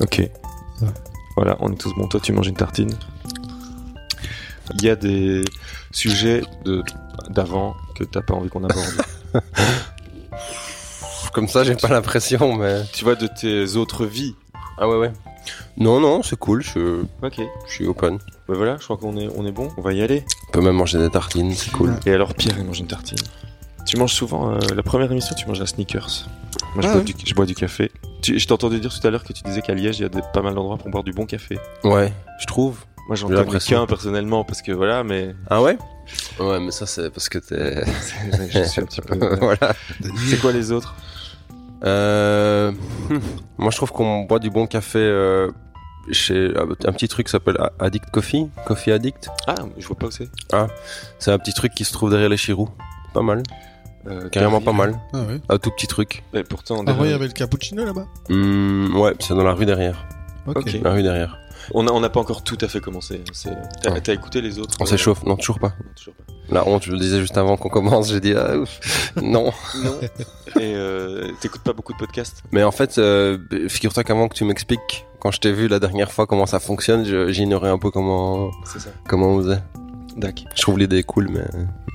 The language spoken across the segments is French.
Ok. Voilà, on est tous bons. Toi, tu manges une tartine. Il y a des sujets de d'avant que t'as pas envie qu'on aborde. Comme ça, j'ai pas l'impression, mais. tu vois, de tes autres vies. Ah ouais, ouais. Non, non, c'est cool, je, Ok. je suis open. Bah voilà, je crois qu'on est, on est bon. On va y aller. On peut même manger des tartines, c'est cool. Et alors, Pierre, il mange une tartine. Tu manges souvent, euh, la première émission, tu manges un sneakers. Moi, je, Ah bois, ouais. du, je bois du café. Tu, je t'ai entendu dire tout à l'heure que tu disais qu'à Liège, il y a pas mal d'endroits pour boire du bon café. Ouais, je trouve. Moi, j'en connais qu'un personnellement, parce que voilà, mais Ah ouais? Ouais, mais ça, c'est parce que t'es. je suis un petit peu. voilà. C'est quoi les autres? Euh... hmm. Moi, je trouve qu'on boit du bon café euh, chez un petit truc qui s'appelle Addict Coffee. Coffee Addict. Ah, je vois pas où c'est. C'est un petit truc qui se trouve derrière les Chirous. Pas mal. Euh, Carrément pas mal. Ah ouais. Un tout petit truc. Mais pourtant, Ah ouais, il y avait le cappuccino là-bas. Hmm, ouais, c'est dans la rue derrière. Ok. La rue derrière. on n'a on n'a pas encore tout à fait commencé. T'as écouté les autres On euh, s'échauffe. Non, toujours pas. non, toujours pas. La honte, je le disais juste avant qu'on commence. J'ai dit, ah, ouf. non. Non. Et euh, t'écoutes pas beaucoup de podcasts? Mais en fait, euh, figure-toi qu'avant que tu m'expliques, quand je t'ai vu la dernière fois comment ça fonctionne, j'ignorais un peu comment, C'est ça. comment on faisait. Dac. Je trouve l'idée cool, mais.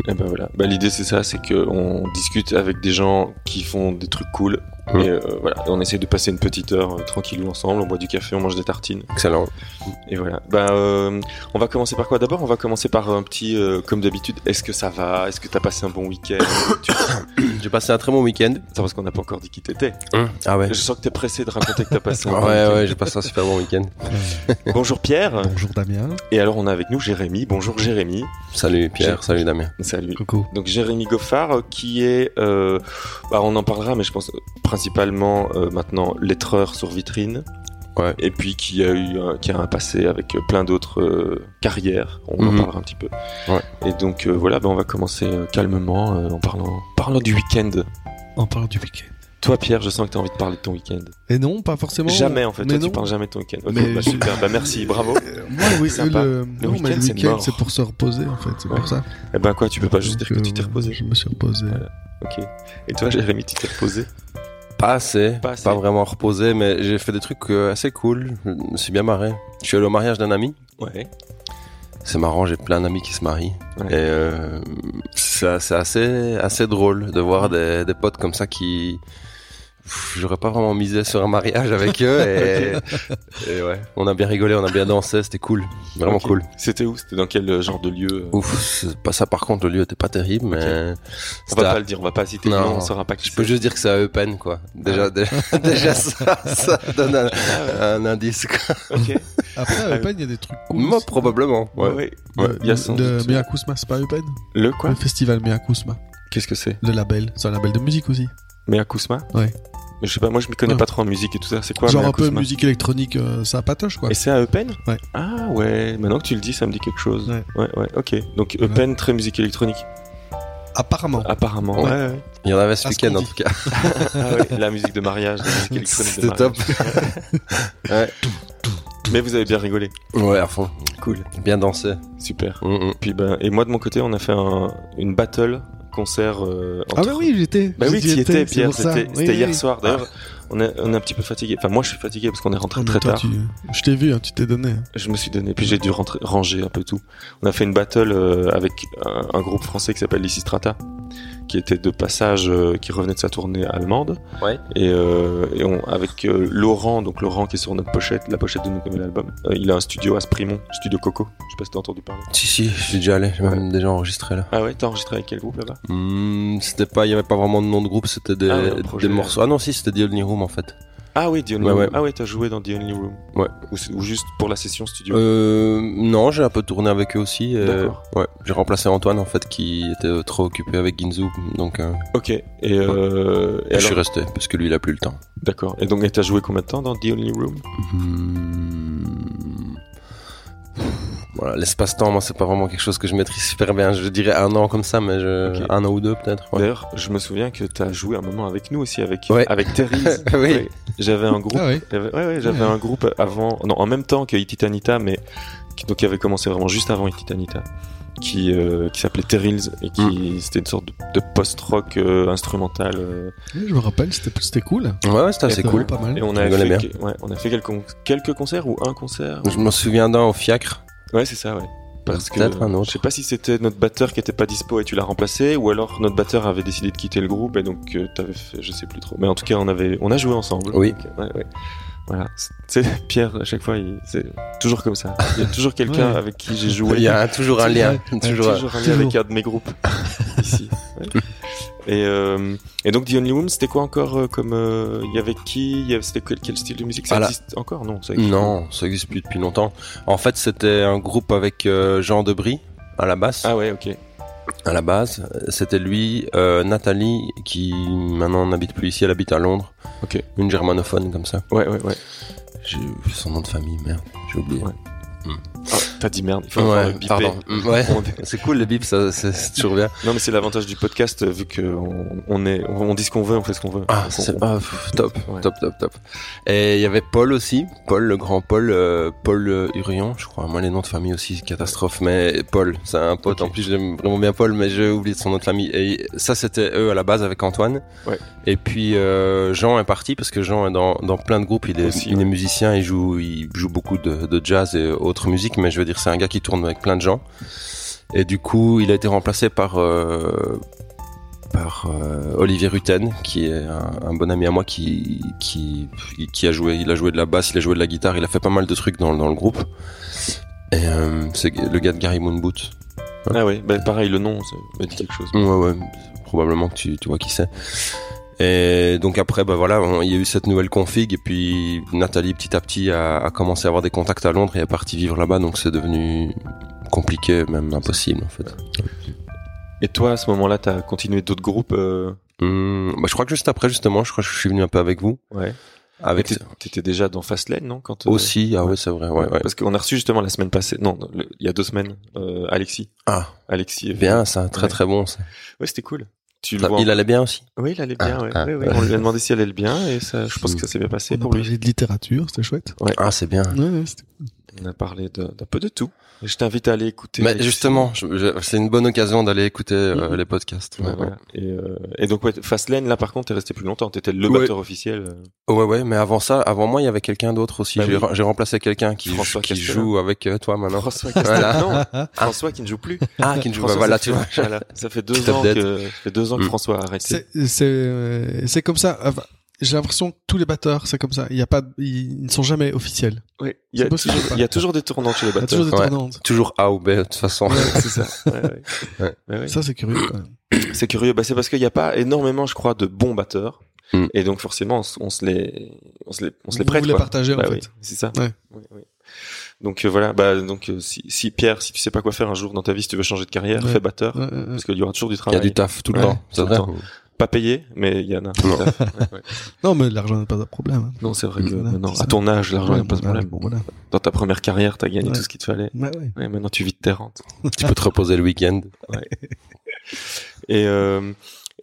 Et ben voilà. Bah, l'idée c'est ça, c'est que on discute avec des gens qui font des trucs cool. Mm. Et euh, voilà, Et on essaie de passer une petite heure euh, tranquillou ensemble. On boit du café, on mange des tartines. Excellent. Et voilà. Bah, euh, on va commencer par quoi? D'abord, on va commencer par un petit, euh, comme d'habitude. Est-ce que ça va? Est-ce que t'as passé un bon week-end? Tu- J'ai passé un très bon week-end. C'est parce qu'on n'a pas encore dit qui t'étais. Ah ouais. Je sens que t'es pressé de raconter que t'as passé un Ouais, bon week-end. ouais, j'ai passé un super bon week-end. Bonjour Pierre. Bonjour Damien. Et alors, on a avec nous Jérémy. Bonjour Jérémy. Salut Pierre, salut Damien. Salut. Coucou. Donc Jérémy Goffard qui est, euh, bah, on en parlera, mais je pense principalement euh, maintenant lettreur sur vitrine. Ouais. Et puis qui a eu, un- qui a un passé avec euh, plein d'autres euh, carrières. On en Mhm. parlera un petit peu. Ouais. Et donc euh, voilà, bah, on va commencer euh, calmement euh, en parlant, parlant du week-end. On parle du week-end. Toi Pierre, je sens que tu as envie de parler de ton week-end. Et non, pas forcément. Jamais en fait. Mais Toi, tu parles jamais de ton week-end. Ok, Mais bah, je- super. Bah merci, bravo. Moi, oui, Sympa. le, non, week-end, mais le c'est week-end, c'est pour se reposer en fait. C'est Ouais. pour ça. Eh ben quoi, tu peux pas juste dire que tu t'es reposé. Je me suis reposé. Voilà. Ok. Et toi Jérémy, tu t'es reposé? Pas assez, Pas vraiment reposé, mais j'ai fait des trucs euh, assez cool. Je me suis bien marré. Je suis allé au mariage d'un ami. Ouais. C'est marrant, j'ai plein d'amis qui se marient. Ouais. Et euh, c'est c'est assez, assez drôle de voir des, des potes comme ça qui... J'aurais pas vraiment misé sur un mariage avec eux et, et ouais, on a bien rigolé, on a bien dansé, c'était cool, vraiment cool. C'était où? C'était dans quel euh, genre de lieu euh? Ouf, pas ça par contre, le lieu était pas terrible, mais On c'était va à- pas le dire, on va pas citer Non. nom, on saura pas qui je peux juste dire que c'est à Eupen quoi. Déjà, déjà, déjà ça, ça donne un, un indice quoi. Après, à Ah, Eupen, il y a des trucs cool. Moi aussi. probablement. Ouais. Ouais. ouais. De, Il y a sans de doute- Miakousma, c'est pas Eupen? Le quoi? Le festival Miakousma. Qu'est-ce que c'est? Le label. C'est un label de musique aussi. Mea Kusma Ouais. Mais je sais pas, moi je m'y connais Ouais. pas trop en musique et tout ça. C'est quoi Genre Mea un peu Kusma musique électronique, euh, ça patoche quoi. Et c'est à Eupen Ouais. Ah ouais, maintenant que tu le dis, ça me dit quelque chose. Ouais. ouais, ouais, ok. Donc Eupen, très musique électronique. Apparemment. Apparemment. Ouais. Ouais, ouais. Il y en avait ce week-end en tout cas. Ah ouais, la musique de mariage, la musique électronique de C'était top. ouais. Mais vous avez bien rigolé. Ouais, à fond. Cool. Bien dansé. Super. Mm, mm. Puis ben, et moi de mon côté, on a fait un, une battle concert. Euh, Ah entre- bah oui, j'étais. Bah oui, tu y étais, Pierre. C'était Oui, c'était oui, hier oui. soir. D'ailleurs, on est, on est un petit peu fatigué. Enfin, moi, je suis fatigué parce qu'on est rentré Ah, très toi, tard. tu- Je t'ai vu, hein, tu t'es donné. Je me suis donné, puis j'ai dû rentrer, ranger un peu tout. On a fait une battle euh, avec un, un groupe français qui s'appelle Lysistrata, qui était de passage, euh, qui revenait de sa tournée allemande. Ouais. Et, euh, et on, avec euh, Laurent, donc Laurent qui est sur notre pochette, la pochette de notre nouvel album. Euh, il a un studio à Sprimont, studio Coco. Je sais pas si t'as entendu parler. Si, si, j'y déjà allé. J'ai même déjà enregistré là. Ah ouais, t'as enregistré avec quel groupe là-bas? Hmm, c'était pas, il y avait pas vraiment de nom de groupe, c'était des, Ah des morceaux. Ah non, si, c'était The Only Room en fait. Ah oui, The Only Ouais, Room. ouais. Ah ouais, t'as joué dans The Only Room. Ouais. Ou, juste pour la session studio. Euh, non, j'ai un peu tourné avec eux aussi. et- D'accord. Ouais, j'ai remplacé Antoine en fait qui était euh, trop occupé avec Ginzu, donc euh, Ok. Et, euh, et je suis alors, resté parce que lui il a plus le temps. d'accord. Et donc, t'as joué combien de temps dans The Only Room? Hmm. Voilà, l'espace-temps, moi, c'est pas vraiment quelque chose que je maîtrise super bien. Je dirais un an comme ça, mais je... Un an ou deux peut-être. ouais. D'ailleurs, je me souviens que t'as joué un moment avec nous aussi, avec Ouais. avec Therese. Oui. Ouais. J'avais un groupe. Ah j'avais- ouais, ouais, j'avais Ouais. un groupe avant, non, en même temps que Ititanita, mais qui, donc qui avait commencé vraiment juste avant Ititanita. qui euh, qui s'appelait Terrils et qui c'était une sorte de, de post-rock euh, instrumental. euh, Oui, je me rappelle, c'était c'était cool. Ouais, ouais, c'était assez cool. Pas mal. et on a fait, que- ouais, on a fait quelques quelques concerts ou un concert? Je me souviens d'un au fiacre. Ouais, c'est ça, ouais. Parce que Peut-être un autre. je sais pas si c'était notre batteur qui était pas dispo et tu l'as remplacé, ou alors notre batteur avait décidé de quitter le groupe et donc euh, t'avais fait, je sais plus trop. Mais en tout cas, on avait, on a joué ensemble. Oui. Donc, ouais, ouais. Voilà. C'est Pierre à chaque fois, il- c'est toujours comme ça. Il y a toujours quelqu'un Ouais. avec qui j'ai joué. Il y a toujours un lien. Toujours. toujours un lien Toujours. avec un de mes groupes ici. Ouais. Et, euh, et donc The Only Woman, c'était quoi encore euh, comme euh, il y avait qui C'était quel, quel style de musique? Ça existe encore? Non, ça existe Non, ça existe plus depuis longtemps. En fait, c'était un groupe avec euh, Jean Debris à la basse. Ah ouais, ok. À la base, c'était lui, euh, Nathalie, qui maintenant n'habite plus ici, elle habite à Londres. Ok. Une germanophone comme ça. Ouais, ouais, ouais. J'ai son nom de famille, merde, j'ai oublié. Ouais. Ah, T'as dit merde. Il faut encore le Ouais, biper. pardon. Mm, Ouais. C'est cool le bip, ça, c'est toujours bien. Non, mais c'est l'avantage du podcast, euh, vu que on, est, on, dit ce qu'on veut, on fait ce qu'on veut. Ah, c'est ah, top, Ouais. top, top, top. Et il y avait Paul aussi, Paul, le grand Paul, euh, Paul euh, Hurion, je crois. Moi, les noms de famille aussi, catastrophe. Mais Paul, c'est un pote. Ok. En plus, j'aime vraiment bien Paul, mais j'ai oublié de son nom de famille. Et ça, c'était eux à la base avec Antoine. Ouais. Et puis euh, Jean est parti parce que Jean est dans, dans plein de groupes. Il est, Aussi, il est musicien, il joue, il joue beaucoup de, de jazz et autres musiques. Mais je veux dire, c'est un gars qui tourne avec plein de gens. Et du coup, il a été remplacé par euh, par euh, Olivier Rutten, qui est un, un bon ami à moi, qui, qui qui a joué, il a joué de la basse, il a joué de la guitare, il a fait pas mal de trucs dans, dans le groupe. Et euh, c'est le gars de Gary Moon Boot. Ah ouais, bah, pareil, le nom, ça me dit quelque chose. Ouais, ouais, probablement que tu, tu vois qui c'est. Et donc après, bah voilà, il y a eu cette nouvelle config et puis Nathalie petit à petit a, a commencé à avoir des contacts à Londres et est partie vivre là-bas, donc c'est devenu compliqué, même impossible en fait. Et toi, à ce moment-là, t'as continué d'autres groupes euh... Hum, bah, je crois que juste après, justement, je crois que je suis venu un peu avec vous. Ouais. Avec T'étais- déjà dans Fastlane, non quand, euh, aussi, ah ouais. ouais, c'est vrai, ouais, ouais. Parce qu'on a reçu justement la semaine passée, non, le- il y a deux semaines, euh, Alexis. Ah, Alexis. bien, ça, très Ouais. très bon. Ça. Ouais, c'était cool. Tu le Ça- vois. il allait bien aussi. Oui, il allait bien. Ah, ouais. ah, Ouais, ouais. ouais. On lui a demandé si elle allait bien et ça, je pense que ça s'est bien passé On a pour lui. parlé de littérature, c'était chouette. Ah, c'est bien. Ouais, ouais, c'était cool. On a parlé d'un peu de tout. Je t'invite à aller écouter. Mais justement, c'est une bonne occasion d'aller écouter euh, Mhm. les podcasts. Ouais, Ouais, voilà. Et, euh, et donc, ouais, Fastlane, là, par contre, t'es resté plus longtemps. T'étais le Ouais. batteur officiel. euh. Ouais, ouais, mais avant ça, avant moi, il y avait quelqu'un d'autre aussi. Bah j'ai, oui. remplacé quelqu'un qui, joue avec toi maintenant. François. Voilà. Non, François qui ne joue plus. Ah, qui ne joue pas. Voilà, ça tu vois. voilà. Ça fait deux ans que, ça fait deux ans que Mm. François a arrêté. C'est c'est c'est comme ça. Enfin, J'ai l'impression que tous les batteurs, c'est comme ça. Il y a pas, ils ne sont jamais officiels. Oui. Il y a toujours, il y a toujours des tournants chez les Il y a batteurs. toujours des Ouais. tournantes. Toujours A ou B, de toute façon. Ouais, c'est ça. Ouais, ouais. Ouais. Ouais, ouais. Ça, c'est curieux quand même. C'est curieux, bah, c'est parce qu'il n'y a pas énormément, je crois, de bons batteurs. Mm. Et donc forcément, on, se- on se les, on se les, on se les Vous prête. les quoi. partagez, en Bah fait. oui, c'est ça. Ouais. Oui, oui. Donc euh, voilà, bah donc euh, si, si Pierre, si tu sais pas quoi faire un jour dans ta vie, si tu veux changer de carrière, Ouais. fais batteur, Ouais, ouais, ouais. parce qu'il y aura toujours du Il y travail. a du taf tout le Ouais, temps. tout C'est le vrai. temps. Pas payé, mais il y en a. Non. Ouais. Non, mais l'argent n'est pas un problème. hein. Non, c'est vrai que Voilà, maintenant, c'est à ton âge, l'argent Ouais, n'est pas de bon, problème. Bon, voilà. Dans ta première carrière, t'as gagné Ouais. tout ce qu'il te fallait. Ouais, ouais. Ouais, maintenant tu vis de tes rentes. Tu peux te reposer le week-end. Et euh,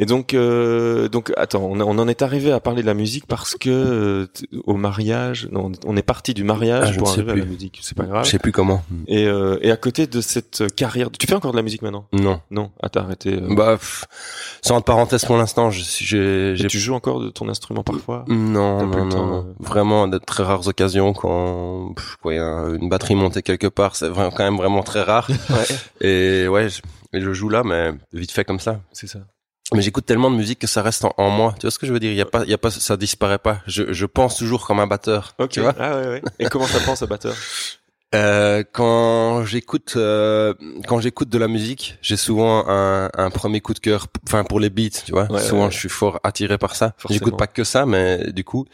et donc euh, donc attends, on, on en est arrivé à parler de la musique parce que euh, au mariage, non, on est parti du Ah, mariage je pour arriver à la plus. musique. C'est pas grave. Je sais plus comment. Et euh, et à côté de cette carrière, tu fais encore de la musique maintenant? Non. Non, ah t'as arrêté. euh, Bah, pff, sans entre parenthèses pour l'instant, j'ai, tu joues encore de ton instrument parfois? Non, plus non, non, non. euh. Vraiment, de très rares occasions quand pff, quoi, il y a une batterie montée quelque part, c'est quand même vraiment très rare. Ouais, Et ouais, je, je joue là, mais vite fait comme ça. c'est ça. Mais j'écoute tellement de musique que ça reste en, en moi. Tu vois ce que je veux dire? Il y a pas, il y a pas, ça disparaît pas. Je, je pense toujours comme un batteur. Ok. Tu vois? Ah ouais, ouais. Et comment ça pense à batteur? Euh, quand j'écoute euh, quand j'écoute de la musique, j'ai souvent un, un premier coup de cœur, enfin pour les beats, tu vois. Ouais, souvent, ouais, je suis fort attiré par ça. J'écoute pas que ça, mais du coup,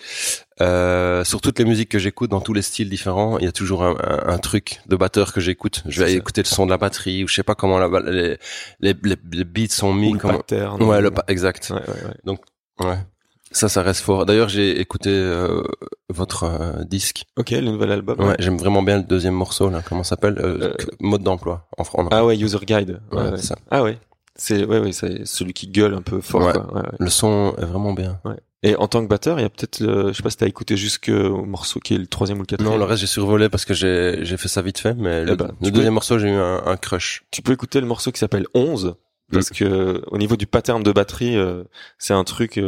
euh, sur toutes les musiques que j'écoute, dans tous les styles différents, il y a toujours un, un- un truc de batteur que j'écoute. Je vais écouter le son de la batterie ou je sais pas comment la, les, les, les, beats sont mis. Ou le comment... pattern Ouais, le pa- exact. Ouais, ouais, ouais. Ouais. Ça, ça reste fort. D'ailleurs, j'ai écouté euh, votre euh, disque. Ok, le nouvel album. Ouais, j'aime vraiment bien le deuxième morceau là. Comment ça s'appelle euh, Euh, Mode d'emploi en français. Ah ouais, user guide. Ouais, Ouais, ouais. c'est ça. Ah ouais. C'est ouais, ouais, c'est celui qui gueule un peu fort. Ouais. Quoi. Ouais, ouais. Le son est vraiment bien. Et en tant que batteur, il y a peut-être, je sais pas si t'as écouté jusqu'au morceau qui est le troisième ou le quatrième. Non, le reste j'ai survolé parce que j'ai j'ai fait ça vite fait, mais le, Eh ben, le deuxième morceau j'ai eu un, un crush. Tu peux écouter le morceau qui s'appelle 11 parce que au niveau du pattern de batterie, euh, c'est un truc.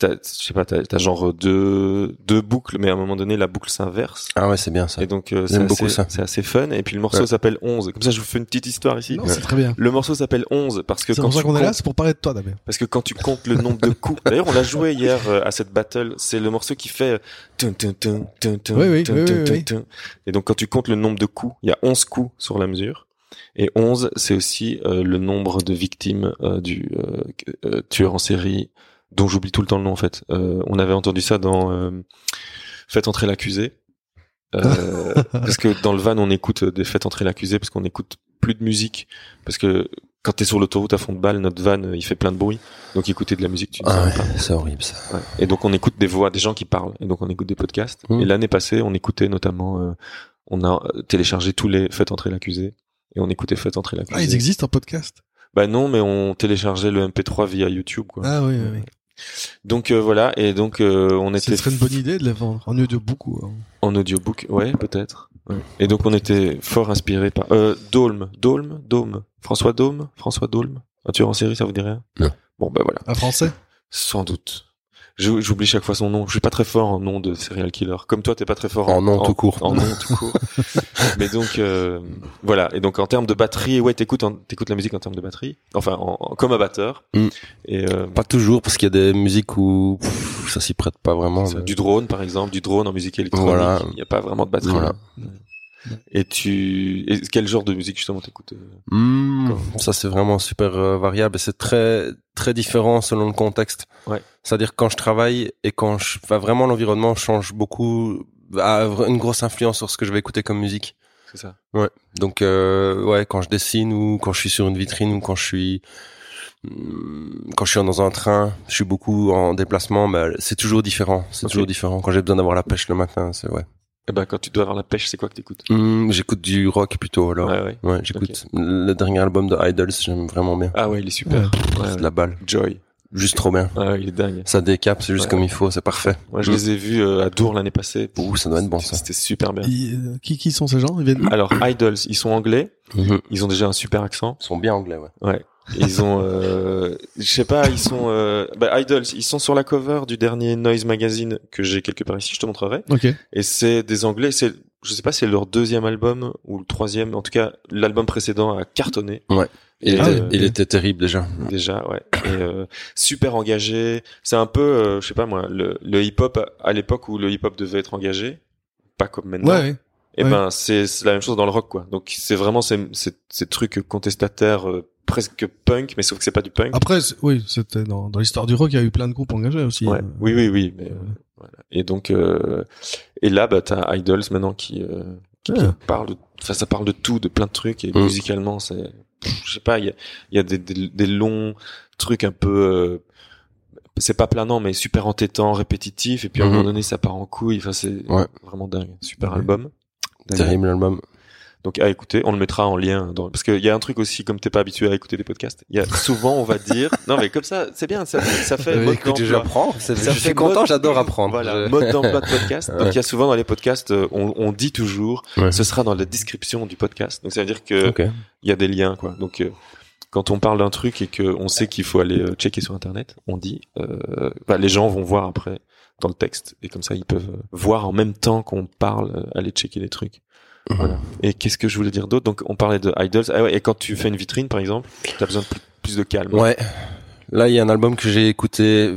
T'as- je sais pas, t'as as genre deux deux boucles, mais à un moment donné, la boucle s'inverse. Ah ouais, c'est bien ça. Et donc euh, c'est J'aime assez, beaucoup ça. c'est assez fun. Et puis le morceau Ouais. s'appelle 11. Comme ça, je vous fais une petite histoire ici. Non, c'est très bien. Le morceau s'appelle 11 parce que C'est quand pour ça tu qu'on est là, comptes- c'est pour parler de toi, Damien. parce que quand tu comptes le nombre de coups, d'ailleurs on l'a joué hier euh, à cette battle, c'est le morceau qui fait euh, tun, tun, tun, tun, tun, Oui, oui, tun, oui. Et donc quand tu comptes le nombre de coups, il y a 11 coups sur la mesure. Et 11, c'est aussi euh, le nombre de victimes euh, du euh, euh, tueur en série dont j'oublie tout le temps le nom en fait. Euh, on avait entendu ça dans euh, Faites entrer l'accusé. Euh, parce que dans le van on écoute des Faites entrer l'accusé parce qu'on écoute plus de musique parce que quand t'es sur l'autoroute à fond de balle, notre van euh, il fait plein de bruit. Donc écouter de la musique, tu Ah ouais, c'est horrible ça. Ouais. Et donc on écoute des voix, des gens qui parlent. Et donc on écoute des podcasts. Mm. Et l'année passée, on écoutait notamment, euh, on a euh, téléchargé tous les Faites entrer l'accusé. Et on écoutait Faites entrer l'accusé. Ah, ils existent en podcast? Bah non, mais on téléchargeait le MP3 via YouTube. Quoi. Ah oui, oui, oui. Donc euh, voilà, et donc euh, on Ce était serait une bonne idée de les vendre en audiobook ou en- en audiobook, ouais, peut-être. Ouais. Et donc on était fort inspiré par euh, Dolme, Dolme, Dôme, François Dôme, François Dolme. Un tueur en série, ça vous dit rien? Non. Bon ben voilà, en français? sans doute. J'oublie chaque fois son nom. Je suis pas très fort en nom de serial killer. Comme toi, t'es pas très fort En nom tout court. En nom tout court. Mais donc euh, voilà. Et donc en termes de batterie, ouais, t'écoutes t'écoutes la musique en termes de batterie. Enfin, en, comme un batteur. Mm. Et euh, Pas toujours parce qu'il y a des musiques où pff, ça s'y prête pas vraiment. Mais- Du drone, par exemple, du drone en musique électronique. Voilà. Il n'y a pas vraiment de batterie. Voilà. Et tu, et quel genre de musique justement t'écoutes euh Hmm, ça c'est vraiment super euh, variable et c'est très très différent selon le contexte. Ouais. C'est-à-dire quand je travaille et quand je, enfin, vraiment l'environnement change beaucoup, a une grosse influence sur ce que je vais écouter comme musique. C'est ça. Donc euh, ouais, quand je dessine ou quand je suis sur une vitrine ou quand je suis hmm, quand je suis dans un train, je suis beaucoup en déplacement, bah, c'est toujours différent. C'est toujours différent. Quand j'ai besoin d'avoir la pêche le matin, c'est ouais. Et ben quand tu dois avoir la pêche, c'est quoi que t'écoutes? Hmm, j'écoute du rock plutôt alors. Ouais, ouais. Ouais, j'écoute le dernier album de Idols, j'aime vraiment bien. Ah ouais, il est super. Ouais, C'est ouais. de la balle, Joy. Juste trop bien. Ah ouais, il est dingue. Ça décape, c'est juste Ouais. comme il faut, c'est parfait. Moi, je les ai vus euh, à Dour l'année passée. Ouh, ça doit être bon ça. C'était super bien. Euh, qui, qui sont ces gens? Ils viennent d'où? Alors, Idols, ils sont anglais. Mhm. Ils ont déjà un super accent. Ils sont bien anglais, ouais. Ouais. Ils ont, euh, je sais pas, ils sont, euh, bah, Idols, ils sont sur la cover du dernier Noise Magazine que j'ai quelque part ici, je te montrerai. Ok. Et c'est des Anglais, c'est, je sais pas, si c'est leur deuxième album ou le troisième. En tout cas, l'album précédent a cartonné Il, Et, était, euh, il était terrible déjà. déjà, ouais. Et euh, super engagé. C'est un peu, euh, je sais pas moi, le, le hip-hop à l'époque où le hip-hop devait être engagé, pas comme maintenant. Ouais, ouais. Et ouais. ben c'est c'est la même chose dans le rock quoi. Donc c'est vraiment ces, ces, ces trucs contestataires euh, presque punk, mais sauf que c'est pas du punk. Après, oui, c'était dans, dans l'histoire du rock, il y a eu plein de groupes engagés aussi. Ouais. Euh, Oui, oui, oui. Mais, euh, voilà. Et donc, euh, et là, bah, t'as Idols maintenant qui, euh, qui Ah. parle de, enfin, ça parle de tout, de plein de trucs. Et Mm. musicalement, c'est, pff, je sais pas, il y a, il y a des, des, des longs trucs un peu, euh, c'est pas planant, mais super entêtant, répétitif. Et puis à un Mhm. moment donné, ça part en couille. Enfin, c'est Ouais. vraiment dingue. Super Ouais. album. Terrible album. Donc à écouter, on le mettra en lien dans... parce qu'il y a un truc aussi comme t'es pas habitué à écouter des podcasts. Il y a souvent on va dire non mais comme ça c'est bien ça, ça fait mode écoute, d'emploi. j'apprends. c'est- Ça Je fait suis content, j'adore apprendre. Voilà, Je- mode d'emploi de podcast. Donc Ouais. il y a souvent dans les podcasts, euh, on, on dit toujours, Ouais. ce sera dans la description du podcast. Donc ça veut dire que il y a des liens quoi. Donc euh, quand on parle d'un truc et que on sait qu'il faut aller euh, checker sur internet, on dit, euh, bah, les gens vont voir après dans le texte et comme ça ils peuvent voir en même temps qu'on parle, aller checker les trucs. Voilà. Et qu'est-ce que je voulais dire d'autre? Donc on parlait de idols. Ah ouais, et quand tu fais une vitrine par exemple, t'as besoin de plus, de calme. Ouais. Là, il y a un album que j'ai écouté.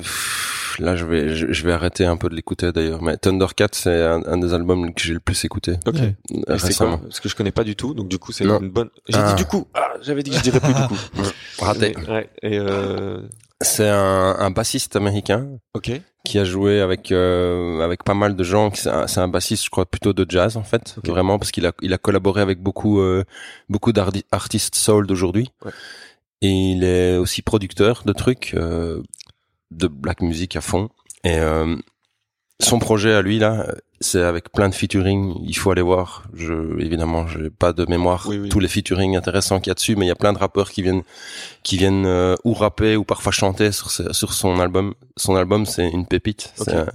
Là, je vais, je, je vais arrêter un peu de l'écouter d'ailleurs. Mais Thundercat, c'est un, un des albums que j'ai le plus écouté Ok. C'est quoi? Récemment. Parce que je connais pas du tout, donc du coup c'est une bonne. J'ai Ah. dit du coup. Ah, j'avais dit que je dirais plus du coup. Raté. Mais, ouais. Et euh... C'est un, un bassiste américain qui a joué avec euh, avec pas mal de gens. C'est un, bassiste, je crois, plutôt de jazz en fait, vraiment parce qu'il a il a collaboré avec beaucoup euh, beaucoup d'artistes soul d'aujourd'hui. Ouais. Et il est aussi producteur de trucs euh, de black music à fond. Et euh, son projet à lui là, c'est avec plein de featuring. Il faut aller voir. Je, évidemment, j'ai pas de mémoire Oui, oui. tous les featuring intéressants qu'il y a dessus, mais il y a plein de rappeurs qui viennent, qui viennent euh, ou rapper ou parfois chanter sur ce- sur son album. Son album, c'est une pépite. Ok. C'est un-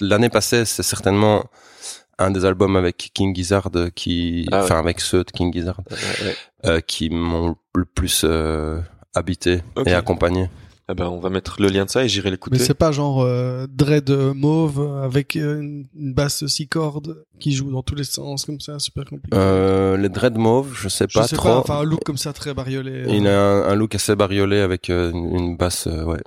L'année passée, c'est certainement un des albums avec King Gizzard qui, Ah ouais. enfin avec ceux de King Gizzard, Ouais, ouais. euh, qui m'ont le plus euh, habité et accompagné. Ah ben, on va mettre le lien de ça et j'irai Mais l'écouter. c'est pas genre euh, dread euh, mauve avec euh, une, une basse six cordes qui joue dans tous les sens comme ça, super compliqué. Euh, les dread mauve, je sais Je pas sais trop. pas, enfin un look comme ça très bariolé. euh. Il a un, un look assez bariolé avec euh, une, une basse, euh, ouais,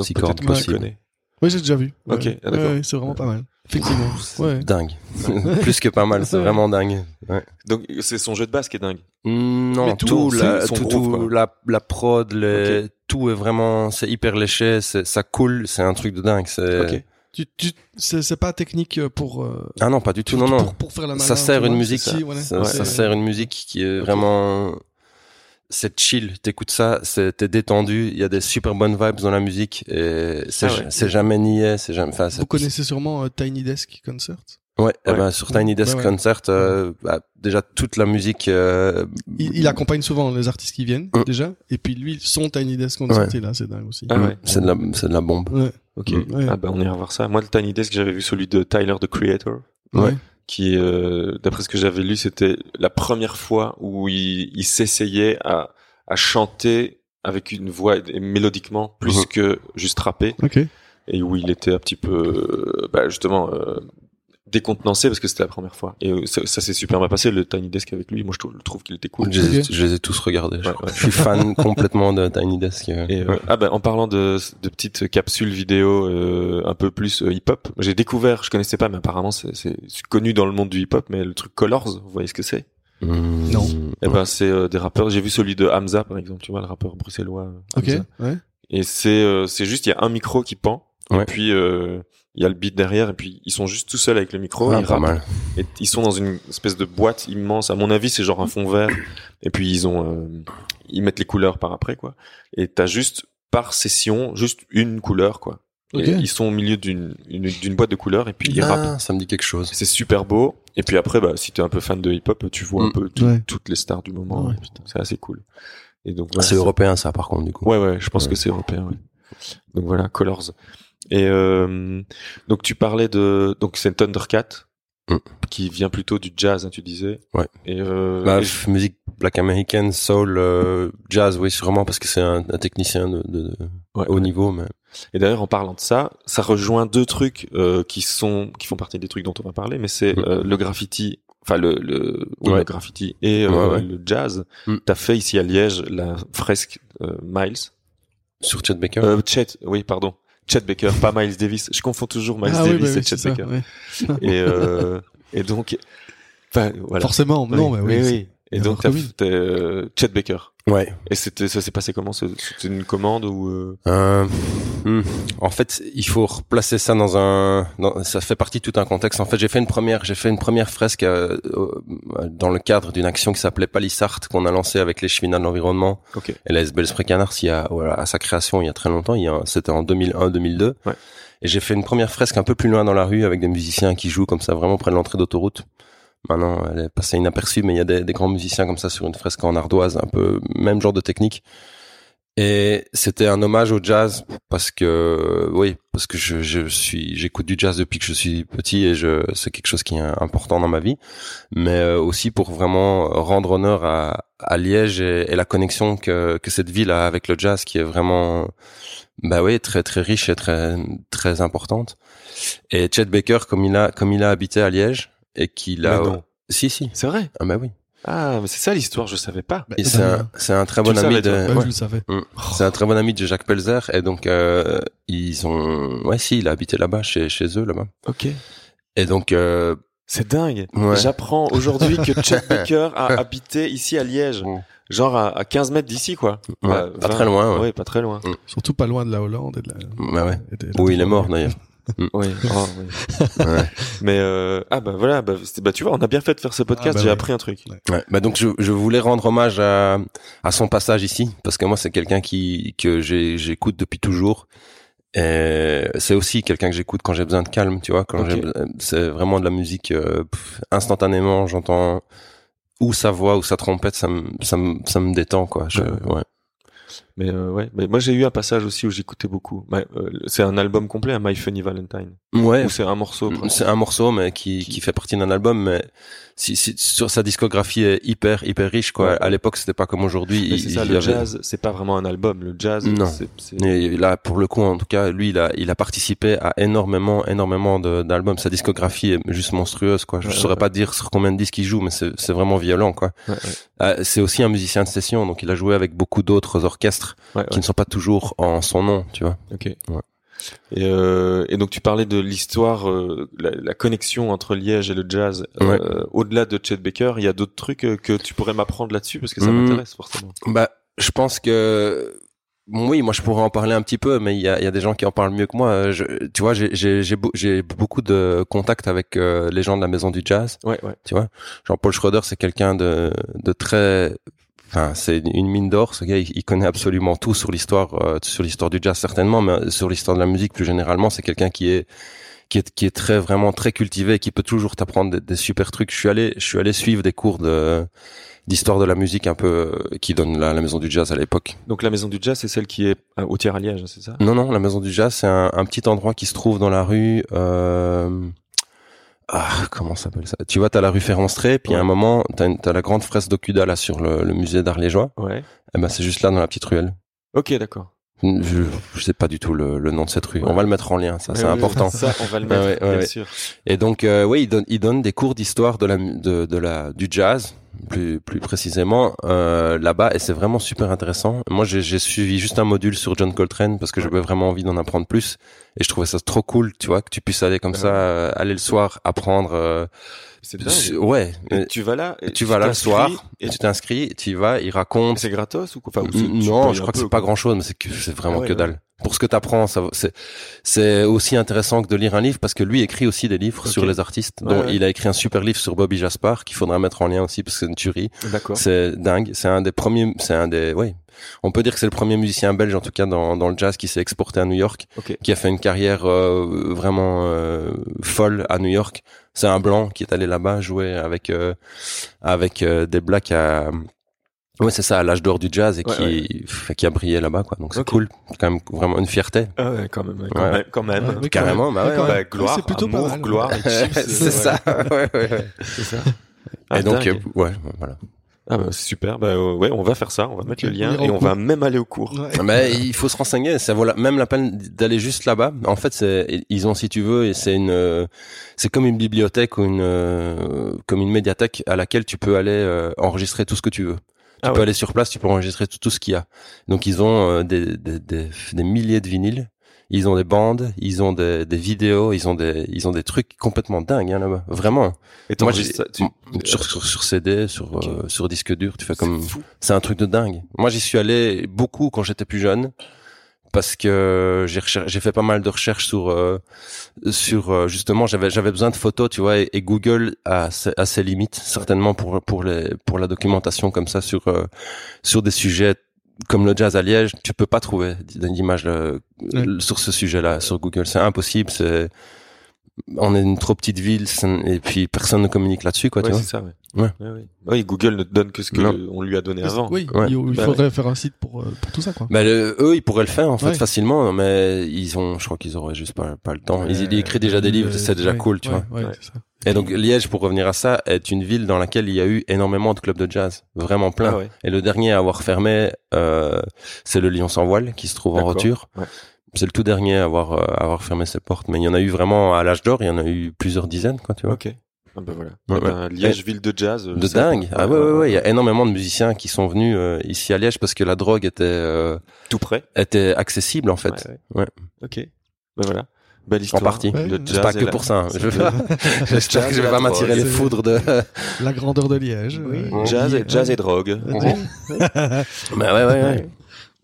six cordes je possible. Oui, j'ai déjà vu. Ok, ah, d'accord. Ouais, ouais, c'est vraiment pas mal. Effectivement. C'est Ouais. dingue. Plus que pas mal, c'est vraiment dingue. Ouais. Donc c'est son jeu de basse qui est dingue. Mm, Non, Mais tout, tout, la, tout, tout, la, la prod, les, tout est vraiment, c'est hyper léché, c'est, ça coule, c'est un truc de dingue. C'est... Ok. Tu, tu, c'est, c'est pas technique pour. euh, Ah non, pas du tout, pour, non, non. Pour, pour faire la malin, ça sert une musique, c'est- si, voilà. ça, Ouais. ça sert une musique qui est vraiment, c'est chill, t'écoutes ça, c'est, t'es détendu, il y a des super bonnes vibes dans la musique et c'est, Ah ouais. jamais niais, c'est jamais, enfin, c'est- Vous connaissez sûrement euh, Tiny Desk Concert? Ouais, eh Ouais. ben, sur Tiny Desk Ouais, ouais. Concert, euh, bah, déjà toute la musique, euh, Il, il accompagne souvent les artistes qui viennent Mm. déjà, et puis lui, son Tiny Desk Concert, Ouais. est là, c'est dingue aussi. Ah ouais. c'est de la, c'est de la bombe. Ouais. Ok. Ouais. Ah ben on ira voir ça. Moi le Tiny Desk j'avais vu celui de Tyler the Creator. Ouais. Qui, euh, d'après ce que j'avais lu, c'était la première fois où il, il s'essayait à, à chanter avec une voix et mélodiquement plus Mhm. que juste rapper Ok. et où il était un petit peu euh, bah, justement euh, décontenancé parce que c'était la première fois et euh, ça, ça s'est super bien passé le Tiny Desk avec lui moi je trouve, je trouve qu'il était cool Je, les ai- Ok. je les ai tous regardés. je Ouais. Je suis fan complètement de Tiny Desk. euh. Et, euh, Ouais. ah ben en parlant de, de petites capsules vidéo euh, un peu plus euh, hip-hop, j'ai découvert, je connaissais pas, mais apparemment c'est connu dans le monde du hip-hop, mais le truc Colors, vous voyez ce que c'est? Mm. Non. Eh ben c'est euh, des rappeurs. J'ai vu celui de Hamza par exemple, tu vois le rappeur bruxellois. Ok. Ouais. Et c'est euh, c'est juste il y a un micro qui pend Ouais. et puis euh, il y a le beat derrière et puis ils sont juste tout seuls avec le micro. Ah, ils pas mal. Et ils sont dans une espèce de boîte immense. À mon avis, c'est genre un fond vert. Et puis ils ont, euh, ils mettent les couleurs par après, quoi. Et t'as juste par session, juste une couleur, quoi. Et ils sont au milieu d'une une- d'une boîte de couleurs et puis ils rappent. Ah, ça me dit quelque chose. C'est super beau. Et puis après, bah, si t'es un peu fan de hip-hop, tu vois un Mm. peu tout- Ouais. toutes les stars du moment. Ouais, c'est assez cool. Et donc, Ah, voilà, c'est européen, ça, par contre, du coup. Ouais, ouais, je pense Ouais. que c'est européen. Ouais. Donc voilà, Colors. Et euh, donc tu parlais de donc c'est Thundercat Mm. qui vient plutôt du jazz, hein, tu disais. Ouais. Et, euh, Bah, et- musique black américaine, soul, euh, jazz, oui, sûrement parce que c'est un, un technicien de, de, de ouais, haut ouais. niveau, mais Et d'ailleurs, en parlant de ça, ça rejoint deux trucs euh, qui sont qui font partie des trucs dont on va parler, mais c'est Mm. euh, le graffiti, enfin le le, Ouais. le graffiti et euh, le jazz. Mm. T'as fait ici à Liège la fresque euh, Miles, sur Chet Baker. euh, Chet, oui, pardon, Chet Baker, pas Miles Davis. Je confonds toujours Miles ah oui, Davis bah et Chet ça, Baker. ouais. Et euh, et donc, voilà. Forcément, non, mais oui. Et donc t'as euh, Chet Baker. Ouais. Et c'était ça s'est passé comment C'était une commande ou euh... Euh, hmm. En fait, il faut replacer ça dans un. Dans, ça fait partie de tout un contexte. En fait, j'ai fait une première, j'ai fait une première fresque euh, dans le cadre d'une action qui s'appelait Palissart qu'on a lancée avec les cheminots de l'environnement Ok. et la SBL Canars il y a voilà, à sa création il y a très longtemps. Il y a, c'était en 2001-2002. Ouais. Et j'ai fait une première fresque un peu plus loin dans la rue avec des musiciens qui jouent comme ça vraiment près de l'entrée d'autoroute. Maintenant, elle est passée inaperçue, mais il y a des, des grands musiciens comme ça sur une fresque en ardoise, un peu même genre de technique. Et c'était un hommage au jazz parce que oui, parce que je, je suis j'écoute du jazz depuis que je suis petit et je c'est quelque chose qui est important dans ma vie, mais euh, aussi pour vraiment rendre honneur à, à Liège et, et la connexion que que cette ville a avec le jazz qui est vraiment bah oui très très riche et très très importante. Et Chet Baker comme il a comme il a habité à Liège et qu'il a Mais non. si si C'est vrai. ah bah oui Ah, mais c'est ça l'histoire, je savais pas. Bah, et c'est un c'est un très bon ami savais, toi. de ouais, ouais. je le savais. Mm. C'est un très bon ami de Jacques Pelzer et donc euh, ils ont ouais si il a habité là-bas chez chez eux là-bas Ok. et donc euh, C'est dingue. Ouais. J'apprends aujourd'hui que Chet Baker a habité ici à Liège, Mm. genre à, à 15 mètres d'ici, quoi. Ouais, Bah, pas 20. très loin, ouais. Pas très loin. Surtout pas loin de la Hollande et de la. bah ouais et de la- où il est mort d'ailleurs Oui. Oh, oui. ouais. Mais euh, ah bah voilà, bah, bah tu vois, on a bien fait de faire ce podcast. Ah, bah J'ai appris un truc. Ouais. Bah donc je, je voulais rendre hommage à à son passage ici parce que moi c'est quelqu'un qui que j'écoute depuis toujours c'est aussi quelqu'un que j'écoute quand j'ai besoin de calme, tu vois. Quand c'est vraiment de la musique euh, pff, instantanément. J'entends ou sa voix ou sa trompette, ça me ça me ça me détend quoi. Je, ouais. Mais euh, ouais, mais moi j'ai eu un passage aussi où j'écoutais beaucoup. Euh, c'est un album complet, un My Funny Valentine. Ouais, Ou c'est un morceau. C'est un morceau, mais qui, Qui- fait partie d'un album, mais si, si, sur sa discographie est hyper, hyper riche, quoi. Ouais. À l'époque, c'était pas comme aujourd'hui. C'est ça, il le avait- jazz, c'est pas vraiment un album. Le jazz, Non. c'est- Et là, pour le coup, en tout cas, lui, il a, il a participé à énormément, énormément d'albums. Sa discographie est juste monstrueuse, quoi. Je Ouais, saurais ouais. pas dire sur combien de disques il joue, mais c'est c'est vraiment violent, quoi. Euh, c'est aussi un musicien de session, donc il a joué avec beaucoup d'autres orchestres ouais, qui ne sont pas toujours en son nom, tu vois. Ok. Et, euh, et donc tu parlais de l'histoire, euh, la, la connexion entre Liège et le jazz. Ouais. Euh, Au-delà de Chet Baker, il y a d'autres trucs que tu pourrais m'apprendre là-dessus? Parce que ça Hmm. m'intéresse forcément. Bah, je pense que oui, moi je pourrais en parler un petit peu, mais il y a, il y a des gens qui en parlent mieux que moi. Je, tu vois, j'ai j'ai j'ai beau- j'ai beaucoup de contacts avec les gens de la maison du jazz. Ouais, ouais. Tu vois, Jean-Paul Schroeder, c'est quelqu'un de de très Enfin, c'est une mine d'or. Ce gars, il, connaît absolument tout sur l'histoire, euh, sur l'histoire du jazz certainement, mais sur l'histoire de la musique plus généralement. C'est quelqu'un qui est qui est qui est très vraiment très cultivé, qui peut toujours t'apprendre des, des super trucs. Je suis allé je suis allé suivre des cours de d'histoire de la musique un peu euh, qui donne la, la maison du jazz à l'époque. Donc la maison du jazz, c'est celle qui est euh, au tiers à Liège, c'est ça? Non non, la maison du jazz c'est un, un petit endroit qui se trouve dans la rue. Euh... Ah, comment ça s'appelle ça? Tu vois, t'as la rue Ferronstré, puis à un Ouais. moment, t'as, la grande fresque d'Okuda là sur le, le musée d'art liégeois. Ouais. Eh ben, c'est juste là dans la petite ruelle. Ok, d'accord. Je, je sais pas du tout le, le nom de cette rue. Ouais. On va le mettre en lien, ça, c'est Ouais, important. Ça, on va le mettre, bien sûr. Et donc, euh, oui, il donne, il donne des cours d'histoire de la, de, de la, du jazz, plus, plus précisément, euh, là-bas, et c'est vraiment super intéressant. Moi, j'ai, suivi juste un module sur John Coltrane parce que j'avais vraiment envie d'en apprendre plus, et je trouvais ça trop cool, tu vois, que tu puisses aller comme ça, euh, aller le soir, apprendre. C'est dingue. ouais, Et euh, tu vas là, et tu vas là le soir, et tu t'inscris, tu y vas, il raconte. c'est gratos ou quoi enfin, Non, je crois que c'est pas grand chose, mais c'est que c'est vraiment Ah ouais, que ouais. dalle. Pour ce que t'apprends, ça, c'est, c'est aussi intéressant que de lire un livre parce que lui écrit aussi des livres sur les artistes. Ouais, dont ouais. il a écrit un super livre sur Bobby Jaspar qu'il faudra mettre en lien aussi parce que c'est une tuerie. D'accord. C'est dingue. C'est un des premiers, c'est un des, oui. On peut dire que c'est le premier musicien belge, en tout cas, dans, dans le jazz qui s'est exporté à New York, Ok. qui a fait une carrière euh, vraiment euh, folle à New York. C'est un blanc qui est allé là-bas jouer avec euh, avec euh, des blacks à ouais c'est ça à l'âge d'or du jazz et Ouais, qui fait qui a brillé là-bas quoi. Donc c'est Ok. cool, c'est quand même vraiment une fierté. Ah ouais, quand même, ouais, quand Ouais. même, quand même. Ouais, Carrément, même. bah ouais, Ouais, quand ouais. Bah, gloire, c'est plutôt pas amour, mal. gloire c'est ouais. ça. ouais, ouais, ouais. C'est ça. Et Ah, donc euh, ouais voilà. Ah bah, c'est super. Bah euh, ouais, on va faire ça. On va mettre le lien et on va même aller au cours. Ouais. Mais il faut se renseigner, ça vaut la- même la peine d'aller juste là-bas. En fait, c'est ils ont si tu veux et c'est une euh, c'est comme une bibliothèque ou une euh, comme une médiathèque à laquelle tu peux aller euh, enregistrer tout ce que tu veux. Tu Ah peux ouais. aller sur place, tu peux enregistrer tout, tout ce qu'il y a. Donc ils ont euh, des, des, des, des milliers de vinyles, ils ont des bandes, ils ont des, des vidéos, ils ont des ils ont des trucs complètement dingues hein, là-bas. Vraiment. Et Moi j'ai. Tu... sur, sur sur CD, sur euh, sur disque dur, tu fais comme C'est un truc de dingue. Moi, j'y suis allé beaucoup quand j'étais plus jeune parce que j'ai j'ai fait pas mal de recherches sur euh, sur euh, justement j'avais j'avais besoin de photos, tu vois, et, et Google a ses, a ses limites certainement pour pour les pour la documentation comme ça sur euh, sur des sujets comme le jazz à Liège, tu peux pas trouver d'image euh, Ouais. sur ce sujet-là sur Google, c'est impossible, c'est on est une trop petite ville et puis personne ne communique là-dessus quoi, Ouais, tu vois. c'est ça. Ouais. Ouais. Ouais, ouais. Oui, Google ne te donne que ce que Non. on lui a donné avant. Oui, Ouais. il, il Bah faudrait faire un site pour, euh, pour tout ça, quoi. Bah, le- eux, ils pourraient le faire en fait Ouais. facilement, mais ils ont, je crois qu'ils auraient juste pas, pas le temps. Ils, ils écrivent déjà des livres, c'est déjà ouais, cool, tu ouais, vois. Ouais, Ouais. c'est ça. Et donc Liège, pour revenir à ça, est une ville dans laquelle il y a eu énormément de clubs de jazz, vraiment plein. Ah ouais. Et le dernier à avoir fermé, euh, c'est le Lion sans voile qui se trouve en roture. Ouais. C'est le tout dernier à avoir, euh, à avoir fermé ses portes. Mais il y en a eu vraiment à l'âge d'or, il y en a eu plusieurs dizaines, quoi, tu vois. Ok. Ah bah voilà. Ouais, Eh ben, Liège, ville de jazz. euh, De pas. dingue. Ah ouais, ouais, ouais. Il y a énormément de musiciens qui sont venus euh, ici à Liège parce que la drogue était, euh, Tout près. était accessible en fait. Ouais. Ok. Ben voilà. Belle histoire. partie. Le jazz pas que la- pour ça. hein. Je- J'espère que je vais pas m'attirer les foudres de. La grandeur de Liège. Oui. euh, Jazz, et, ouais. jazz et drogue. bah ouais, ouais, ouais.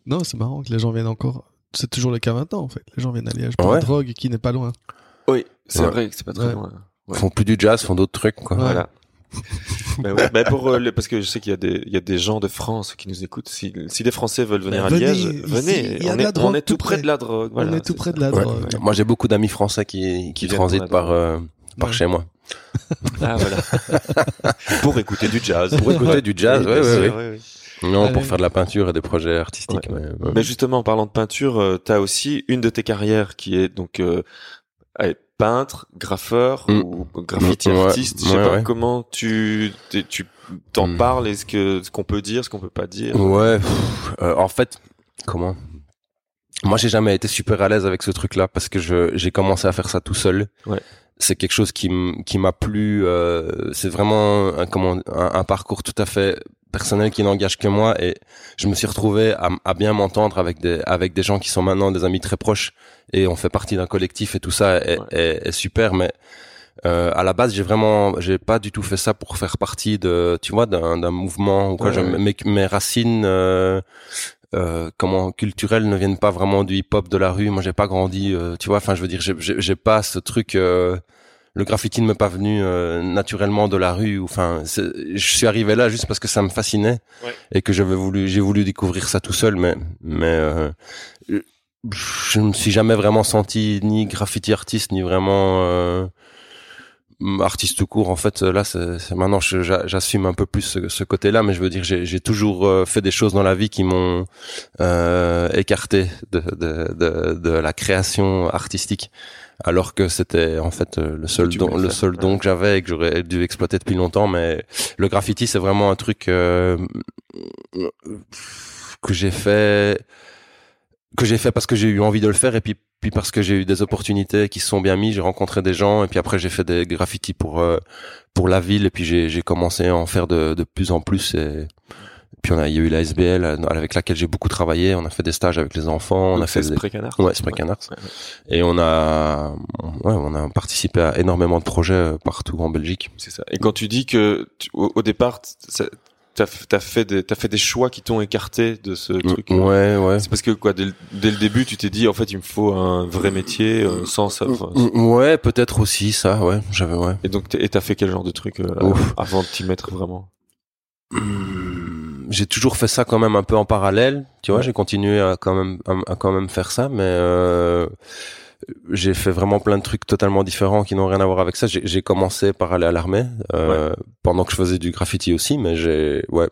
Non, c'est marrant que les gens viennent encore. C'est toujours le cas maintenant, en fait. Les gens viennent à Liège pour Ouais. la drogue qui n'est pas loin. Oui, c'est Ouais. vrai que c'est pas très Ouais. loin. Font plus du jazz, font d'autres trucs, quoi. Ouais. Voilà. Bah ouais, bah pour euh, le- parce que je sais qu'il y a des il y a des gens de France qui nous écoutent. Si, si des Français veulent venir Bah, à venez, Liège, ici, venez. il y a on, est, drogue on est tout près de la drogue. Voilà, on est tout près de la Ouais. drogue. Moi, j'ai beaucoup d'amis français qui, qui transitent par, euh, par Ouais. chez moi. Ah voilà. pour écouter du jazz. Pour écouter du jazz, Oui, ouais, bien ouais, sûr, ouais. oui, oui. Non, Allez. pour faire de la peinture et des projets artistiques. Ouais, mais, ouais. Mais justement, en parlant de peinture, euh, t'as aussi une de tes carrières qui est donc euh, allez, peintre, graffeur Mm. ou graffiti Ouais, artiste. Je sais ouais, pas ouais. comment tu tu t'en Mm. parles et ce que ce qu'on peut dire, ce qu'on peut pas dire. Ouais, pff, euh, en fait, comment? Moi, j'ai jamais été super à l'aise avec ce truc-là parce que je j'ai commencé à faire ça tout seul. Ouais. C'est quelque chose qui m'a plu. euh, c'est vraiment un, comment un, un parcours tout à fait personnel qui n'engage que moi et je me suis retrouvé à, bien m'entendre avec des avec des gens qui sont maintenant des amis très proches et on fait partie d'un collectif et tout ça est, Ouais. est, est super mais euh, à la base, j'ai vraiment, j'ai pas du tout fait ça pour faire partie de, tu vois, d'un, mouvement ou quoi. Ouais, Je- ouais. mes, mes racines, euh, euh, comment culturelles ne viennent pas vraiment du hip-hop de la rue. Moi, j'ai pas grandi, euh, tu vois. Enfin, je veux dire, j'ai, pas ce truc. euh, le graffiti ne m'est pas venu euh, naturellement de la rue. Enfin, je suis arrivé là juste parce que ça me fascinait Ouais. et que j'avais voulu, j'ai voulu découvrir ça tout seul. Mais, mais euh, je me suis jamais vraiment senti ni graffiti artiste ni vraiment euh, artiste tout court. En fait, là, c'est maintenant, j'assume un peu plus ce, ce côté-là, mais je veux dire, j'ai toujours euh, fait des choses dans la vie qui m'ont euh, écarté de, de, de, de la création artistique. Alors que c'était en fait euh, le seul don, le seul don que j'avais et que j'aurais dû exploiter depuis longtemps. Mais le graffiti, c'est vraiment un truc euh, que j'ai fait que j'ai fait parce que j'ai eu envie de le faire et puis puis parce que j'ai eu des opportunités qui se sont bien mises, j'ai rencontré des gens et puis après j'ai fait des graffitis pour euh, pour la ville et puis j'ai j'ai commencé à en faire de de plus en plus et puis on a il y a eu la SBL avec laquelle j'ai beaucoup travaillé, on a fait des stages avec les enfants, on a fait des, Spray Canard. Ouais, Spray Canard. Ouais, ouais. et on a ouais, on a participé à énormément de projets euh, partout en Belgique. C'est ça. Et quand tu dis que tu- au, au départ, t'as fait des t'as fait des choix qui t'ont écarté de ce truc. Ouais, ouais. C'est parce que quoi, dès, le- dès le début, tu t'es dit en fait, il me faut un vrai métier euh, sans ça. enfin, Ouais, peut-être aussi ça, ouais, j'avais ouais. et donc, et t'as fait quel genre de truc euh, avant de t'y mettre vraiment? Hum, j'ai toujours fait ça quand même un peu en parallèle tu vois Ouais. j'ai continué à quand même à, à quand même faire ça mais euh, j'ai fait vraiment plein de trucs totalement différents qui n'ont rien à voir avec ça. J'ai commencé par aller à l'armée euh, pendant que je faisais du graffiti aussi mais j'ai ouais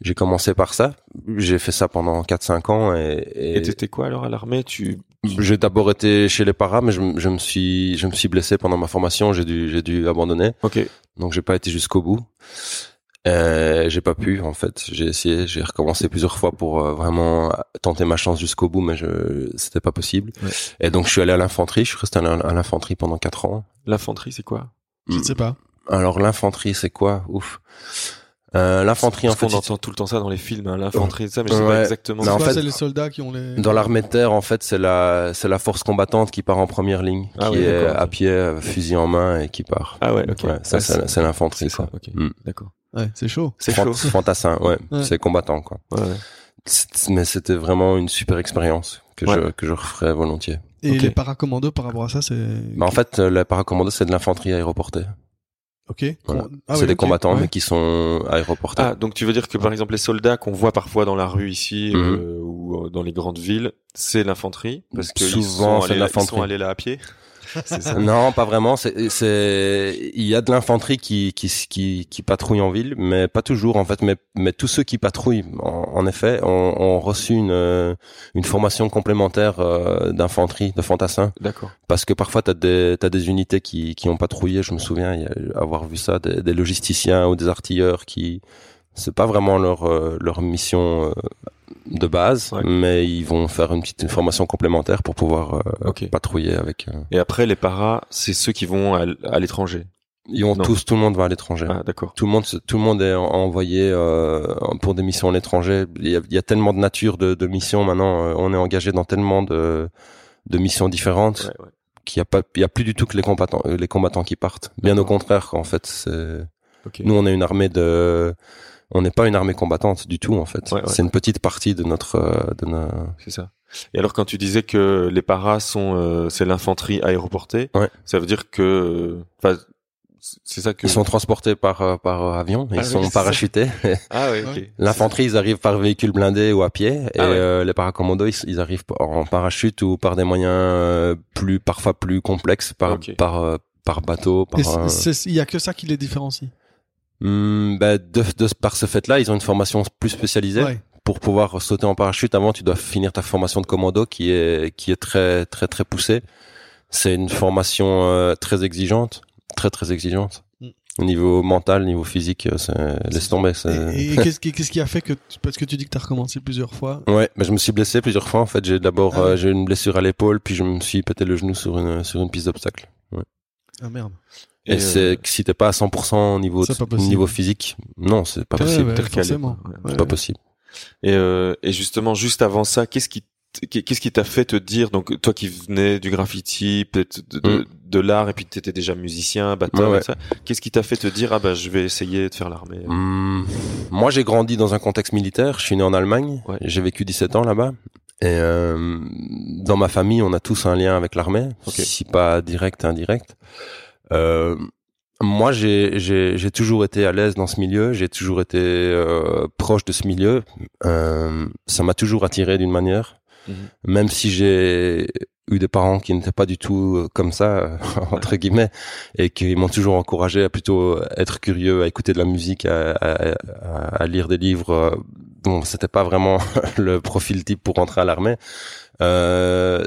j'ai commencé par ça. J'ai fait ça pendant 4 5 ans et, Et t'étais quoi alors à l'armée? Tu j'ai d'abord été chez les paras mais je, je me suis je me suis blessé pendant ma formation. J'ai dû j'ai dû abandonner. Ok. Donc j'ai pas été jusqu'au bout. Euh, j'ai pas pu en fait. J'ai essayé, j'ai recommencé plusieurs fois pour euh, vraiment tenter ma chance jusqu'au bout, mais je c'était pas possible. Ouais. Et donc je suis allé à l'infanterie. Je suis resté à l'in- à l'infanterie pendant quatre ans. L'infanterie, c'est quoi? Je ne sais pas. Alors l'infanterie, c'est quoi? Ouf. Euh, l'infanterie en fait, qu'on entend tout le temps ça dans les films, hein, l'infanterie, ça, mais je sais Ouais. pas exactement. Mais en fait- c'est les soldats qui ont les. dans l'armée de terre, en fait, c'est la c'est la force combattante qui part en première ligne, Ah qui ouais, est à pied, fusil en main et qui part. Ah ouais, ok. Ouais, ça c'est c'est l'infanterie, c'est ça. Ok, Mm. d'accord. Ouais, c'est chaud. C'est Fant- chaud. Fantassin, ouais. Ouais. C'est combattant, quoi. Ouais, ouais. C'est- mais c'était vraiment une super expérience que Ouais. je que je referais volontiers. Et les paracommandos par rapport à ça, c'est. Mais en fait, euh, le paracommandos c'est de l'infanterie aéroportée. Ok. Voilà. Ah c'est des combattants Ouais. mais qui sont aéroportés. Ah, donc tu veux dire que par exemple les soldats qu'on voit parfois dans la rue ici Mhm. euh, ou euh, dans les grandes villes, c'est l'infanterie? Parce que Souvent, ils sont c'est allés, là- ils l'infanterie. sont allés là à pied? Ça. Non, pas vraiment. C'est, il y a de l'infanterie qui, qui, qui, qui patrouille en ville, mais pas toujours en fait. Mais, mais tous ceux qui patrouillent, en, en effet, ont, ont reçu une, euh, une formation complémentaire euh, d'infanterie, de fantassin, D'accord. parce que parfois t'as des, t'as des unités qui, qui ont patrouillé. Je me souviens y a- avoir vu ça, des, des logisticiens ou des artilleurs qui, c'est pas vraiment leur, euh, leur mission. euh, de base, Ouais. mais ils vont faire une petite formation complémentaire pour pouvoir euh, patrouiller avec. euh, Et après les paras, c'est ceux qui vont à, l'étranger. Ils ont Non. tous, tout le monde va à l'étranger. Ah d'accord. Tout le monde, tout le monde est en- envoyé euh, pour des missions à l'étranger. Il y a, il y a tellement de nature de, de missions maintenant. euh, on est engagé dans tellement de, de missions différentes Ouais, ouais. qu'il y a pas, il y a plus du tout que les combattants, les combattants qui partent. Bien au contraire, en fait, nous on est une armée de, on n'est pas une armée combattante du tout en fait. Ouais, ouais. C'est une petite partie de notre, euh, de nos... C'est ça. Et alors quand tu disais que les paras sont, euh, c'est l'infanterie aéroportée, Ouais. ça veut dire que, euh, enfin, c'est ça que. Ils sont transportés par euh, par avion, ils Ah oui, sont parachutés. Ah ouais, Ouais. ok. L'infanterie, ils arrivent par véhicule blindé ou à pied, et Ah ouais. euh, les paracommandos, ils, ils arrivent en parachute ou par des moyens euh, plus parfois plus complexes, par par euh, par bateau, par. Euh, Il y a que ça qui les différencie. Hmm, bah, de, de par ce fait-là, ils ont une formation plus spécialisée. Ouais. Pour pouvoir sauter en parachute, avant, tu dois finir ta formation de commando, qui est qui est très très très poussée. C'est une formation euh, très exigeante, très très exigeante. Au niveau mental, niveau physique, euh, c'est laisse tomber. c'est- Et, et qu'est-ce qui, qu'est-ce qui a fait que tu- parce que tu dis que t'as recommencé plusieurs fois? Ouais, mais je me suis blessé plusieurs fois. En fait, j'ai d'abord Ah ouais. euh, j'ai eu une blessure à l'épaule, puis je me suis pété le genou sur une sur une piste d'obstacle. Ah merde. Et, Et, c'est euh, que si t'es pas à 100% au niveau niveau physique, non, c'est pas Ouais, possible. C'est pas possible. Et, euh, et justement, juste avant ça, qu'est-ce qui qu'est-ce qui t'a fait te dire donc toi qui venais du graffiti, peut-être de, de, Mm. de l'art et puis t'étais déjà musicien, batteur Ouais, ouais. et ça, qu'est-ce qui t'a fait te dire ah bah je vais essayer de faire l'armée Hum, moi, j'ai grandi dans un contexte militaire. Je suis né en Allemagne. Ouais. J'ai vécu 17 ans là-bas. Et euh, dans ma famille, on a tous un lien avec l'armée, si pas direct, indirect. Euh, moi, j'ai toujours été à l'aise dans ce milieu. J'ai toujours été euh, proche de ce milieu. Euh, ça m'a toujours attiré d'une manière, Mhm. même si j'ai eu des parents qui n'étaient pas du tout euh, comme ça entre guillemets et qui m'ont toujours encouragé à plutôt être curieux, à écouter de la musique, à, à, à- lire des livres. Bon, c'était pas vraiment le profil type pour rentrer à l'armée. Euh,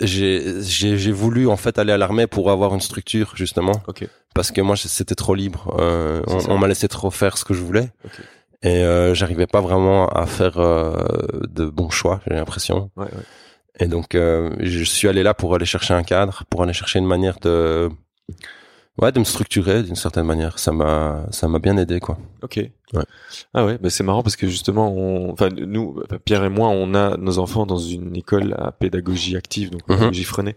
j'ai j'ai voulu en fait aller à l'armée pour avoir une structure justement. Ok. parce que moi c'était trop libre. Euh, on, m'a laissé trop faire ce que je voulais. Et euh, j'arrivais pas vraiment à faire euh, de bons choix j'ai l'impression. Ouais, ouais. et donc euh, je suis allé là pour aller chercher un cadre pour aller chercher une manière de ouais de me structurer d'une certaine manière ça m'a ça m'a bien aidé quoi Ok. Ouais. Ah ouais, bah c'est marrant parce que justement, on, enfin nous, Pierre et moi, on a nos enfants dans une école à pédagogie active, donc Mhm. pédagogie freinée,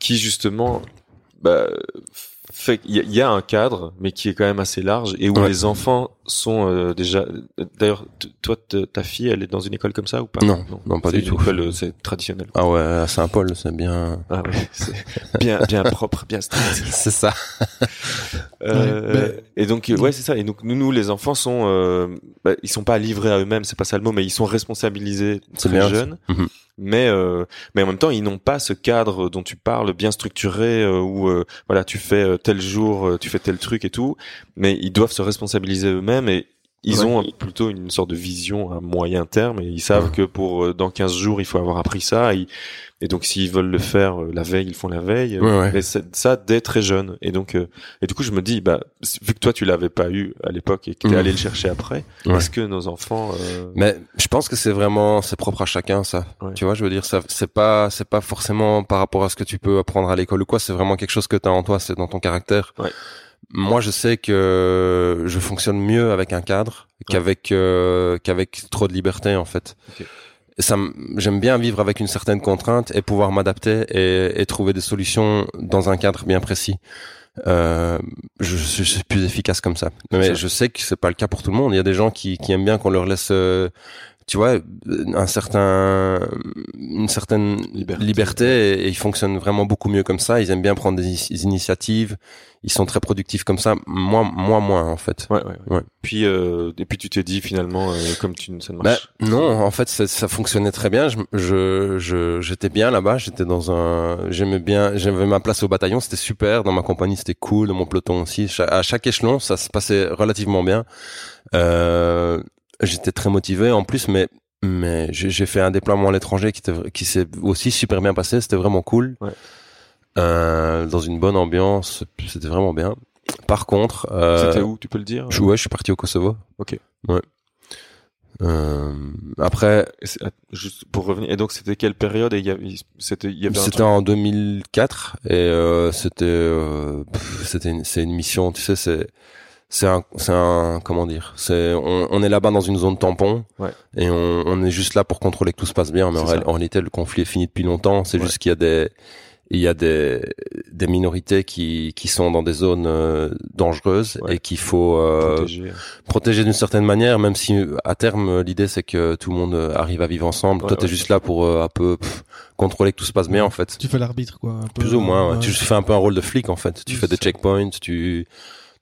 qui justement, bah, fait, il y, a- il y a un cadre, mais qui est quand même assez large et où Ouais. les enfants sont euh, déjà. D'ailleurs, toi, ta fille, elle est dans une école comme ça ou pas? Non, non, pas C'est du tout. euh, c'est traditionnel. ah ouais à Saint-Paul c'est bien Ah ouais, c'est bien, bien propre, bien strict. c'est ça Euh, Ouais, Et donc euh, ouais c'est ça. Et donc nous, nous les enfants sont, euh, bah, ils sont pas livrés à eux-mêmes, c'est pas ça le mot, mais ils sont responsabilisés C'est très bien, jeunes. Mhm. Mais euh, mais en même temps ils n'ont pas ce cadre dont tu parles bien structuré euh, où euh, voilà tu fais tel jour, tu fais tel truc et tout. Mais ils doivent se responsabiliser eux-mêmes et ils Ouais. ont euh, plutôt une sorte de vision à moyen terme et ils savent Ouais. que pour euh, dans 15 jours il faut avoir appris ça et, et donc s'ils veulent le faire euh, la veille ils font la veille Ouais, ouais. ça dès très jeune et donc euh, et du coup je me dis bah vu que toi tu l'avais pas eu à l'époque et que t'es Mhm. allé le chercher après est-ce que nos enfants euh, Mais je pense que c'est vraiment c'est propre à chacun ça. Tu vois, je veux dire ça c'est pas c'est pas forcément par rapport à ce que tu peux apprendre à l'école ou quoi, c'est vraiment quelque chose que tu as en toi, c'est dans ton caractère. Moi, je sais que je fonctionne mieux avec un cadre qu'avec euh, qu'avec trop de liberté en fait. Ok. Et ça j'aime bien vivre avec une certaine contrainte et pouvoir m'adapter et, et trouver des solutions dans un cadre bien précis. Euh, je, je suis plus efficace comme ça. Mais je sais que c'est pas le cas pour tout le monde. Il y a des gens qui, qui aiment bien qu'on leur laisse, euh, tu vois, un certain, une certaine Liberté. liberté, et, et ils fonctionnent vraiment beaucoup mieux comme ça. Ils aiment bien prendre des, initiatives. Ils sont très productifs comme ça. Moi, moi, moins en fait. ouais, ouais, ouais. Puis euh, et puis tu t'es dit finalement euh, comme tu ça ne Bah, marche non, en fait, ça, ça fonctionnait très bien. Je, je, j'étais bien là-bas. J'étais dans un, j'aimais bien, j'avais ma place au bataillon. C'était super. Dans ma compagnie, c'était cool. Dans mon peloton aussi. À chaque échelon, ça se passait relativement bien. Euh, j'étais très motivé en plus, mais mais j'ai fait un déploiement à l'étranger qui s'est aussi super bien passé. C'était vraiment cool. Ouais. Euh, dans une bonne ambiance, c'était vraiment bien. Par contre, euh, c'était où tu peux le dire? je, ouais, je suis parti au Kosovo. Ok. Ouais. Euh, après, juste pour revenir et donc c'était quelle période? Et c'était C'était en 2004 et c'était c'était c'est une mission, tu sais, c'est c'est un c'est un comment dire, c'est on, on est là-bas dans une zone tampon Ouais. et on, on est juste là pour contrôler que tout se passe bien, mais en, réalité le conflit est fini depuis longtemps, c'est Ouais. juste qu'il y a des il y a des des minorités qui qui sont dans des zones euh, dangereuses Ouais. et qu'il faut euh, protégé. protéger d'une certaine manière, même si à terme l'idée c'est que tout le monde euh, arrive à vivre ensemble. Ouais, Toi t'es ouais. juste là pour euh, un peu pff, contrôler que tout se passe bien en fait. Tu fais l'arbitre, quoi. un peu. Plus ou moins. ouais. Ouais. Tu fais un peu un rôle de flic en fait. Tu Oui, fais des checkpoints, tu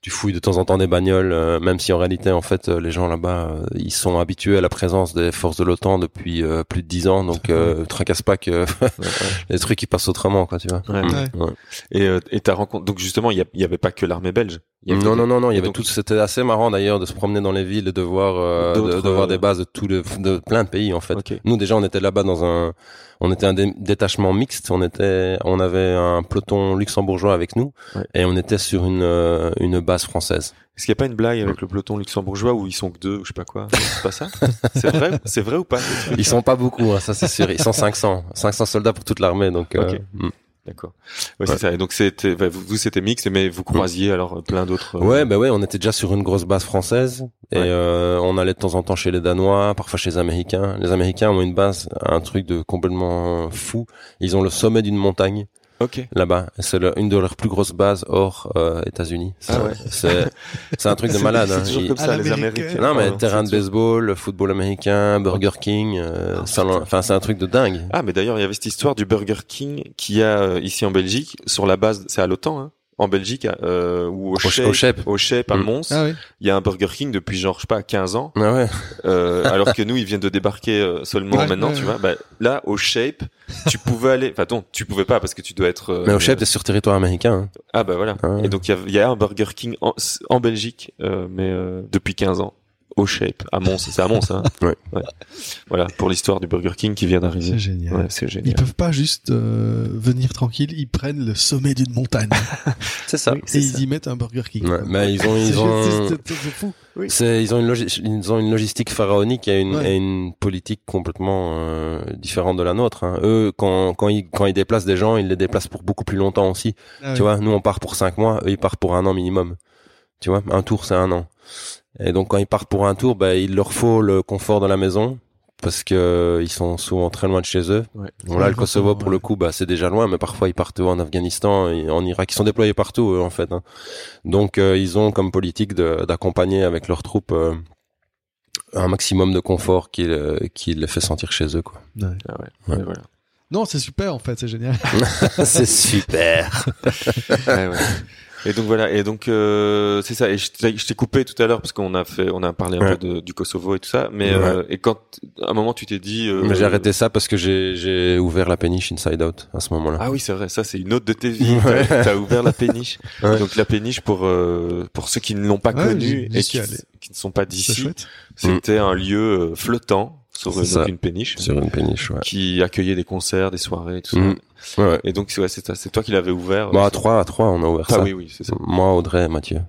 tu fouilles de temps en temps des bagnoles, euh, même si en réalité, en fait, euh, les gens là-bas, euh, ils sont habitués à la présence des forces de l'OTAN depuis plus de dix ans, donc euh, tracasse pas que les trucs ils passent autrement, quoi, tu vois. Ouais. Mm. Ouais. Et euh, et ta rencontre. Donc justement, il y, avait pas que l'armée belge. Il y avait Non, des- non, non, non, il y avait donc- tout. C'était assez marrant d'ailleurs de se promener dans les villes et de voir, euh, de, de voir des bases de tous les, de plein de pays en fait. Nous déjà, on était là-bas dans un, on était un dé- détachement mixte. On était, on avait un peloton luxembourgeois avec nous Ouais. et on était sur une euh, une base française. Est-ce qu'il n'y a pas une blague avec le peloton luxembourgeois où ils sont que deux ou je sais pas quoi? C'est pas ça? C'est vrai C'est vrai ou pas? Ils sont pas beaucoup, hein, ça c'est sûr. Ils sont 500, 500 soldats pour toute l'armée, donc. euh, Ok. mm. D'accord. Ouais, c'est ça. Et donc c'était, bah, vous, vous, c'était mixte, mais vous croisiez alors plein d'autres. euh, Ouais, bah ouais, on était déjà sur une grosse base française et Ouais. euh, on allait de temps en temps chez les Danois, parfois chez les Américains. Les Américains ont une base, un truc de complètement fou. Ils ont le sommet d'une montagne Ok. là-bas. C'est le- une de leurs plus grosses bases hors euh, États-Unis. C'est Ah ouais. c'est c'est un truc de malade. C'est hein. toujours comme ça, les. Américains. Non mais terrain de baseball, football américain, Burger King, euh, Ah, enfin c'est un truc de dingue. Ah, mais d'ailleurs, il y avait cette histoire du Burger King qui a euh, ici en Belgique, sur la base, c'est à l'OTAN, hein, en Belgique, euh, ou au, Au- Shape, au Shape. au Shape à Mm. Mons, Ah oui. il y a un Burger King depuis genre, je sais pas, 15 ans, Ah ouais. euh, alors que nous, ils viennent de débarquer euh, seulement Ouais, maintenant, ouais, tu ouais. vois. Bah, là, au Shape, tu pouvais aller, enfin, non, tu pouvais pas parce que tu dois être. euh, Mais au chef, t'es sur territoire américain. hein. Ah bah voilà. Ah ouais. Et donc il y a, il y a un Burger King en, en Belgique, euh, mais euh, depuis 15 ans, au Shape, à Mons. C'est à Mons, hein. Ouais. Voilà pour l'histoire du Burger King qui vient C'est d'arriver. génial. Ouais, c'est Ils génial. peuvent pas juste euh, venir tranquille, ils prennent le sommet d'une montagne C'est ça. Oui, et c'est ça. ils y mettent un Burger King. Ouais, mais ils ont, C'est ils ont, c'est- c'est- c'est fou. C'est, ils ont une ils ont une logistique pharaonique et une, Ouais. et une politique complètement euh, différente de la nôtre. hein. Eux, quand, quand ils, quand ils déplacent des gens, ils les déplacent pour beaucoup plus longtemps aussi. Ah Tu oui. vois, nous on part pour cinq mois, eux ils partent pour un an minimum. Tu vois, un tour c'est un an. Et donc quand ils partent pour un tour, bah, il leur faut le confort de la maison parce que euh, ils sont souvent très loin de chez eux. Ouais. Bon là, le Kosovo pour le coup, bah c'est déjà loin, mais parfois ils partent en Afghanistan et en Irak. Ils sont déployés partout eux, en fait. hein. Donc euh, ils ont comme politique d'accompagner avec leurs troupes euh, un maximum de confort qui, euh, qui les fait sentir chez eux. Quoi. Ouais. Ah ouais. Ouais. Et voilà. Non, c'est super en fait, c'est génial. c'est super. Et donc voilà. Et donc euh, c'est ça. Et je t'ai coupé tout à l'heure parce qu'on a fait, on a parlé un Ouais. peu de, du Kosovo et tout ça. Mais Ouais. euh, et quand à un moment tu t'es dit. euh, Mais j'ai arrêté ça parce que j'ai j'ai ouvert la péniche Inside Out à ce moment-là. Ah oui, c'est vrai. Ça, c'est une autre de tes vies. Ouais. T'as ouvert la péniche. Ouais. Donc la péniche pour euh, pour ceux qui ne l'ont pas Ouais, connue et qui, ne sont pas d'ici, c'était un lieu euh, flottant sur une péniche Sur une péniche, ouais. qui accueillait des concerts, des soirées, tout ça. Mhm. Ouais, ouais. Et donc ouais, c'est toi- c'est toi qui l'avais ouvert. Bon, euh, à trois, à trois, on a ouvert Ah ça. oui, oui, c'est ça. Moi, Audrey et Mathieu.